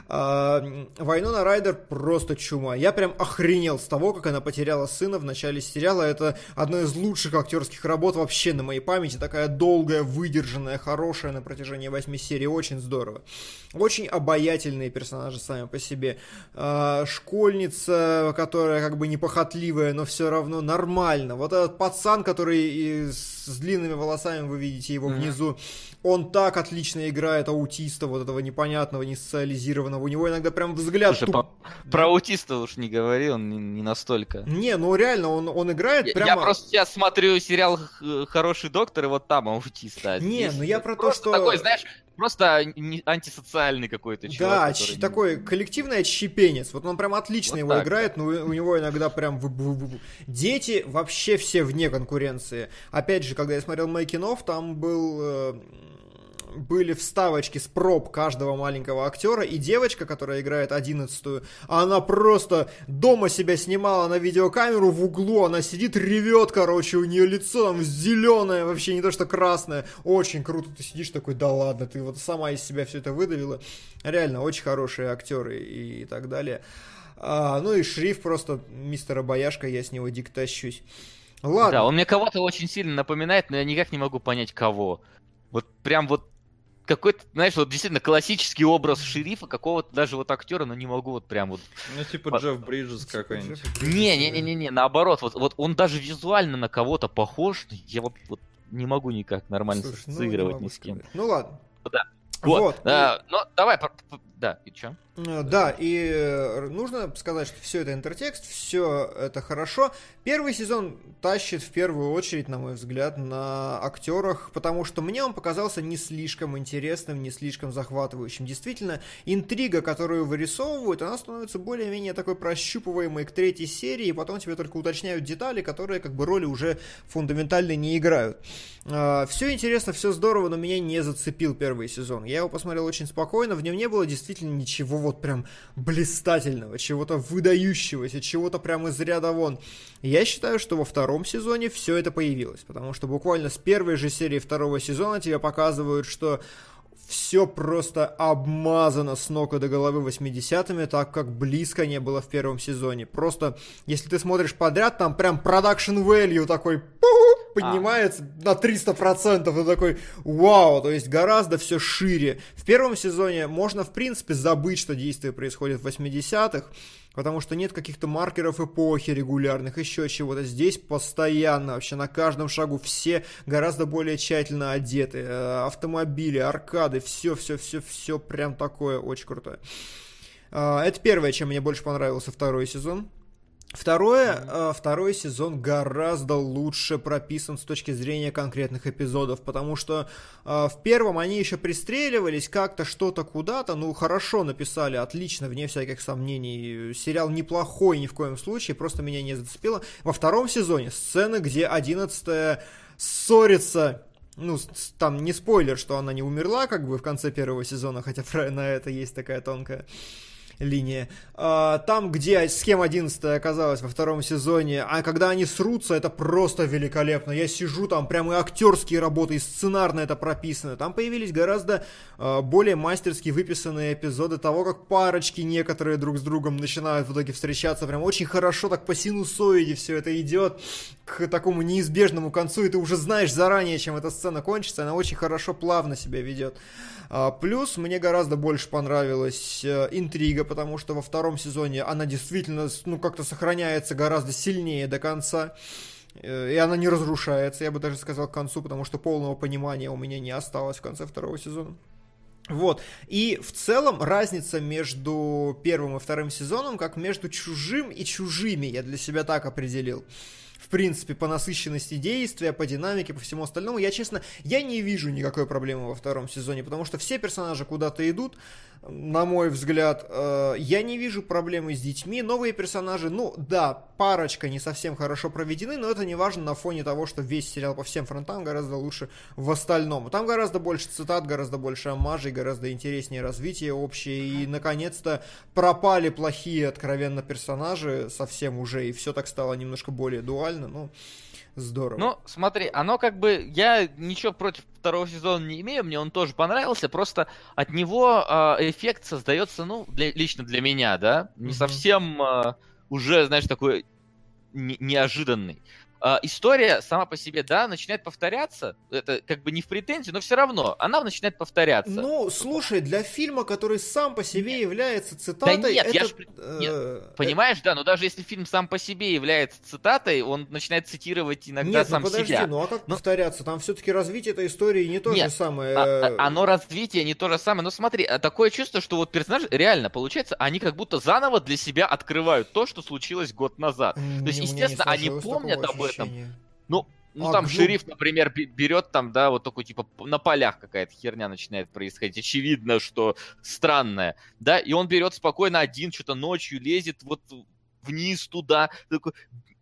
А, Вайнона Райдер просто чума. Я прям охренел с того, как она потеряла сына в начале сериала. Это одна из лучших актерских работ вообще на моей памяти. Такая долгая, выдержанная, хорошая на протяжении восьми серий. Очень здорово. Очень обаятельные персонажи сами по себе. А, школьница, которая как бы непохотливая, но все равно нормально. Вот этот пацан, который с длинными волосами, вы видите его внизу, он так отлично играет аутиста, вот этого непонятного, несоциализированного. У него иногда прям взгляд... Слушай, туп- по- про аутиста уж не говори, он не, не настолько. Не, ну реально, он, он играет Я, прямо... я просто сейчас смотрю сериал «Х- «Хороший доктор», и вот там аутиста. а Не, ну я про то, что- такой, знаешь, просто не- антисоциальный какой-то Да, чувак. ч- который- такой коллективный отщепенец. Вот он прям отлично Вот его так, играет, но у него иногда прям... Дети вообще все вне конкуренции. Опять же, когда я смотрел Making там был... были вставочки с проб каждого маленького актера, и девочка, которая играет одиннадцатую, она просто дома себя снимала на видеокамеру в углу, она сидит, ревет, короче, у нее лицо там зеленое, вообще не то что красное. Очень круто, ты сидишь такой, да ладно, ты вот сама из себя все это выдавила. Реально, очень хорошие актеры и так далее. А, ну и шрифт просто мистера Бояшка, я с него тащусь. Ладно. Да, он мне кого-то очень сильно напоминает, но я никак не могу понять, кого. Вот прям вот какой-то, знаешь, вот действительно классический образ шерифа, какого-то даже вот актера, но не могу вот прям вот... Ну, типа По- Джефф Бриджес какой-нибудь. Не-не-не-не, наоборот, вот, вот он даже визуально на кого-то похож, я вот, вот не могу никак нормально Слушай, ну, ассоциировать не могу ни с кем. Ну ладно. Да. Вот, Вот. а, ну давай, да, и чё? Э, Да, и э, нужно сказать, что все это интертекст, все это хорошо. Первый сезон тащит в первую очередь, на мой взгляд, на актерах, потому что мне он показался не слишком интересным, не слишком захватывающим. Действительно, интрига, которую вырисовывают, она становится более-менее такой прощупываемой к третьей серии, и потом тебе только уточняют детали, которые как бы роли уже фундаментально не играют. Все интересно, все здорово, но меня не зацепил первый сезон. Я его посмотрел очень спокойно, в нем не было действительно ничего вот прям блистательного, чего-то выдающегося, чего-то прям из ряда вон. Я считаю, что во втором сезоне все это появилось, потому что буквально с первой же серии второго сезона тебе показывают, что все просто обмазано с ног и до головы 80-ми, так как близко не было в первом сезоне. Просто, если ты смотришь подряд, там прям продакшн value такой поднимается на 300%, ты такой, вау, то есть гораздо все шире. В первом сезоне можно, в принципе, забыть, что действие происходит в 80-х, потому что нет каких-то маркеров эпохи регулярных, еще чего-то. Здесь постоянно, вообще на каждом шагу все гораздо более тщательно одеты. Э, Автомобили, аркады, все-все-все-все прям такое очень крутое. Э, Это первое, чем мне больше понравился второй сезон. Второе, э, второй сезон гораздо лучше прописан с точки зрения конкретных эпизодов, потому что э, в первом они еще пристреливались как-то что-то куда-то, ну хорошо написали, отлично, вне всяких сомнений. Сериал неплохой ни в коем случае, просто меня не зацепило. Во втором сезоне сцены, где 11 ссорится ну, там не спойлер, что она не умерла, как бы в конце первого сезона, хотя на это есть такая тонкая линия. А, Там, где с кем 11 оказалась во втором сезоне, а когда они срутся, это просто великолепно. Я сижу там, прямо и актерские работы, и сценарно это прописано. Там появились гораздо а, более мастерски выписанные эпизоды того, как парочки некоторые друг с другом начинают в итоге встречаться. Прям очень хорошо так по синусоиде все это идет к такому неизбежному концу, и ты уже знаешь заранее, чем эта сцена кончится. Она очень хорошо, плавно себя ведет. А, Плюс мне гораздо больше понравилась э, интрига, потому что во втором сезоне она действительно, ну, как-то сохраняется гораздо сильнее до конца. Э, И она не разрушается, я бы даже сказал, к концу, потому что полного понимания у меня не осталось в конце второго сезона. Вот. И в целом разница между первым и вторым сезоном, как между чужим и чужими, я для себя так определил. Принципе, по насыщенности действия, по динамике, по всему остальному, я честно, я не вижу никакой проблемы во втором сезоне, потому что все персонажи куда-то идут, на мой взгляд. Э, Я не вижу проблемы с детьми. Новые персонажи, ну да, парочка не совсем хорошо проведены, но это не важно на фоне того, что весь сериал по всем фронтам гораздо лучше в остальном. Там гораздо больше цитат, гораздо больше омажей, гораздо интереснее развитие общее. И, наконец-то, пропали плохие, откровенно, персонажи совсем уже, и все так стало немножко более дуально. Ну, здорово. Ну, смотри, оно как бы... Я ничего против второго сезона не имею, мне он тоже понравился, просто от него а, эффект создается, ну, для- лично для меня, да, не Мгм. совсем а, уже, знаешь, такой не- неожиданный. А, история сама по себе, да, начинает повторяться, это как бы не в претензии, но все равно она начинает повторяться. Ну, слушай, для фильма, который сам по себе является цитатой, нет, я это, ж при- э, нет, Понимаешь, да, но даже если фильм сам по себе является цитатой, он начинает цитировать иногда Нет, ну сам подожди, себя. ну а как Ну- повторяться? Там все-таки развитие этой истории не то Нет, же самое. А- э, а- оно развитие не то же самое. Но смотри, а такое чувство, что вот персонажи реально получается, они как будто заново для себя открывают то, что случилось год назад. то есть, естественно, они помнят об этом. Ощущения. Ну, ну А, там ну- шериф, например, бе- берет там, да, вот такой типа на полях какая-то херня начинает происходить. Очевидно, что странная, да, и он берет спокойно один, что-то ночью лезет вот вниз туда, такой, «Так,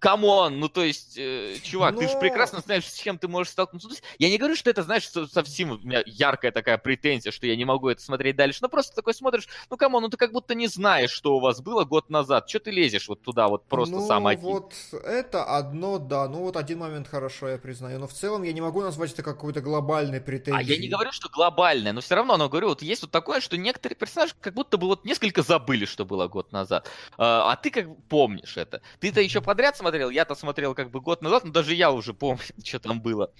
come on, ну то есть, э, чувак, ты же Но- прекрасно знаешь, с чем ты можешь столкнуться. Ну, я не говорю, что это, знаешь, со- совсем у меня яркая такая претензия, что я не могу это смотреть дальше, но просто такой смотришь, ну come on, ну ты как будто не знаешь, что у вас было год назад, что ты лезешь вот туда вот просто ну, сам один. вот это одно, да. Ну, вот один момент хорошо, я признаю. Но в целом я не могу назвать это какой-то глобальной претензией. А я не говорю, что глобальное, но все равно, но говорю, вот есть вот такое, что некоторые персонажи как будто бы вот несколько забыли, что было год назад. А, а ты как помнишь это. Ты-то еще подряд смотрел, я-то смотрел как бы год назад, но даже я уже помню, что там было.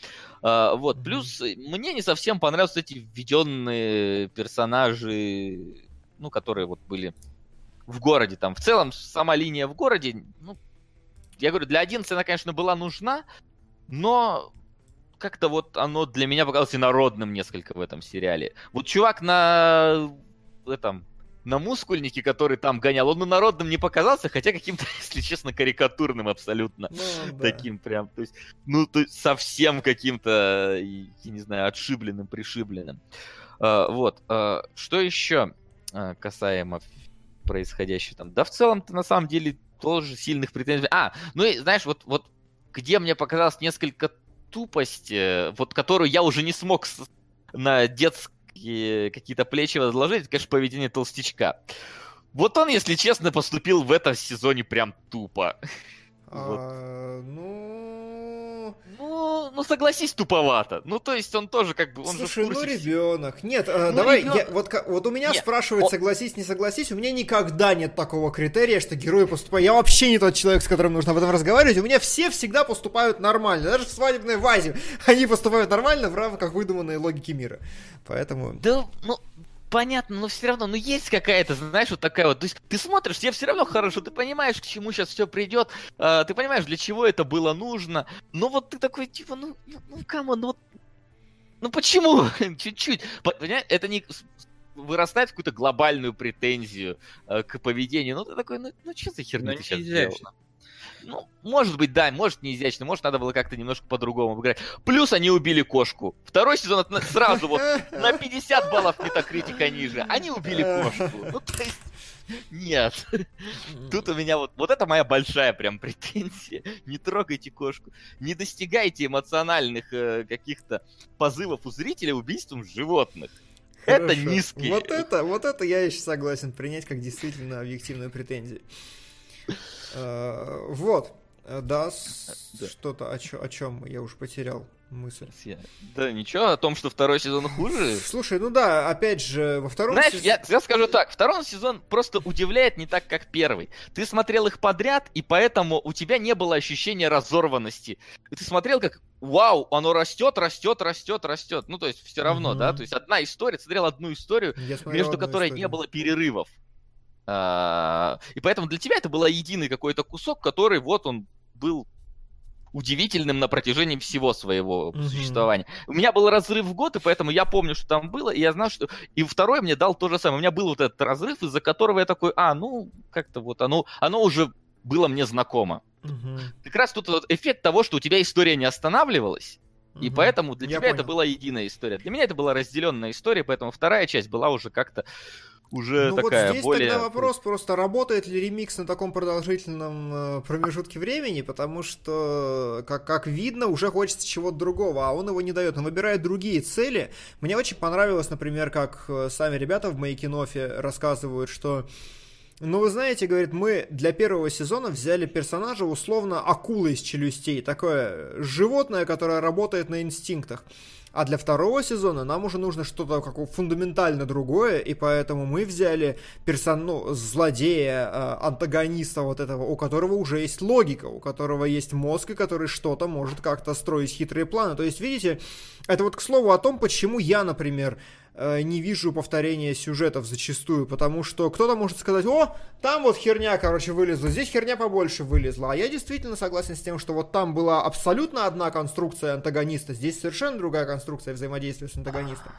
А, вот, плюс э, мне не совсем понравились эти введенные персонажи, ну, которые вот были в городе там. В целом, сама линия в городе, ну, я говорю, для 11 она, конечно, была нужна, но как-то вот оно для меня показалось инородным несколько в этом сериале. Вот чувак на этом на мускульнике, который там гонял, он народным не показался, хотя каким-то, если честно, карикатурным абсолютно. Ну, да. Таким прям, то есть, ну, то есть совсем каким-то, я не знаю, отшибленным, пришибленным. А, вот, а, что еще а, касаемо происходящего там? Да в целом-то на самом деле тоже сильных претензий. А, ну и знаешь, вот, вот где мне показалось несколько тупости, вот которую я уже не смог на детские какие-то плечи возложить, это, конечно, поведение толстячка. Вот он, если честно, поступил в этом сезоне прям тупо. А, ну... Ну, ну согласись, туповато. Ну, то есть он тоже как бы, он Слушай, же ну ребенок. Нет, э, Ну, давай, ребёнок. я- вот, вот у меня Нет, спрашивают, он- согласись, не согласись, у меня никогда нет такого критерия, что герои поступают. Я вообще не тот человек, с которым нужно об этом разговаривать. У меня все всегда поступают нормально. Даже в свадебной вазе они поступают нормально в рамках выдуманной логики мира. Поэтому... Да, ну, понятно, но все равно, ну есть какая-то, знаешь, вот такая вот. То есть ты смотришь, тебе все равно хорошо, ты понимаешь, к чему сейчас все придет, а, ты понимаешь, для чего это было нужно. Но вот ты такой, типа, ну, ну, ну come on, ну вот. Ну почему? Чуть-чуть. По- Понимаешь, это не вырастает в какую-то глобальную претензию э, к поведению. Ну ты такой, ну, ну что за херня Ну, ты сейчас сделал? Ну, может быть, да, может не изящно, может надо было как-то немножко по-другому обыграть. Плюс они убили кошку. Второй сезон это сразу вот на 50 баллов метакритика ниже. Они убили кошку. Ну, то есть, нет. Тут у меня вот, вот это моя большая прям претензия. Не трогайте кошку. Не достигайте эмоциональных э, каких-то позывов у зрителя убийством животных. Это Хорошо. низкий. Вот это, вот это я еще согласен принять как действительно объективную претензию. Э, Вот. Э, Да, что-то о, чё- о чем я уж потерял мысль. Да ничего, о том, что второй сезон хуже. Слушай, ну да, опять же, во втором Знаешь, я, я скажу так, второй сезон просто удивляет не так, как первый. Ты смотрел их подряд, и поэтому у тебя не было ощущения разорванности. И ты смотрел, как вау, оно растет, растет, растет, растет. Ну, то есть, все равно, да. То есть, одна история, смотрел одну историю, между которой историю. не было перерывов. А, И поэтому для тебя это был единый какой-то кусок, который вот он был удивительным на протяжении всего своего Мгм. существования. У меня был разрыв в год, и поэтому я помню, что там было, и я знал, что... И второй мне дал то же самое. У меня был вот этот разрыв, из-за которого я такой, а, ну, как-то вот оно, оно уже было мне знакомо. Мгм. Как раз тут вот эффект того, что у тебя история не останавливалась, и поэтому для Я тебя это понял. была единая история. Для меня это была разделенная история, поэтому вторая часть была уже как-то уже Ну такая вот здесь более... тогда вопрос просто, работает ли ремикс на таком продолжительном э, промежутке времени, потому что, как, как видно, уже хочется чего-то другого, а он его не дает, он выбирает другие цели. Мне очень понравилось, например, как э, сами ребята в Мейкинофе рассказывают, что ну, вы знаете, говорит, мы для первого сезона взяли персонажа условно акулы из челюстей. Такое животное, которое работает на инстинктах. А для второго сезона нам уже нужно что-то как фундаментально другое, и поэтому мы взяли персон... ну, злодея, э, антагониста вот этого, у которого уже есть логика, у которого есть мозг, и который что-то может как-то строить хитрые планы. То есть, видите, это вот к слову о том, почему я, например, не вижу повторения сюжетов зачастую, потому что кто-то может сказать, о, там вот херня, короче, вылезла, здесь херня побольше вылезла, а я действительно согласен с тем, что вот там была абсолютно одна конструкция антагониста, здесь совершенно другая конструкция взаимодействия с антагонистом.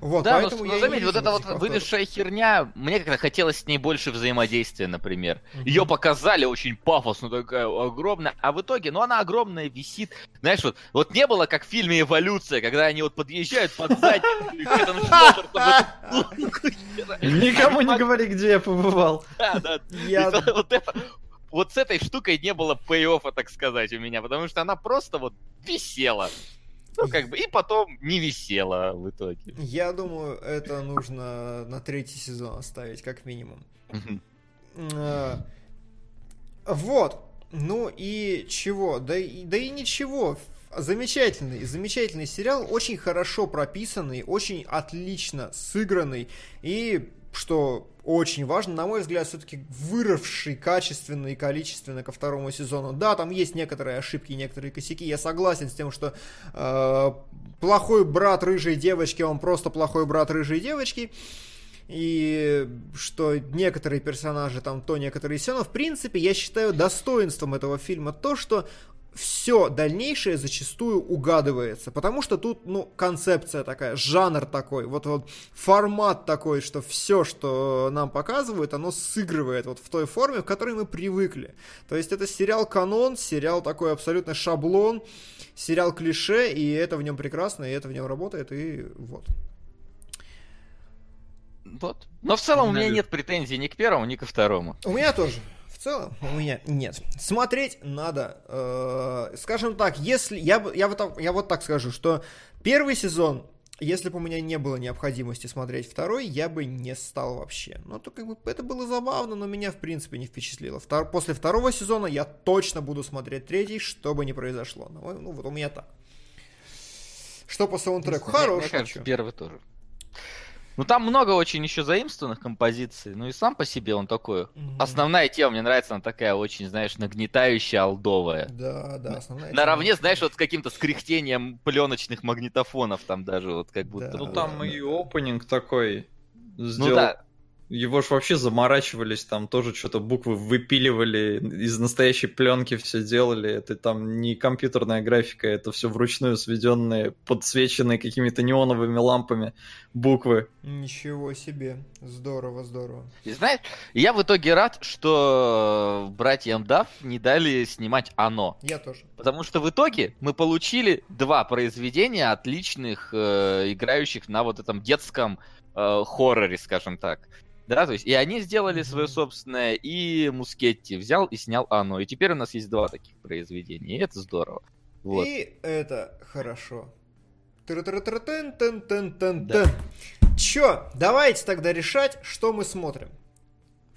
Вот, Да, но, поэтому но я заметь, вот эта вот вылезшая херня, мне как-то хотелось с ней больше взаимодействия, например. Ее показали очень пафосно, такая огромная, а в итоге, ну она огромная, висит. Знаешь, вот, вот не было, как в фильме «Эволюция», когда они вот подъезжают под задницу, Никому не говори, где я побывал. Да, да. Вот это- Вот с этой штукой не было пей-оффа, так сказать, у меня, потому что она просто вот висела. Ну, как бы, и потом не висела в итоге. Я думаю, это нужно на третий сезон оставить, как минимум. Э, Вот. Ну и чего? Да и, да и ничего. Замечательный, замечательный сериал, очень хорошо прописанный, очень отлично сыгранный и, что очень важно, на мой взгляд, все-таки выросший качественно и количественно ко второму сезону. Да, там есть некоторые ошибки, некоторые косяки. Я согласен с тем, что э, плохой брат рыжей девочки, он просто плохой брат рыжей девочки и что некоторые персонажи там то, некоторые все, но в принципе я считаю достоинством этого фильма то, что все дальнейшее зачастую угадывается, потому что тут, ну, концепция такая, жанр такой, вот, вот формат такой, что все, что нам показывают, оно сыгрывает вот в той форме, в которой мы привыкли. То есть это сериал канон, сериал такой абсолютно шаблон, сериал клише, и это в нем прекрасно, и это в нем работает, и вот. Вот. Но в целом у меня нет претензий ни к первому, ни ко второму. У меня тоже. В целом у меня нет. Смотреть надо. э, скажем так, если я, я, вот так, я вот так скажу, что первый сезон, если бы у меня не было необходимости смотреть второй, я бы не стал вообще. Ну, то как бы это было забавно, но меня в принципе не впечатлило. Втор- после второго сезона я точно буду смотреть третий, что бы ни произошло. Ну, ну, вот у меня так. Что по саундтреку? Мне- Хорош Мне кажется, первый тоже. Ну там много очень еще заимствованных композиций, ну и сам по себе он такой. Мгм. Основная тема, мне нравится, она такая очень, знаешь, нагнетающая, алдовая. Да, да, основная тема. Наравне, знаешь, вот с каким-то скряхтением пленочных магнитофонов там даже вот как будто. Да. Ну там и опенинг такой Ну сделал. да, Его ж вообще заморачивались, там тоже что-то буквы выпиливали, из настоящей пленки все делали. Это там не компьютерная графика, это все вручную сведенные, подсвеченные какими-то неоновыми лампами буквы. Ничего себе. Здорово, здорово. И знаешь, я в итоге рад, что братьям Дав не дали снимать оно. Я тоже. Потому что в итоге мы получили два произведения отличных, э, играющих на вот этом детском э, хорроре, скажем так. Да, то есть и они сделали свое собственное, и Мускетти взял и снял оно. И теперь у нас есть два таких произведения, и это здорово. Вот. И это хорошо. Да. Чё, давайте тогда решать, что мы смотрим.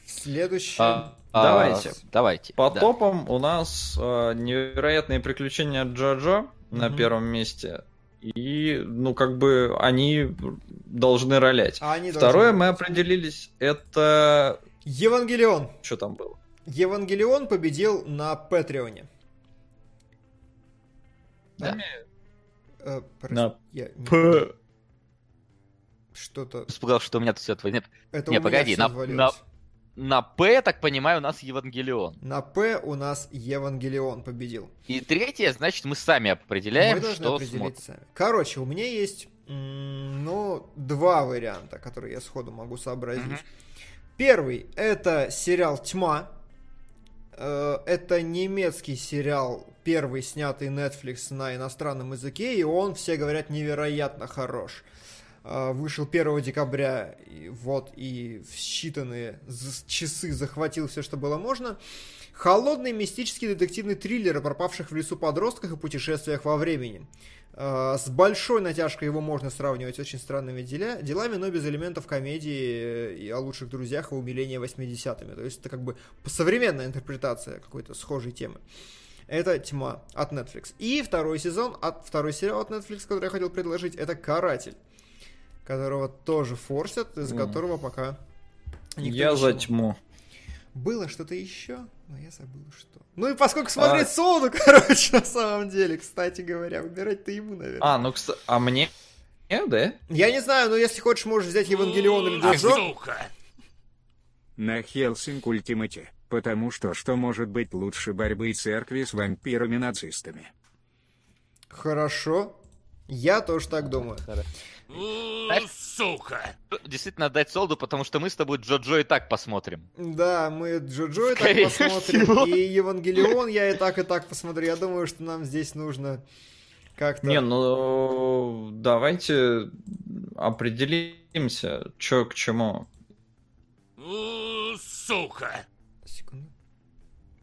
В следующем... А, А, давайте. Давайте. По да. топам у нас э, невероятные приключения Джоджо на Мгм. первом месте. И, ну, как бы они должны ролять. А они Второе должны мы определились, это... Евангелион. Что там было? Евангелион победил на Патреоне. Да. Э, прости, На я П. Что-то... Испугался, что у меня тут все твое. Нет, Это Не, у меня погоди, на- свалилось. На П, так понимаю, у нас Евангелион. На П у нас Евангелион победил. И третье, значит, мы сами Мы определяем, должны что определить смотрим. сами. Короче, у меня есть, ну, два варианта, которые я сходу могу сообразить. Мгм. Первый — это сериал «Тьма». Э, Это немецкий сериал, первый снятый Netflix на иностранном языке, и он, все говорят, невероятно хорош. Вышел 1 декабря, и вот, и в считанные часы захватил все, что было можно. Холодный мистический детективный триллер о пропавших в лесу подростках и путешествиях во времени. Э, С большой натяжкой его можно сравнивать с очень странными деля- делами, но без элементов комедии э, и о лучших друзьях и умиления 80-ми. То есть это как бы современная интерпретация какой-то схожей темы. Это «Тьма» от Netflix. И второй сезон, от, второй сериал от Netflix, который я хотел предложить, это «Каратель», которого тоже форсят, из-за которого пока никто Я не за тьму. Было что-то еще, но я забыл что. Ну и поскольку смотреть Солоду, короче, на самом деле, кстати говоря, выбирать-то ему, наверное. А, ну, кстати, а мне... Э, да? Я не знаю, но если хочешь, можешь взять Евангелион или Джоджо. На Хелсинг Ультимате, потому что что может быть лучше борьбы церкви с вампирами-нацистами? Хорошо. Я тоже так думаю. У, Сука! Действительно отдать Солду, потому что мы с тобой Джоджо и так посмотрим. Да, мы Джоджо и так посмотрим, и Евангелион я и так, и так посмотрю. Я думаю, что нам здесь нужно как-то... Не, ну, давайте определимся, что к чему. Сука! Секунду.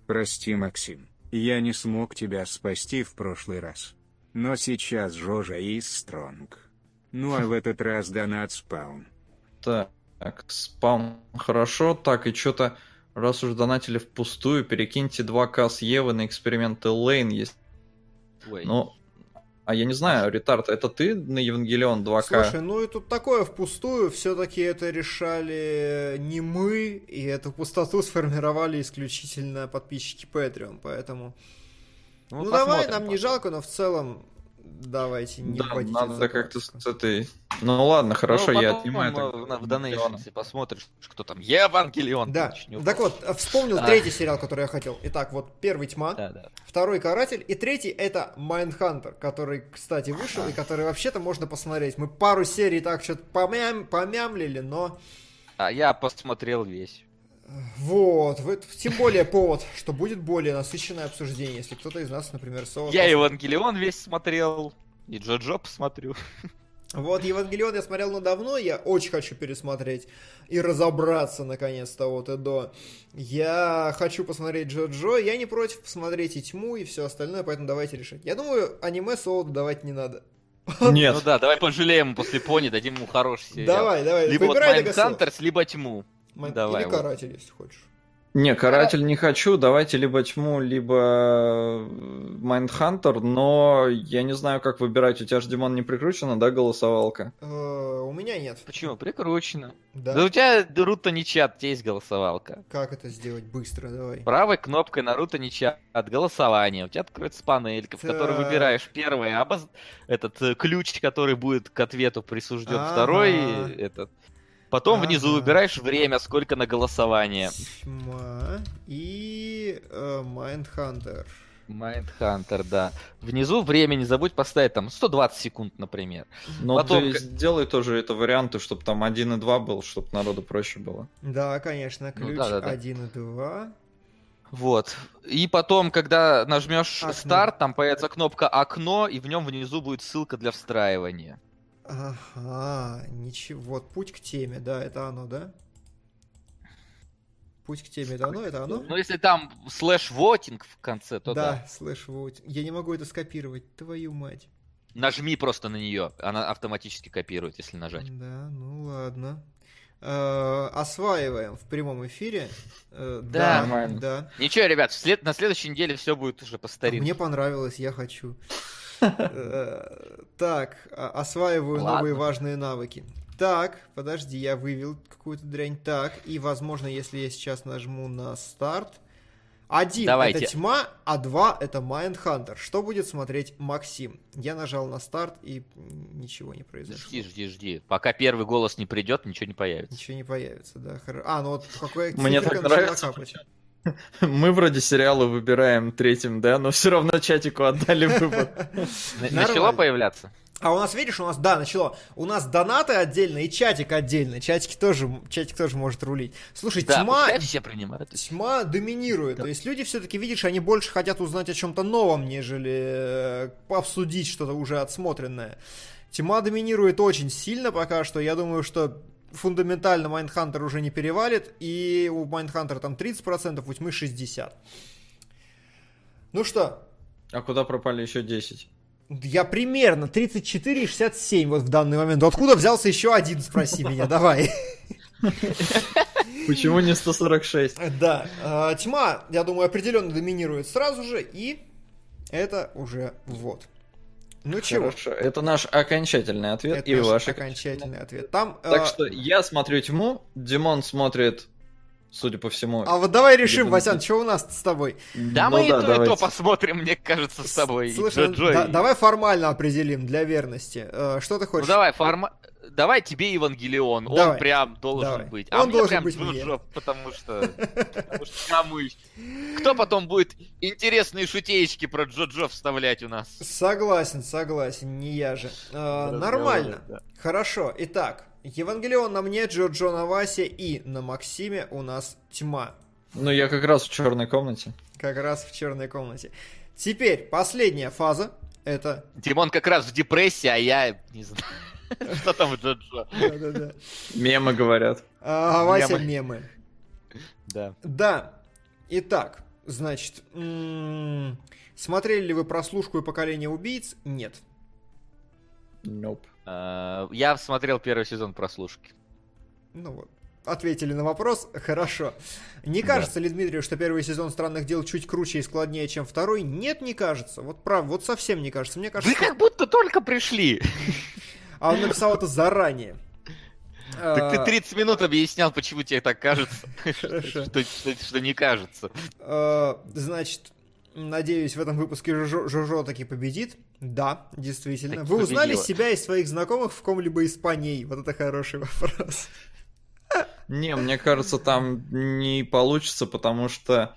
Прости, Максим, я не смог тебя спасти в прошлый раз. Но сейчас Жожа и Стронг. Ну а в этот раз донат спаун. Так, спаун хорошо, так, и что-то, раз уж донатили впустую, перекиньте 2К с Евы на эксперименты Лейн есть. Ой. Ну, а я не знаю, Ретард, это ты на Евангелион 2К? Слушай, ну и тут такое впустую, все-таки это решали не мы, и эту пустоту сформировали исключительно подписчики Patreon, поэтому... Ну, давай, посмотрим, нам не жалко, но в целом давайте не да, надо за как-то с этой... Ну ладно, хорошо, Ну, я отнимаю. э, тогда в-. Донейшнсе посмотришь, кто там. Евангелион. Да, начнём. так вот, э, вспомнил А. третий сериал, который я хотел. Итак, вот первый «Тьма», Да, да. второй «Каратель», и третий это «Майндхантер», который, кстати, вышел, и который вообще-то можно посмотреть. Мы пару серий так что-то помям- помямлили, но... А я посмотрел весь. Вот, тем более повод, что будет более насыщенное обсуждение, если кто-то из нас, например, Соло... Я Евангелион весь смотрел. И Джоджо посмотрю. Вот Евангелион я смотрел ну давно, я очень хочу пересмотреть и разобраться наконец-то вот и до. Я хочу посмотреть Джо-Джо, я не против посмотреть и Тьму, и все остальное, поэтому давайте решать. Я думаю, аниме Солоду давать не надо. Нет, Ну да, давай пожалеем ему после Пони, дадим ему хороший сериал. Давай, давай, Либо вот. Mindhunters, либо Тьму. Давай, Или вот. Каратель, если хочешь. Не, каратель не хочу. Давайте либо тьму, либо Mindhunter, но я не знаю, как выбирать. У тебя же Димон не прикручена, да, голосовалка? Э, У меня нет. Почему? Прикручено. Да. Да у тебя на Rutony Chat, у тебя есть голосовалка. Как это сделать быстро? Давай. Правой кнопкой на Rutony Chat от голосования. У тебя откроется панелька, в которой Так. выбираешь первый обоз... этот э, ключ, который будет к ответу присужден, второй этот. Потом внизу Ага. выбираешь время, сколько на голосование. Тьма и э, Майндхантер. Майндхантер, да. Внизу время не забудь поставить там 120 секунд, например. Но Потом ты сделай тоже это варианты, чтобы там 1 и 2 был, чтобы народу проще было. Да, конечно, Ну ключ да-да-да. 1 и 2. Вот. И потом, когда нажмешь Окно. старт, там появится кнопка окно, и в нем внизу будет ссылка для встраивания. Ага, ничего. Вот, путь к теме, да, это оно, да? Путь к теме, это оно, это оно? Ну, если там слэш вотинг в конце, то да. да, слышь, вот. Я не могу это скопировать, твою мать. Нажми просто на нее, она автоматически копирует, если нажать. Да, ну ладно. Э, осваиваем в прямом эфире. Э, Да. да, Нормально. да. Ничего, ребят, след- на следующей неделе все будет уже по А старинке. Мне понравилось, я хочу. Э, Так, а- осваиваю Ладно. новые важные навыки. Так, подожди, я вывел какую-то дрянь. Так, и, возможно, если я сейчас нажму на старт. Один Давайте. это тьма, а два это Майндхантер. Что будет смотреть Максим? Я нажал на старт и ничего не произошло. Жди, жди, жди. Пока первый голос не придет, ничего не появится. Ничего не появится, да. хоро- А, ну вот какой Мне так нравится. Мы вроде сериалы выбираем третьим, да, но все равно чатику отдали выбор. На- Нормально. Начало появляться? А у нас, видишь, у нас, да, начало. У нас донаты отдельно и чатик отдельно. Чатик тоже, чатик тоже может рулить. Слушай, Да, тьма, все принимают. тьма доминирует. То есть люди все-таки, видишь, они больше хотят узнать о чем-то новом, нежели э, обсудить что-то уже отсмотренное. Тьма доминирует очень сильно пока что. Я думаю, что фундаментально Майндхантер уже не перевалит. И у Майндхантера там 30%, у тьмы 60%. Ну что, А куда пропали еще 10? я примерно 34 и 67 вот в данный момент. Откуда взялся еще один, спроси меня, давай. Почему не 146? Да, э, тьма, я думаю, определенно доминирует сразу же, и это уже вот. Ну чего? Хорошо, это наш окончательный ответ Это и наш ваш окончательный ответ. Там, э, Так что я смотрю тьму, Димон смотрит, судя по всему. а вот давай решим, Видимо, Васян, что у нас с тобой? Да, Ну мы и то, и то давайте. посмотрим, мне кажется, с тобой. Слушай, да- давай формально определим для верности. Э, Что ты Ну хочешь? давай, форма... Давай тебе Евангелион, Давай. он прям должен Давай. быть. Он А мне должен прям быть мне. Джо-Джо, потому что... потому что? Кто потом будет интересные шутеечки про Джо-Джо вставлять у нас? Согласен, согласен, не я же. Э, нормально. да. Хорошо, итак, Евангелион на мне, Джо-Джо на Васе и на Максиме у нас тьма. Ну, я как раз в черной комнате. Как раз в черной комнате. Теперь последняя фаза. Это... Димон как раз в депрессии, а я не знаю. Что там Джо-Джо? Да-да-да. Мемы говорят. А, Вася Мемы. Да. Да. Итак, значит, м, смотрели ли вы прослушку и поколение убийц? Нет. Nope. Э, Я смотрел первый сезон прослушки. Ну вот. Ответили на вопрос. Хорошо. Не кажется ли Дмитрию, что первый сезон странных дел чуть круче и складнее, чем второй? Нет, не кажется. Вот прав, вот совсем не кажется. Мне Вы кажется, как будто только пришли. А он написал это заранее. Так ты А, 30 минут объяснял, почему тебе так кажется. Что что- что не кажется. Э, Значит, надеюсь, в этом выпуске Жожо, таки победит. Да, действительно. Таки Вы узнали победила. себя и своих знакомых в ком-либо из паней? Вот это хороший вопрос. Не, мне кажется, там не получится, потому что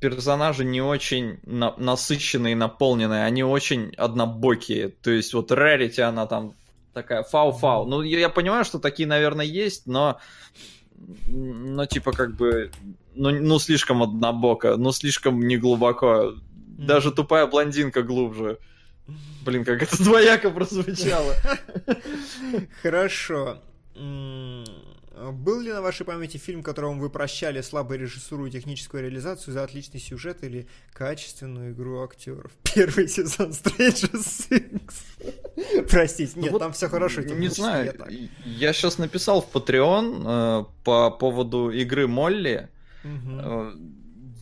персонажи не очень на- насыщенные и наполненные, они очень однобокие. То есть вот Рарити, она там такая фау-фау. Ну, я, я понимаю, что такие, наверное, есть, но но типа как бы ну, ну слишком однобоко, ну слишком неглубоко. Даже тупая блондинка глубже. Блин, как это двояко прозвучало. Хорошо. М, Был ли на вашей памяти фильм, которому вы прощали слабую режиссуру и техническую реализацию за отличный сюжет или качественную игру актеров? Первый сезон Stranger Things. Простите, нет, Ну вот там все хорошо. Не что знаю, я я сейчас написал в Patreon э, по поводу игры Молли. Э,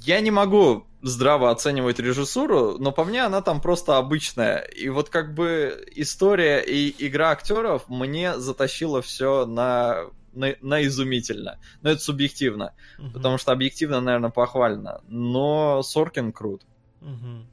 Я не могу здраво оценивать режиссуру, но по мне она там просто обычная. И вот как бы история и игра актеров мне затащила все на, на, на изумительно. Но это субъективно, Мгм. потому что объективно, наверное, похвально. Но Соркин крут. Мгм.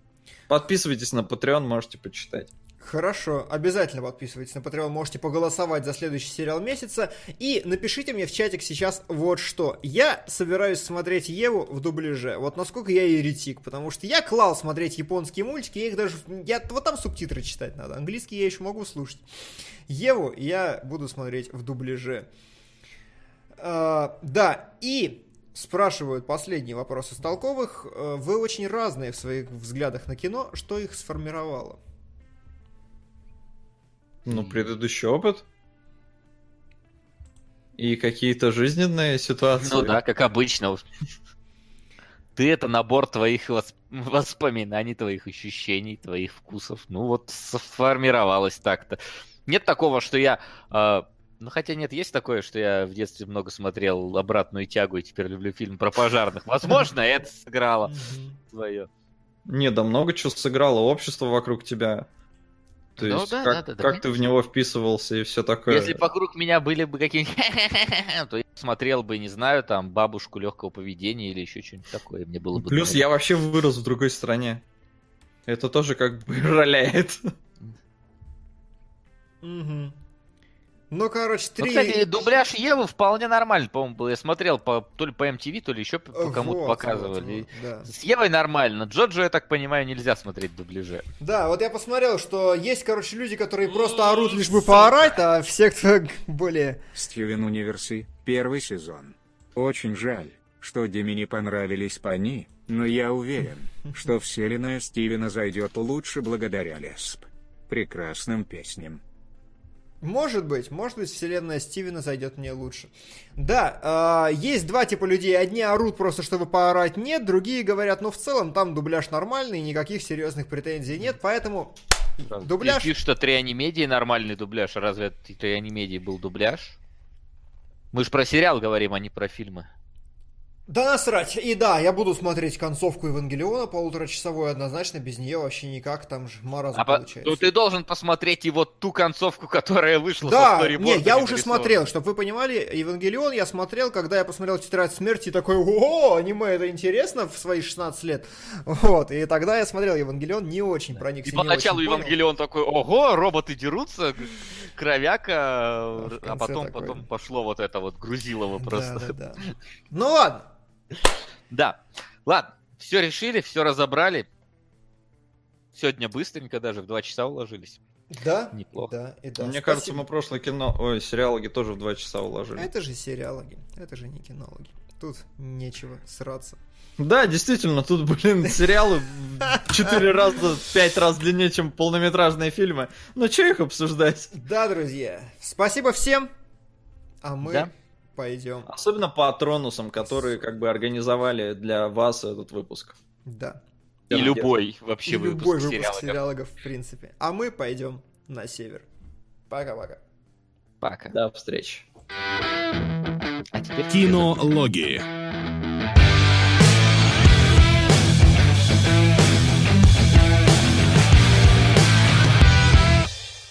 Подписывайтесь на Patreon, можете почитать. Хорошо, обязательно подписывайтесь на Patreon, можете поголосовать за следующий сериал месяца. И напишите мне в чатик сейчас вот что. Я собираюсь смотреть Еву в дубляже. Вот насколько я еретик, потому что я клал смотреть японские мультики, я их даже... Я, вот там субтитры читать надо, английский я еще могу слушать. Еву я буду смотреть в дубляже. А, да, и спрашивают последний вопрос из толковых. Э, Вы очень разные в своих взглядах на кино. Что их сформировало? Ну, предыдущий опыт. И какие-то жизненные ситуации. Ну да, как обычно. Ты это набор твоих вос- воспоминаний, твоих ощущений, твоих вкусов. Ну вот сформировалось так-то. Нет такого, что я... ну хотя нет, есть такое, что я в детстве много смотрел «Обратную тягу» и теперь люблю фильм про пожарных. Возможно, это сыграло свое. Не, да много чего сыграло общество вокруг тебя. То Ну есть, да, как, да, да, да, как ты в него вписывался и все такое. Если вокруг меня были бы какие-нибудь... то я смотрел бы, не знаю, там, бабушку легкого поведения или еще что-нибудь такое. Мне было бы... Плюс я вообще вырос в другой стране. Это тоже как бы роляет. Мгм. Ну, короче, Ну, три... кстати, дубляж Евы вполне нормальный, по-моему, был. Я смотрел по, то ли по MTV, то ли еще по, по кому-то Вот, показывали. вот, вот, да. С Евой нормально. Джоджо, я так понимаю, нельзя смотреть дубляже. Да, вот я посмотрел, что есть, короче, люди, которые просто орут лишь бы поорать, а все, кто более... Стивен Универси, первый сезон. Очень жаль, что Диме не понравились пани, но я уверен, что вселенная Стивена зайдет лучше благодаря Лесп. Прекрасным песням. Может быть, может быть, вселенная Стивена зайдет мне лучше. Да, а, есть два типа людей. Одни орут просто, чтобы поорать, нет. Другие говорят, ну, в целом, там дубляж нормальный, никаких серьезных претензий нет. Поэтому Дубляж? Пишут, что Трианимедии нормальный дубляж. Разве от Трианимедии был дубляж? Мы же про сериал говорим, а не про фильмы. Да насрать. И да, я буду смотреть концовку Евангелиона полуторачасовую однозначно, без нее вообще никак, там же маразм А по- получается. ну, ты должен посмотреть и вот ту концовку, которая вышла со Да, не, сторибордами я уже смотрел, чтобы вы понимали, Евангелион я смотрел, когда я посмотрел Тетрадь смерти, такой, о, аниме, это интересно в свои 16 лет. Вот, и тогда я смотрел Евангелион, не очень проникся, И не поначалу очень понял. Евангелион такой, ого, роботы дерутся, кровяка, а потом, такой. потом пошло вот это вот грузилово просто. Да, да, да. Ну ладно, Да. Ладно, все решили, все разобрали. Сегодня быстренько даже, в два часа уложились. да, Неплохо. да, и да. Мне кажется, Спасибо. мы прошлое кино, ой, сериалоги тоже в два часа уложили. Это же сериалоги, это же не кинологи. Тут нечего сраться. Да, действительно, тут, блин, сериалы в четыре раза, пять раз длиннее, чем полнометражные фильмы. Ну, что их обсуждать? Да, друзья, спасибо всем, а мы Да. Пойдем. Особенно по Атронусам, которые как бы организовали для вас этот выпуск. Да. И Я любой вообще И выпуск любой выпуск сериалогов. сериалогов, в принципе. А мы пойдем на север. Пока-пока. Пока. До встречи. А теперь Кинологии.